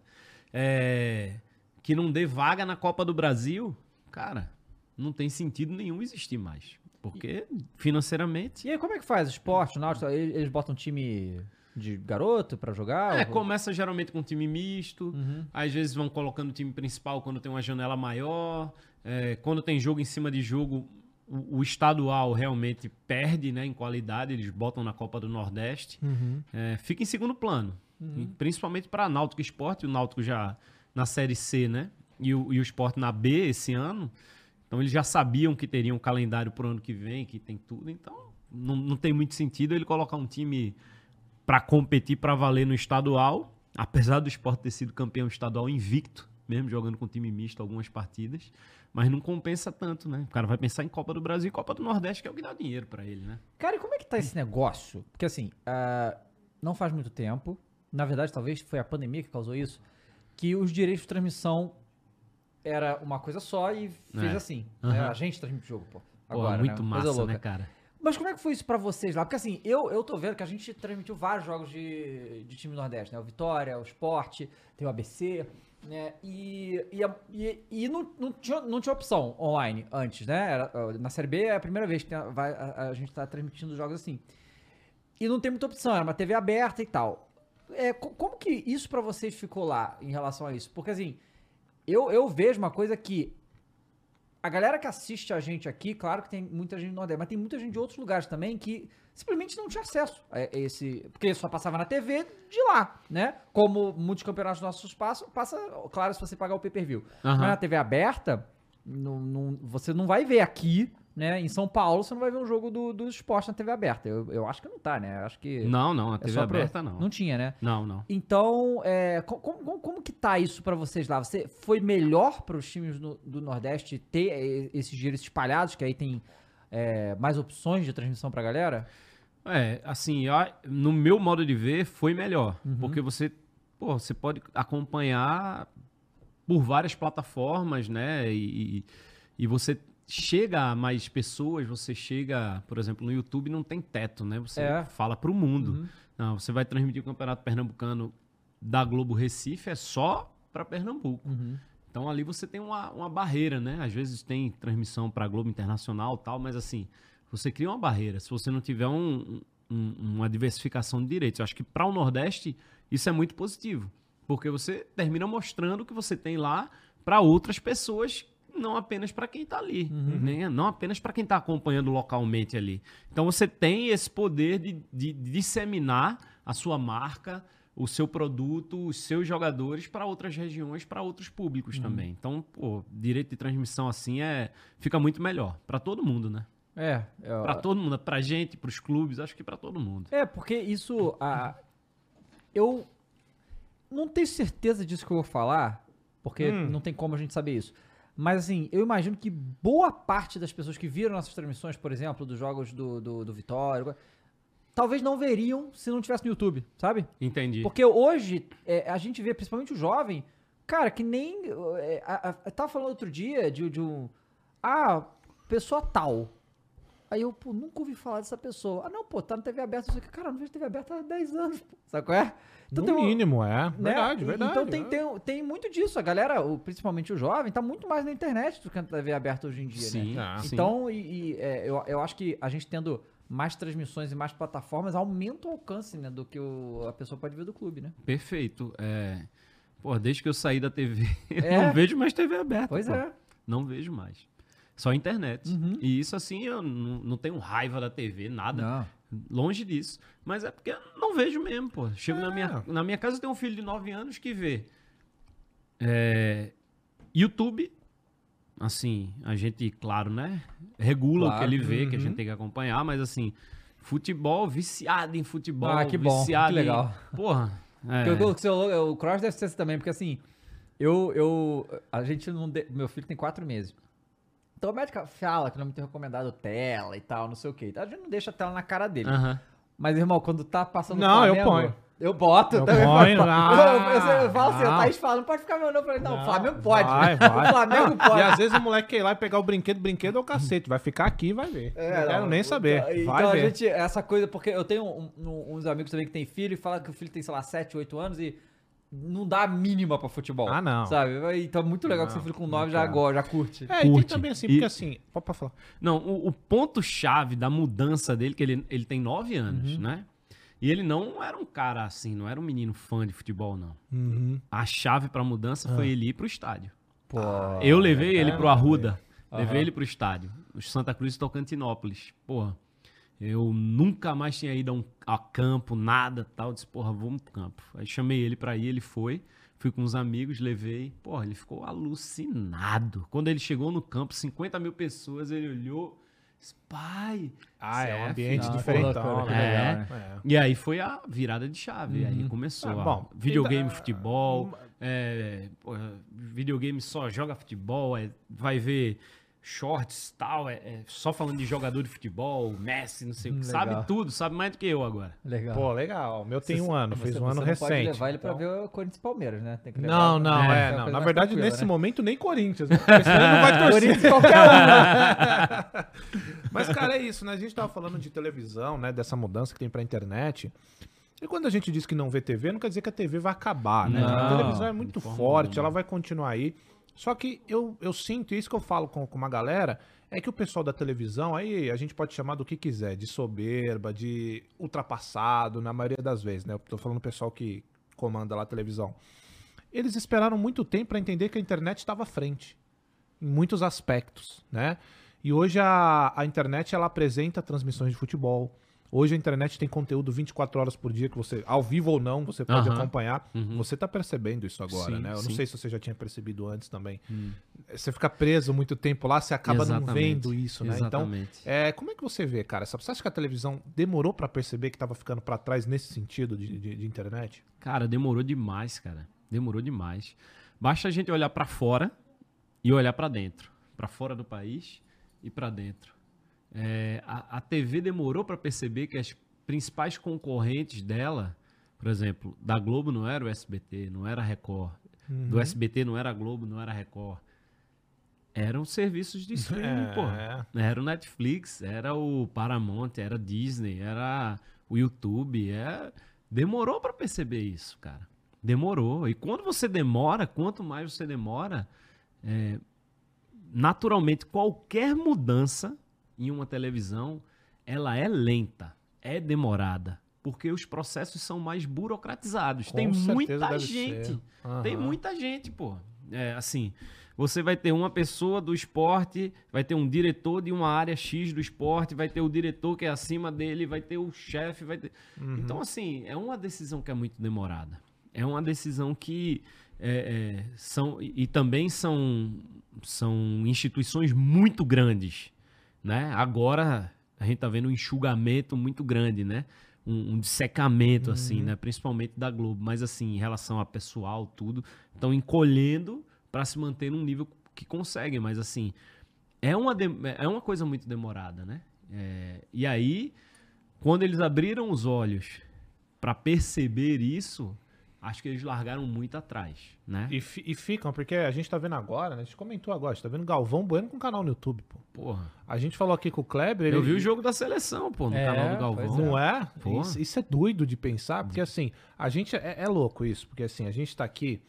É, Que não dê vaga na Copa do Brasil, cara, não tem sentido nenhum existir mais. Porque financeiramente. E aí, como é que faz? Esporte, náutico, eles botam um time de garoto pra jogar? É, Ou- começa geralmente com um time misto. Uhum. Às vezes vão colocando o time principal quando tem uma janela maior. É, quando tem jogo em cima de jogo, o, o estadual realmente perde né, em qualidade. Eles botam na Copa do Nordeste. Uhum. É, fica em segundo plano. E Principalmente para Náutico Esporte. O Náutico já na Série C, né? E o, e o Esporte na B esse ano. Então eles já sabiam que teriam um calendário pro ano que vem, que tem tudo. Então não, não tem muito sentido ele colocar um time para competir para valer no estadual, apesar do esporte ter sido campeão estadual invicto, mesmo jogando com time misto algumas partidas, mas não compensa tanto, né? O cara vai pensar em Copa do Brasil e Copa do Nordeste, que é o que dá dinheiro para ele, né? Cara, e como é que tá esse negócio? Porque assim, ah, não faz muito tempo, na verdade talvez foi a pandemia que causou isso, que os direitos de transmissão era uma coisa só e fez É. assim. né? Aham. A gente transmite o jogo, pô. Pô, Agora, muito né? massa, né, cara? Mas como é que foi isso pra vocês lá? Porque assim, eu, eu tô vendo que a gente transmitiu vários jogos de, de time Nordeste, né? O Vitória, o Sport, tem o ABC, né? E, e, e, e não, não, tinha, não tinha opção online antes, né? Era, na Série B é a primeira vez que a, a- a gente tá transmitindo jogos assim. E não tem muita opção, era uma TV aberta e tal. É, co- como que isso pra vocês ficou lá em relação a isso? Porque assim, eu, eu vejo uma coisa que a galera que assiste a gente aqui, claro que tem muita gente do Nordeste, mas tem muita gente de outros lugares também que simplesmente não tinha acesso a esse. Porque só passava na TV de lá, né? Como muitos campeonatos nossos passam, passa, claro, se você pagar o pay per view. Aham. Mas na TV aberta, não, não- você não vai ver aqui, né? Em São Paulo, você não vai ver um jogo do, do esporte na TV aberta. Eu, eu acho que não tá, né? Eu acho que. Não, não, a é TV pra- aberta não. Não tinha, né? Não, não. Então, é, co- como, como, como que tá isso pra vocês lá? Você foi melhor para os times no- do Nordeste ter eh, esses direitos espalhados, que aí tem é, mais opções de transmissão pra galera? É, assim, eu- no meu modo de ver, foi melhor. Uhum. Porque você, pô, você pode acompanhar por várias plataformas, né? E, e- e você chega a mais pessoas, você chega, por exemplo, no YouTube não tem teto, né? Você É. fala pro mundo. Não, você vai transmitir o Campeonato Pernambucano da Globo Recife, é só para Pernambuco. Então ali você tem uma, uma barreira, né? Às vezes tem transmissão para Globo Internacional e tal, mas assim, você cria uma barreira. Se você não tiver um- um- uma diversificação de direitos. Eu acho que para o Nordeste isso é muito positivo. Porque você termina mostrando o que você tem lá para outras pessoas, não apenas para quem está ali. Né? Não apenas para quem está acompanhando localmente ali. Então você tem esse poder de, de disseminar a sua marca, o seu produto, os seus jogadores para outras regiões, para outros públicos também. Então, pô, direito de transmissão assim é fica muito melhor para todo mundo, né? É, é, Para todo mundo, pra gente, pros clubes, acho que para todo mundo. é porque isso. a- eu não tenho certeza disso que eu vou falar, porque não tem como a gente saber isso. Mas assim, eu imagino que boa parte das pessoas que viram nossas transmissões, por exemplo, dos jogos do, do, do Vitória, talvez não veriam se não tivesse no YouTube, sabe? Entendi. Porque hoje é, a gente vê, principalmente o jovem, cara, que nem. É, a, a, eu tava falando outro dia de, de um. Ah, pessoa tal. Aí eu, pô, nunca ouvi falar dessa pessoa. Ah, não, pô, tá na TV aberta. Eu cara, não vejo TV aberta há 10 anos, pô. Sabe qual é? Então, no mínimo, é. né? Verdade, verdade. Então tem, é. tem, tem muito disso. A galera, principalmente o jovem, tá muito mais na internet do que na TV aberta hoje em dia, Sim, né? Ah, sim. Então, e, e, é, eu, eu acho que a gente tendo mais transmissões e mais plataformas aumenta o alcance, né? Do que o- a pessoa pode ver do clube, né? Perfeito. É... Pô, desde que eu saí da TV, eu É. não vejo mais TV aberta. Pois pô. é. Não vejo mais. Só internet. Uhum. E isso, assim, eu não, não tenho raiva da TV, nada. Não. Longe disso. Mas é porque eu não vejo mesmo, pô. Chego na, É. minha, na minha casa, eu tenho um filho de 9 anos que vê é, YouTube. Assim, a gente, claro, né? Regula o Claro. que ele vê, que a Uhum. gente tem que acompanhar, mas assim, futebol, viciado em futebol. Ah, que bom, viciado que em- legal. Porra. é. Porque o, o, seu- o Cross deve ser também, porque assim, eu, eu, a gente não, de- meu filho tem quatro meses. Então o médico fala que não me tem recomendado tela e tal, não sei o que. Então a gente não deixa a tela na cara dele. Aham. Mas, irmão, quando tá passando Não, eu Flamengo, ponho. Eu boto, Eu também ponho, ah, eu, eu, eu falo assim, o. Thaís fala, não pode ficar meu não. Eu falei, não, o Flamengo pode. vai, vai. O Flamengo pode. E às vezes o moleque quer ir lá e pegar o brinquedo, brinquedo é o cacete. Vai ficar aqui e vai ver. É, não quero nem saber. Então, vai então a ver. gente, essa coisa, porque eu tenho um- um- uns amigos também que tem filho e fala que o filho tem, sei lá, 7, 8 anos e não dá a mínima pra futebol. Ah, não. Sabe? Então é muito legal que Não, seu filho com não 9 já, gosta, já curte. É, e tem Curte. também assim, E- porque assim, pode pode falar. Não, o, o ponto-chave da mudança dele, que ele, ele tem nove Uhum. anos, né? E ele não era um cara assim, não era um menino fã de futebol, não. Uhum. A chave pra mudança Ah. foi ele ir pro estádio. Pô, Eu levei ele pro Arruda. Levei ele pro estádio. O Santa Cruz e Tocantinópolis. Porra, eu nunca mais tinha ido a, um, a campo, nada tal. Eu Disse, porra, vamos pro campo. Aí chamei ele pra ir, ele foi. Fui com os amigos, levei. Porra, ele ficou alucinado. Quando ele chegou no campo, 50 mil pessoas, ele olhou. Disse, pai. Ah, é um CF, ambiente que loucura, que né? É. E aí foi a virada de chave. Aí começou. Ah, bom, videogame, ainda- futebol. é, porra, videogame só joga futebol. é, vai ver shorts e tal. É, é só falando de jogador de futebol, Messi, não sei o que. Sabe tudo, sabe mais do que eu agora. Legal. Pô, legal. O meu tem Você- um ano, você- fez um você ano não recente. pode levar ele pra então- ver o Corinthians e Palmeiras, né? Tem que levar Não, não, pra- é. uma não. Na verdade, nesse né? momento, nem Corinthians. né? Porque senão não vai torcer. Corinthians qualquer um, né? Mas, cara, é isso, né? A gente tava falando de televisão, né? Dessa mudança que tem pra internet. E quando a gente diz que não vê TV, não quer dizer que a TV vai acabar, né? a Não, televisão é muito forte, ela vai continuar aí. Só que eu, eu sinto, isso que eu falo com, com uma galera, é que o pessoal da televisão, aí a gente pode chamar do que quiser, de soberba, de ultrapassado, na maioria das vezes, né? Eu tô falando do pessoal que comanda lá a televisão. Eles esperaram muito tempo pra entender que a internet estava à frente em muitos aspectos, né? E hoje a, a internet ela apresenta transmissões de futebol. Hoje a internet tem conteúdo 24 horas por dia que você, ao vivo ou não, você pode acompanhar. Uhum. Você tá percebendo isso agora, Sim, né? Eu não sim. Hum. sei se você já tinha percebido antes também. Você fica preso muito tempo lá, você acaba não Exatamente. vendo isso, né? Então, Exatamente. é, como é que você vê, cara? Você acha que a televisão demorou pra perceber que tava ficando pra trás nesse sentido de, de- de internet? Cara, demorou demais, cara. Demorou demais. Basta a gente olhar pra fora e olhar pra dentro. Pra fora do país e pra dentro. É, a, a TV demorou pra perceber que as principais concorrentes dela, por exemplo, da Globo não era o SBT, não era a Record. Do SBT não era a Globo, não era a Record. Eram serviços de streaming, É. pô. Era o Netflix, era o Paramount, era a Disney, era o YouTube. É... Demorou pra perceber isso, cara. Demorou. E quando você demora, quanto mais você demora, é, naturalmente qualquer mudança em uma televisão, ela é lenta, é demorada. Porque os processos são mais burocratizados. Com Tem muita gente. Aham. Tem muita gente, pô. É, assim, você vai ter uma pessoa do esporte, vai ter um diretor de uma área X do esporte, vai ter o diretor que é acima dele, vai ter o chefe, vai ter... Uhum. Então, assim, é uma decisão que é muito demorada. É uma decisão que é, é, são... E e também são, são instituições muito grandes, né? Agora, a gente tá vendo um enxugamento muito grande, né? Um, um dissecamento, assim, né? Principalmente da Globo. Mas, assim, em relação a pessoal, tudo, estão encolhendo para se manter num nível que conseguem, mas assim, é uma, de- é uma coisa muito demorada, né? É, e aí, quando eles abriram os olhos pra perceber isso, acho que eles largaram muito atrás, né? E, e ficam, porque a gente tá vendo agora, né? A gente comentou agora, a gente tá vendo Galvão Bueno com canal no YouTube, pô. Porra. A gente falou aqui com o Kleber. Eu ele- vi o jogo da seleção, pô, no É, canal do Galvão. Não é? Isso, isso é doido de pensar, porque assim, a gente. É, é louco isso, porque assim, a gente tá aqui.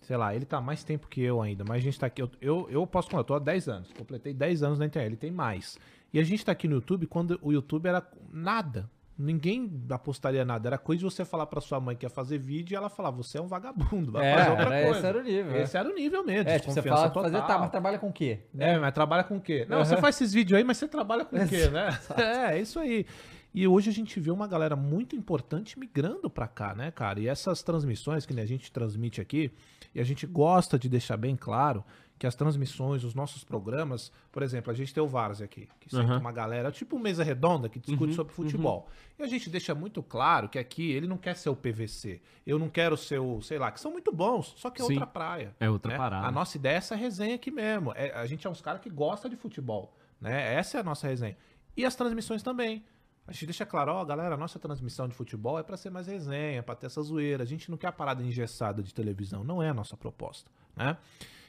Sei lá, ele tá há mais tempo que eu ainda, mas a gente tá aqui. Eu, eu, eu posso contar, eu tô há 10 anos. Completei 10 anos na internet, ele tem mais. E a gente tá aqui no YouTube quando o YouTube era nada. Ninguém apostaria nada. Era coisa de você falar pra sua mãe que ia fazer vídeo e ela falar, você é um vagabundo, vai É, fazer outra era- coisa. esse era o nível, é. Esse era o nível mesmo. É, tipo, você fala pra fazer, total. tá, mas trabalha com o quê? É, mas trabalha com o quê? Não, Uhum. você faz esses vídeos aí, mas você trabalha com o quê, né? É, é isso aí. E hoje a gente vê uma galera muito importante migrando pra cá, né, cara? E essas transmissões que né, a gente transmite aqui, e a gente gosta de deixar bem claro que as transmissões, os nossos programas, por exemplo, a gente tem o Várzea aqui, que senta uma galera, tipo mesa redonda, que discute sobre futebol. E a gente deixa muito claro que aqui ele não quer ser o PVC, eu não quero ser o, sei lá, que são muito bons, só que é Sim. outra praia. É outra né? parada. A nossa ideia é essa resenha aqui mesmo. É, a gente é uns caras que gosta de futebol, né? Essa é a nossa resenha. E as transmissões também. A gente deixa claro, ó, galera, a nossa transmissão de futebol é pra ser mais resenha, pra ter essa zoeira. A gente não quer a parada engessada de televisão, não é a nossa proposta, né?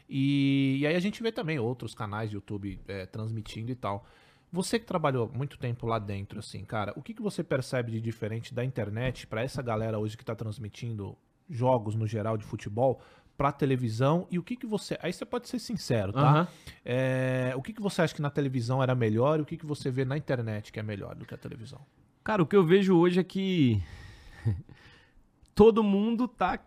E, e aí a gente vê também outros canais de YouTube é, transmitindo e tal. Você que trabalhou muito tempo lá dentro, assim, cara, o que, que você percebe de diferente da internet pra essa galera hoje que tá transmitindo jogos no geral de futebol pra televisão? E o que que você. Aí você pode ser sincero, tá? Aham. É, o que, que você acha que na televisão era melhor e o que, que você vê na internet que é melhor do que a televisão? Cara, o que eu vejo hoje é que todo mundo tá.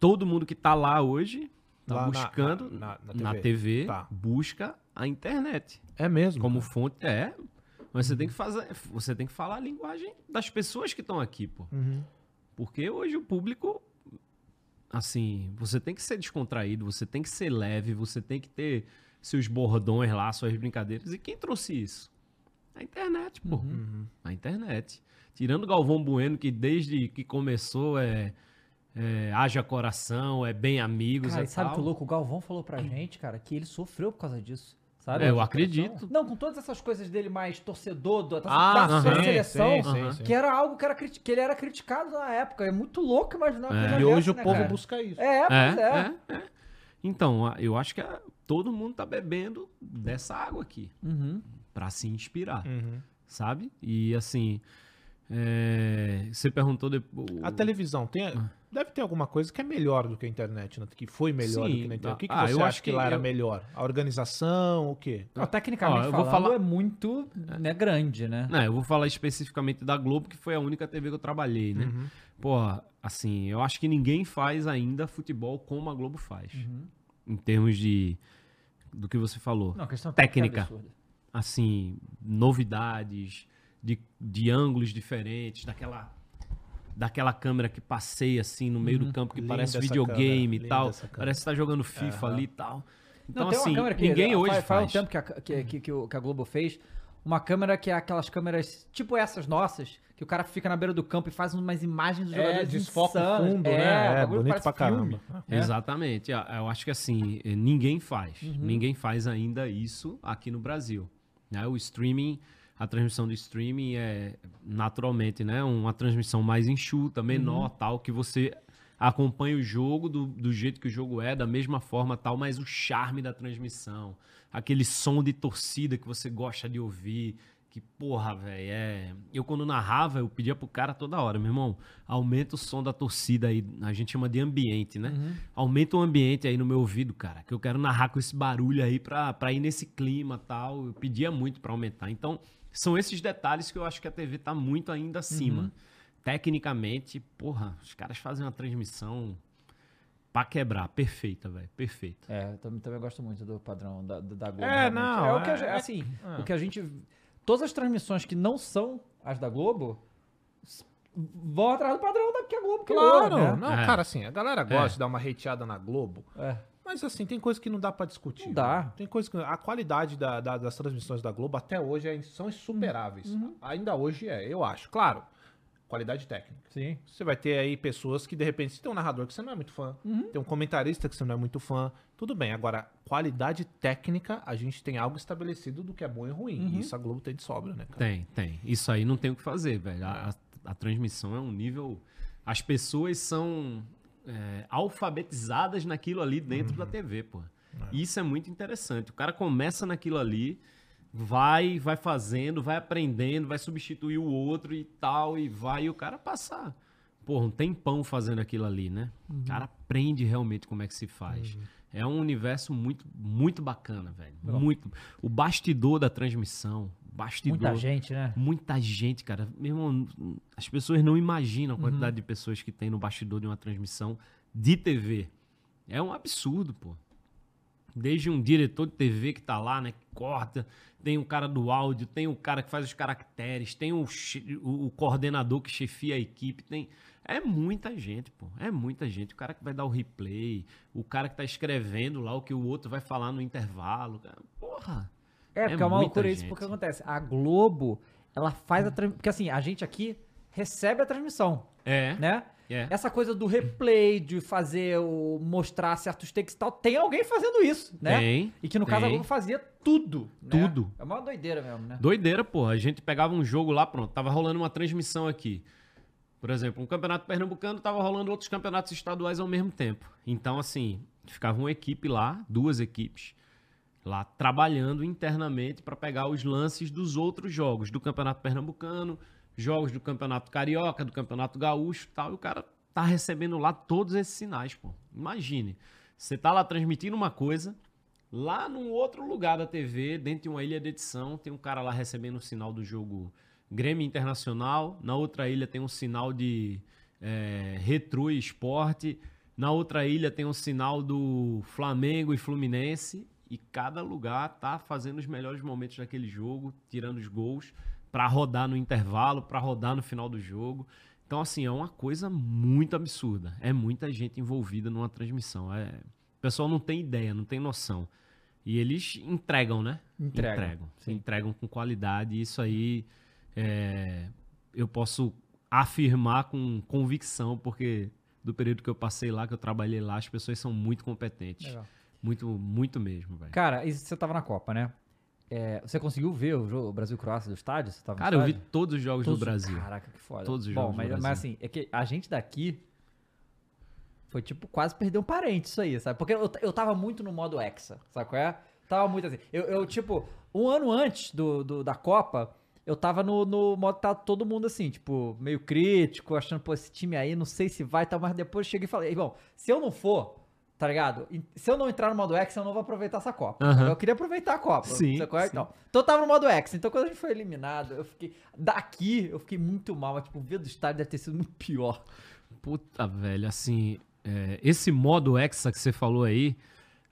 Todo mundo que tá lá hoje tá na- buscando na- na- na, na TV, TV. Tá. busca a internet É mesmo? como fonte. É. Mas você tem que fazer. Você tem que falar a linguagem das pessoas que estão aqui, pô. Uhum. Porque hoje o público. Assim, você tem que ser descontraído, você tem que ser leve, você tem que ter seus bordões lá, suas brincadeiras. E quem trouxe isso? A internet, pô. Uhum. A internet. Tirando Galvão Bueno, que desde que começou é, é haja coração, é bem amigos Cara, e sabe tal. que o louco? O Galvão falou pra gente, cara, que ele sofreu por causa disso. Sabe? É, eu acredito. Não, com todas essas coisas dele mais torcedor, do, Ah, da seleção, sim, sim, sim. que era algo que, era, que ele era criticado na época. É muito louco imaginar É. coisa E hoje dessa, o né, povo cara? busca isso. É, pois é. É, é, é. Então, eu acho que todo mundo tá bebendo dessa água aqui Uhum. pra se inspirar, Uhum. sabe? E assim, é, você perguntou depois. A televisão tem. Ah. Deve ter alguma coisa que é melhor do que a internet, né? que foi melhor do Sim, que na internet. O que, que ah, você eu acha acho que que lá era eu- melhor? A organização, o quê? Ó, tecnicamente Ó, eu vou falando, falar- é muito né, grande, né? Não, eu vou falar especificamente da Globo, que foi a única TV que eu trabalhei, né? Uhum. Porra, assim, eu acho que ninguém faz ainda futebol como a Globo faz. Uhum. Em termos de. do que você falou. Não, a questão Técnica. é absurda. Assim, novidades, de, de ângulos diferentes, daquela. Daquela câmera que passeia assim no meio do campo, que parece videogame câmera, e tal. Parece que tá jogando FIFA Aham. ali e tal. Então, Não, tem assim, uma câmera que ninguém hoje faz, faz. faz um tempo que a, que, que, que o- que a Globo fez. Uma câmera que é aquelas câmeras tipo essas nossas, que o cara fica na beira do campo e faz umas imagens dos É, jogadores desfoca o fundo, é, né? É, o bagulho bonito pra filme. caramba. É. Exatamente. Eu acho que assim, eh, ninguém faz. Uhum. Ninguém faz ainda isso aqui no Brasil. né? O streaming, a transmissão do streaming é naturalmente, né? Uma transmissão mais enxuta, menor, Uhum. tal, que você acompanha o jogo do, do jeito que o jogo é, da mesma forma, tal, mas o charme da transmissão, aquele som de torcida que você gosta de ouvir, que porra, velho, é. Eu quando narrava, eu pedia pro cara toda hora, meu irmão, aumenta o som da torcida aí, a gente chama de ambiente, né? Uhum. Aumenta o ambiente aí no meu ouvido, cara, que eu quero narrar com esse barulho aí pra, pra ir nesse clima tal. Eu pedia muito pra aumentar. Então, são esses detalhes que eu acho que a TV tá muito ainda acima. Uhum. Tecnicamente, porra, os caras fazem uma transmissão pra quebrar, perfeita, velho, perfeita. É, eu também, também gosto muito do padrão da, da da Globo. É, realmente. não, É o que a é- gente- é- assim, é. o que a gente. Todas as transmissões que não são as da Globo vão atrás do padrão da que a Globo criou, Claro, né? não, É. cara, assim, a galera gosta É. de dar uma hateada na Globo, É. mas assim, tem coisa que não dá pra discutir. Não dá. né? Tem coisa que. A qualidade da- da- das transmissões da Globo até hoje é- são insuperáveis. Uhum. Ainda hoje é, eu acho. Claro, qualidade técnica. Sim. Você vai ter aí pessoas que, de repente, se tem um narrador que você não é muito fã, tem um comentarista que você não é muito fã, tudo bem. Agora, qualidade técnica, a gente tem algo estabelecido do que é bom e ruim. E isso a Globo tem de sobra, né, cara? Tem, tem. Isso aí não tem o que fazer, velho. A, a- a transmissão é um nível. As pessoas são é, alfabetizadas naquilo ali dentro da TV, pô. Isso é muito interessante. O cara começa naquilo ali, vai, vai fazendo, vai aprendendo, vai substituir o outro e tal, e vai, e o cara passar. Porra, um tempão fazendo aquilo ali, né? O cara aprende realmente como é que se faz. É um universo muito, muito bacana, velho. Muito. O bastidor da transmissão. Bastidor. Muita gente, né? Muita gente, cara. Meu irmão, as pessoas não imaginam a quantidade de pessoas que tem no bastidor de uma transmissão de TV. É um absurdo, pô. Desde um diretor de TV que tá lá, né? Que corta, tem o cara do áudio, tem o cara que faz os caracteres, tem o, che- o- coordenador que chefia a equipe, tem. É muita gente, pô. É muita gente. O cara que vai dar o replay, o cara que tá escrevendo lá o que o outro vai falar no intervalo. cara. Porra. É, porque é, uma loucura isso, porque acontece. A Globo, ela faz a transmissão. Porque assim, a gente aqui recebe a transmissão, É. né? É. Essa coisa do replay, de fazer o. mostrar certos takes e tal, tem alguém fazendo isso, né? Tem, E que no caso a tem. Globo fazia tudo. né? Tudo. É uma doideira mesmo, né? Doideira, porra. A gente pegava um jogo lá, pronto, tava rolando uma transmissão aqui. Por exemplo, um campeonato pernambucano tava rolando outros campeonatos estaduais ao mesmo tempo. Então, assim, ficava uma equipe lá, duas equipes, lá trabalhando internamente para pegar os lances dos outros jogos, do campeonato pernambucano, jogos do campeonato carioca, do campeonato gaúcho tal. E o cara tá recebendo lá todos esses sinais, pô. Imagine, você tá lá transmitindo uma coisa, Lá num outro lugar da TV, dentro de uma ilha de edição, tem um cara lá recebendo o sinal do jogo Grêmio Internacional. Na outra ilha tem um sinal de é, Retro Esporte. Na outra ilha tem um sinal do Flamengo e Fluminense. E cada lugar tá fazendo os melhores momentos daquele jogo, tirando os gols, para rodar no intervalo, para rodar no final do jogo. Então, assim, é uma coisa muito absurda. É muita gente envolvida numa transmissão. É... O pessoal não tem ideia, não tem noção. E eles entregam, né? Entregam, Entregam. Entregam com qualidade. E isso aí é, eu posso afirmar com convicção, porque do período que eu passei lá, que eu trabalhei lá, as pessoas são muito competentes. Legal. Muito, muito mesmo, velho. Cara, e você tava na Copa, né? É, você conseguiu ver o jogo Brasil-Croácia do estádio? Você tava Cara, eu vi estádio? todos os jogos Todos- do Brasil. Caraca, que foda. Todos os Bom, jogos do mas, Brasil. mas assim, é que a gente daqui foi tipo quase perder um parente isso aí, sabe? Porque eu, eu tava muito no modo Hexa, sabe qual é? Tava muito assim. Eu, eu, tipo, um ano antes do, do- da Copa, eu tava no, no modo que tá todo mundo assim, tipo, meio crítico, achando, pô, esse time aí, não sei se vai e tal, mas depois eu cheguei e falei, bom, se eu não for, tá ligado? Se eu não entrar no modo X, eu não vou aproveitar essa Copa. Aham. Eu queria aproveitar a Copa. Sim, é? sim. Então, então eu tava no modo X. Então quando a gente foi eliminado, eu fiquei. Daqui, eu fiquei muito mal. Mas, tipo, ver do estádio deve ter sido muito pior. Puta, velho, assim, é, esse modo Hexa que você falou aí,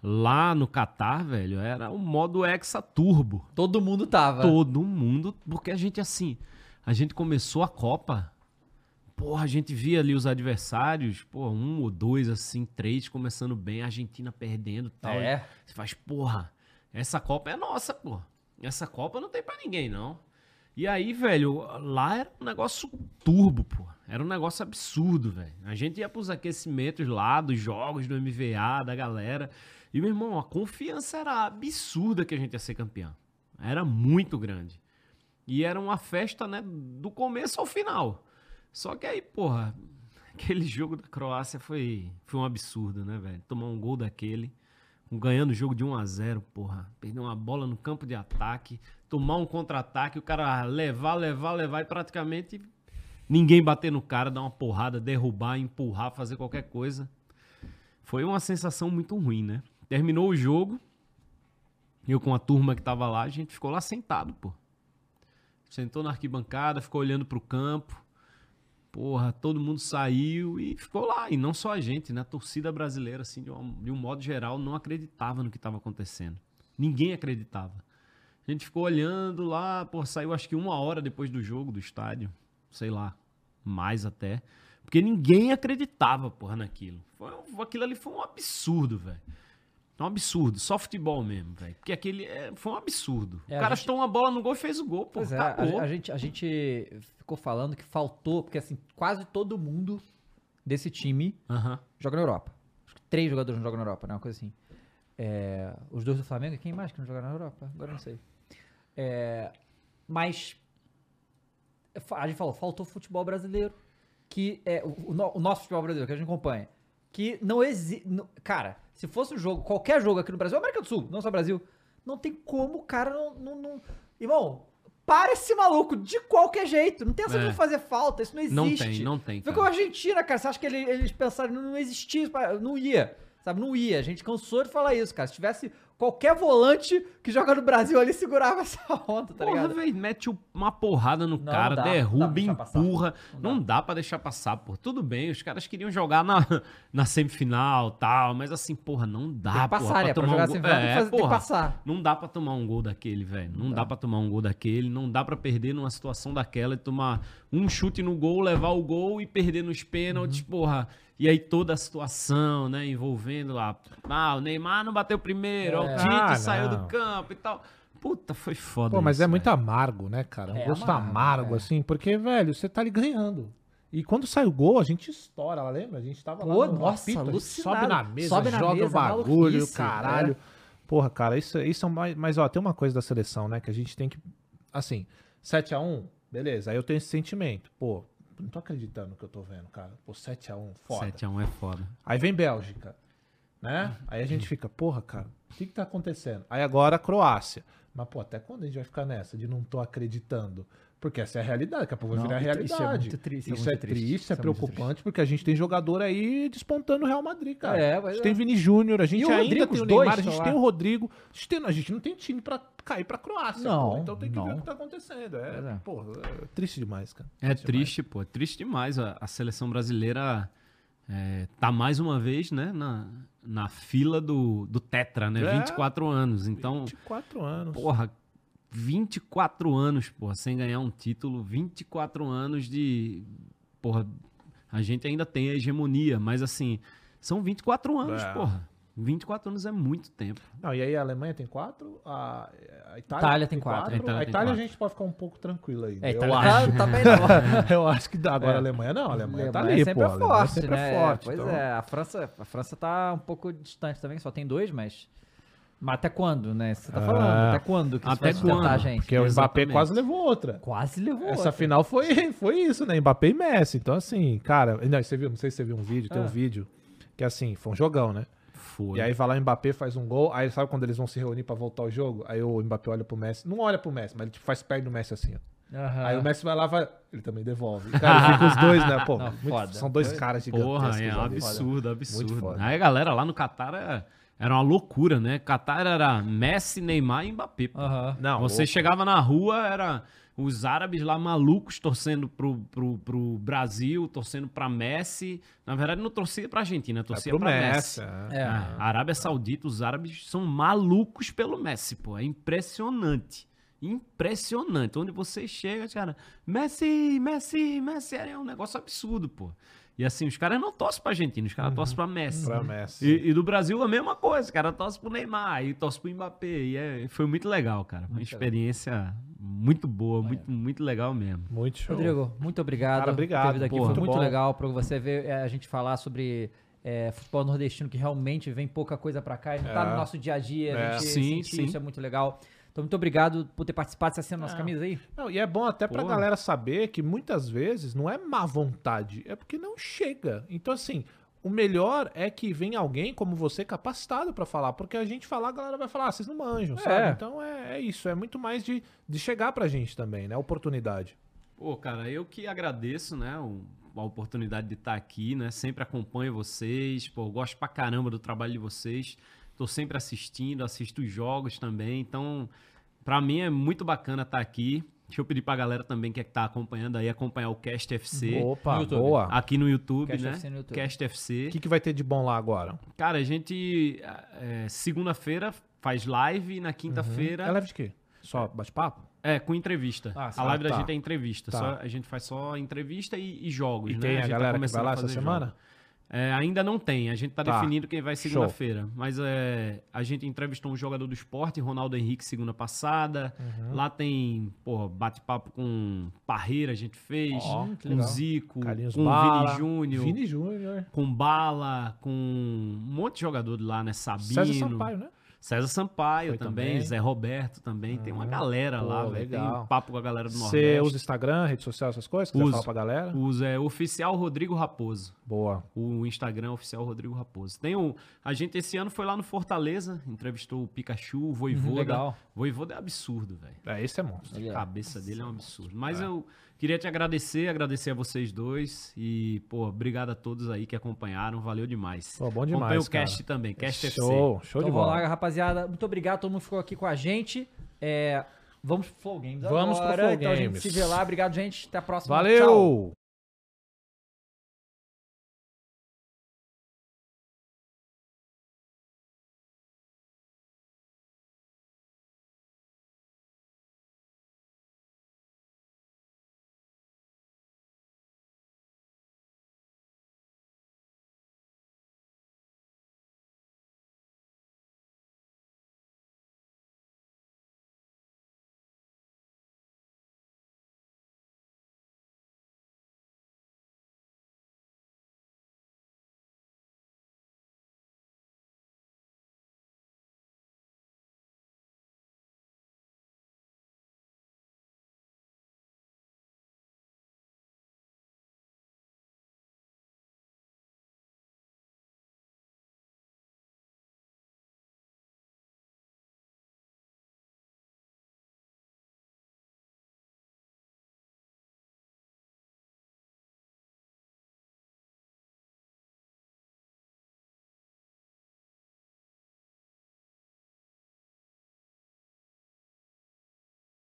lá no Catar, velho, era o modo Hexa Turbo. Todo mundo tava. Todo mundo, porque a gente, assim, a gente começou a Copa, porra, a gente via ali os adversários, porra, um ou dois, assim, três começando bem, a Argentina perdendo e tal. É. Você faz, porra, essa Copa é nossa, pô. Essa Copa não tem pra ninguém, não. E aí, velho, lá era um negócio turbo, pô. Era um negócio absurdo, velho. A gente ia pros aquecimentos lá, dos jogos do MVA, da galera. E, meu irmão, a confiança era absurda que a gente ia ser campeão. Era muito grande. E era uma festa, né, do começo ao final. Só que aí, porra, aquele jogo da Croácia foi, foi um absurdo, né, velho? Tomar um gol daquele, ganhando o jogo de 1 a 0 porra. Perder uma bola no campo de ataque, tomar um contra-ataque, o cara levar, levar, levar e praticamente ninguém bater no cara, dar uma porrada, derrubar, empurrar, fazer qualquer coisa. Foi uma sensação muito ruim, né? Terminou o jogo, eu com a turma que tava lá, a gente ficou lá sentado, pô. Sentou na arquibancada, ficou olhando pro campo. Porra, todo mundo saiu e ficou lá. E não só a gente, né? A torcida brasileira, assim, de um, de um modo geral, não acreditava no que estava acontecendo. Ninguém acreditava. A gente ficou olhando lá, pô, saiu acho que uma hora depois do jogo do estádio. Sei lá, mais até. Porque ninguém acreditava, porra, naquilo. Foi, aquilo ali foi um absurdo, velho. É um absurdo. Só futebol mesmo, velho. Porque aquele é, foi um absurdo. É, o cara gente- chutou uma bola no gol e fez o gol, pô. Pois é, a, a gente, a gente ficou falando que faltou, porque assim, quase todo mundo desse time Aham. joga na Europa. Acho que três jogadores não jogam na Europa, né? Uma coisa assim. É, os dois do Flamengo, e quem mais que não joga na Europa? Agora não sei. É, mas a gente falou, faltou futebol brasileiro, que é o, o o nosso futebol brasileiro, que a gente acompanha, que não existe... Cara, se fosse um jogo, qualquer jogo aqui no Brasil, América do Sul, não só Brasil, não tem como o cara não... não, não- Irmão, para esse maluco de qualquer jeito. Não tem essa É. de fazer falta, isso não existe. Não tem, não tem, Foi com a. Argentina, cara. Você acha que ele- eles pensaram, não, não existia, não ia. Sabe, não ia. A gente cansou de falar isso, cara. Se tivesse qualquer volante que joga no Brasil ali, segurava essa onda, tá Porra, ligado? velho, mete uma porrada no Não, cara, não dá, não dá pra derruba, passar. empurra. Não Não dá pra deixar passar, pô. Tudo bem, os caras queriam jogar na, na semifinal tal, mas assim, porra, não dá, Tem que passar, porra, né? Pra jogar um gol. que, fazer- porra, passar. Não dá pra tomar um gol daquele, velho. Não dá pra tomar um gol daquele. Não dá pra perder numa situação daquela e tomar um chute no gol, levar o gol e perder nos pênaltis, Uhum. porra. E aí toda a situação, né, envolvendo lá. Ah, o Neymar não bateu primeiro, É. o Tite Ah, saiu do campo e tal. Puta, foi foda Pô, mas isso, é muito velho. amargo, né, cara? Um É gosto amargo, amargo, é. assim, porque, velho, você tá ali ganhando. E quando sai o gol, a gente estoura, ela lembra? A gente tava Pô, lá no nossa, apito, a sobe na mesa, Sobe na joga mesa, o bagulho, maluquice, caralho. é. Porra, cara, isso, isso é mais... Mas, ó, tem uma coisa da seleção, né, que a gente tem que... Assim, 7x1, beleza, aí eu tenho esse sentimento. Pô, não tô acreditando no que eu tô vendo, cara. Pô, 7x1, foda. 7x1 é foda. Aí vem Bélgica, né? Aí a gente fica, porra, cara, o que que tá acontecendo? Aí agora a Croácia. Mas, pô, até quando a gente vai ficar nessa de não tô acreditando? Porque essa é a realidade, daqui a pouco vai virar isso é realidade. muito triste, Isso é é muito triste, triste, isso é é muito preocupante, porque a gente tem jogador aí despontando o Real Madrid, cara. É, a gente é. tem Vini Júnior, a gente o ainda Rodrigo, tem o os dois Neymar, a gente tem lá. o Rodrigo. A gente, tem- a gente não tem time pra cair pra Croácia, Não, pô. Então tem que ver não. o que tá acontecendo. É, é. é triste demais, cara. É triste, pô. É triste demais. A, a seleção brasileira é, tá mais uma vez, né, na, na fila do, do Tetra, né? É. 24 anos. Então, 24 anos. porra, 24 anos, porra, sem ganhar um título. 24 anos de. Porra, a gente ainda tem a hegemonia, mas assim, são 24 anos, É. porra. 24 anos é muito tempo. Não, e aí a Alemanha tem quatro, a, a Itália, Itália tem quatro. A Itália a Itália a gente pode ficar um pouco tranquilo aí. É, eu Itália acho. tá, tá bem não. eu acho que dá. Agora É. a Alemanha não, a Alemanha, tá ali, Alemanha sempre pô. é a Alemanha forte, sempre né? é forte. Pois então- é, a França, a França tá um pouco distante também, só tem dois, mas... Mas até quando, né? Você tá Ah. falando, até quando que isso Até vai sustentar quando? gente? Porque o Mbappé Exatamente. quase levou outra. Quase levou Essa outra. final foi, foi isso, né? Mbappé e Messi. Então, assim, cara. Não, você viu, não sei se você viu um vídeo, tem Ah. um vídeo que, assim, foi um jogão, né? Foi. E aí vai lá o Mbappé, faz um gol. Aí sabe quando eles vão se reunir pra voltar ao jogo? Aí o Mbappé olha pro Messi. Não olha pro Messi, mas ele tipo, faz perto do Messi assim, ó. Aham. Aí o Messi vai lá, vai. Ele também devolve. Cara, fica os dois, né? Pô, Não, muito- foda. são dois caras gigantescos. Porra, é um absurdo, absurdo. Aí a galera lá no Catar era, era uma loucura, né? Catar era Messi, Neymar e Mbappé. Aham. Não, Você o- chegava na rua, era os árabes lá malucos torcendo pro, pro, pro Brasil, torcendo pra Messi. Na verdade, não torcia pra Argentina, é torcia pro pra Messi. Messi. é. É. A Arábia Saudita, os árabes são malucos pelo Messi, pô. É impressionante. Impressionante. Onde você chega, cara, Messi, Messi, Messi, é um negócio absurdo, pô. E assim, os caras não torcem pra Argentina, os caras torcem pra Messi. Pra Messi. E, e do Brasil a mesma coisa, cara, torce pro Neymar e torce pro Mbappé. E é- foi muito legal, cara. Uma experiência muito boa, muito, muito legal mesmo. Muito show. Rodrigo, muito obrigado. Cara, obrigado, por ter vindo aqui. pô, Foi muito bom. legal pra você ver é, a gente falar sobre é, futebol nordestino, que realmente vem pouca coisa pra cá e não tá É. no nosso dia a dia. É. A gente Sim, sim. isso é muito legal. Então, muito obrigado por ter participado. Você assina a nossa É. camisa aí? Não, e é bom até pra Pô. galera saber que muitas vezes não é má vontade, é porque não chega. Então, assim, o melhor é que vem alguém como você capacitado pra falar, porque a gente falar, a galera vai falar, ah, vocês não manjam, sabe? Então é, é isso, é muito mais de, de chegar pra gente também, né? Oportunidade. Pô, cara, eu que agradeço, né, o- a oportunidade de estar aqui, né? Sempre acompanho vocês, pô, gosto pra caramba do trabalho de vocês. Tô sempre assistindo, assisto os jogos também. Então, pra mim é muito bacana estar aqui. Deixa eu pedir pra galera também que tá acompanhando aí acompanhar o Cast FC Opa, No YouTube. boa. aqui no YouTube, Cast né? FC no YouTube. Cast FC. O que, que vai ter de bom lá agora? Cara, a gente é, segunda-feira faz live, na quinta-feira É leve de quê? Só bate-papo? é com entrevista. Ah, a live Ah, da tá. gente é entrevista. Tá. Só- a gente faz só entrevista e, e jogos, E né? tem a, gente tá galera que vai lá a essa fazer semana? jogos. É, ainda não tem, a gente tá, Tá. definindo quem vai segunda-feira. Mas é, a gente entrevistou um jogador do esporte, Ronaldo Henrique, segunda passada. Uhum. Lá tem, pô, bate-papo com Parreira, a gente fez, que com legal. Zico, com Bala, Vini Júnior, Vini Júnior. com Bala, com um monte de jogador de lá, né? Sabino. César Sampaio, né? César Sampaio Foi também, também. Uhum. Zé Roberto também. Tem uma galera lá, Pô, velho. Tem legal. um papo com a galera do Você Nordeste. usa Instagram, rede social, essas coisas? Uso. falar pra galera? Usa é oficial Rodrigo Raposo. Boa. O Instagram oficial Rodrigo Raposo. Tem o, a gente esse ano foi lá no Fortaleza, entrevistou o Pikachu, o Voivoda. legal. Voivoda é absurdo, velho. É, esse é monstro. A cabeça dele é um absurdo. Mas eu queria te agradecer, agradecer a vocês dois e, pô, obrigado a todos aí que acompanharam, valeu demais. Pô, bom demais, Acompanha o cara. cast também, Cast FC. Show, show de Então vamos bola. lá, rapaziada. Muito obrigado, todo mundo ficou aqui com a gente. É, vamos pro Flow Games Vamos pro agora. Flow então a gente Games. se vê lá. Obrigado, gente. Até a próxima. Tchau. Valeu!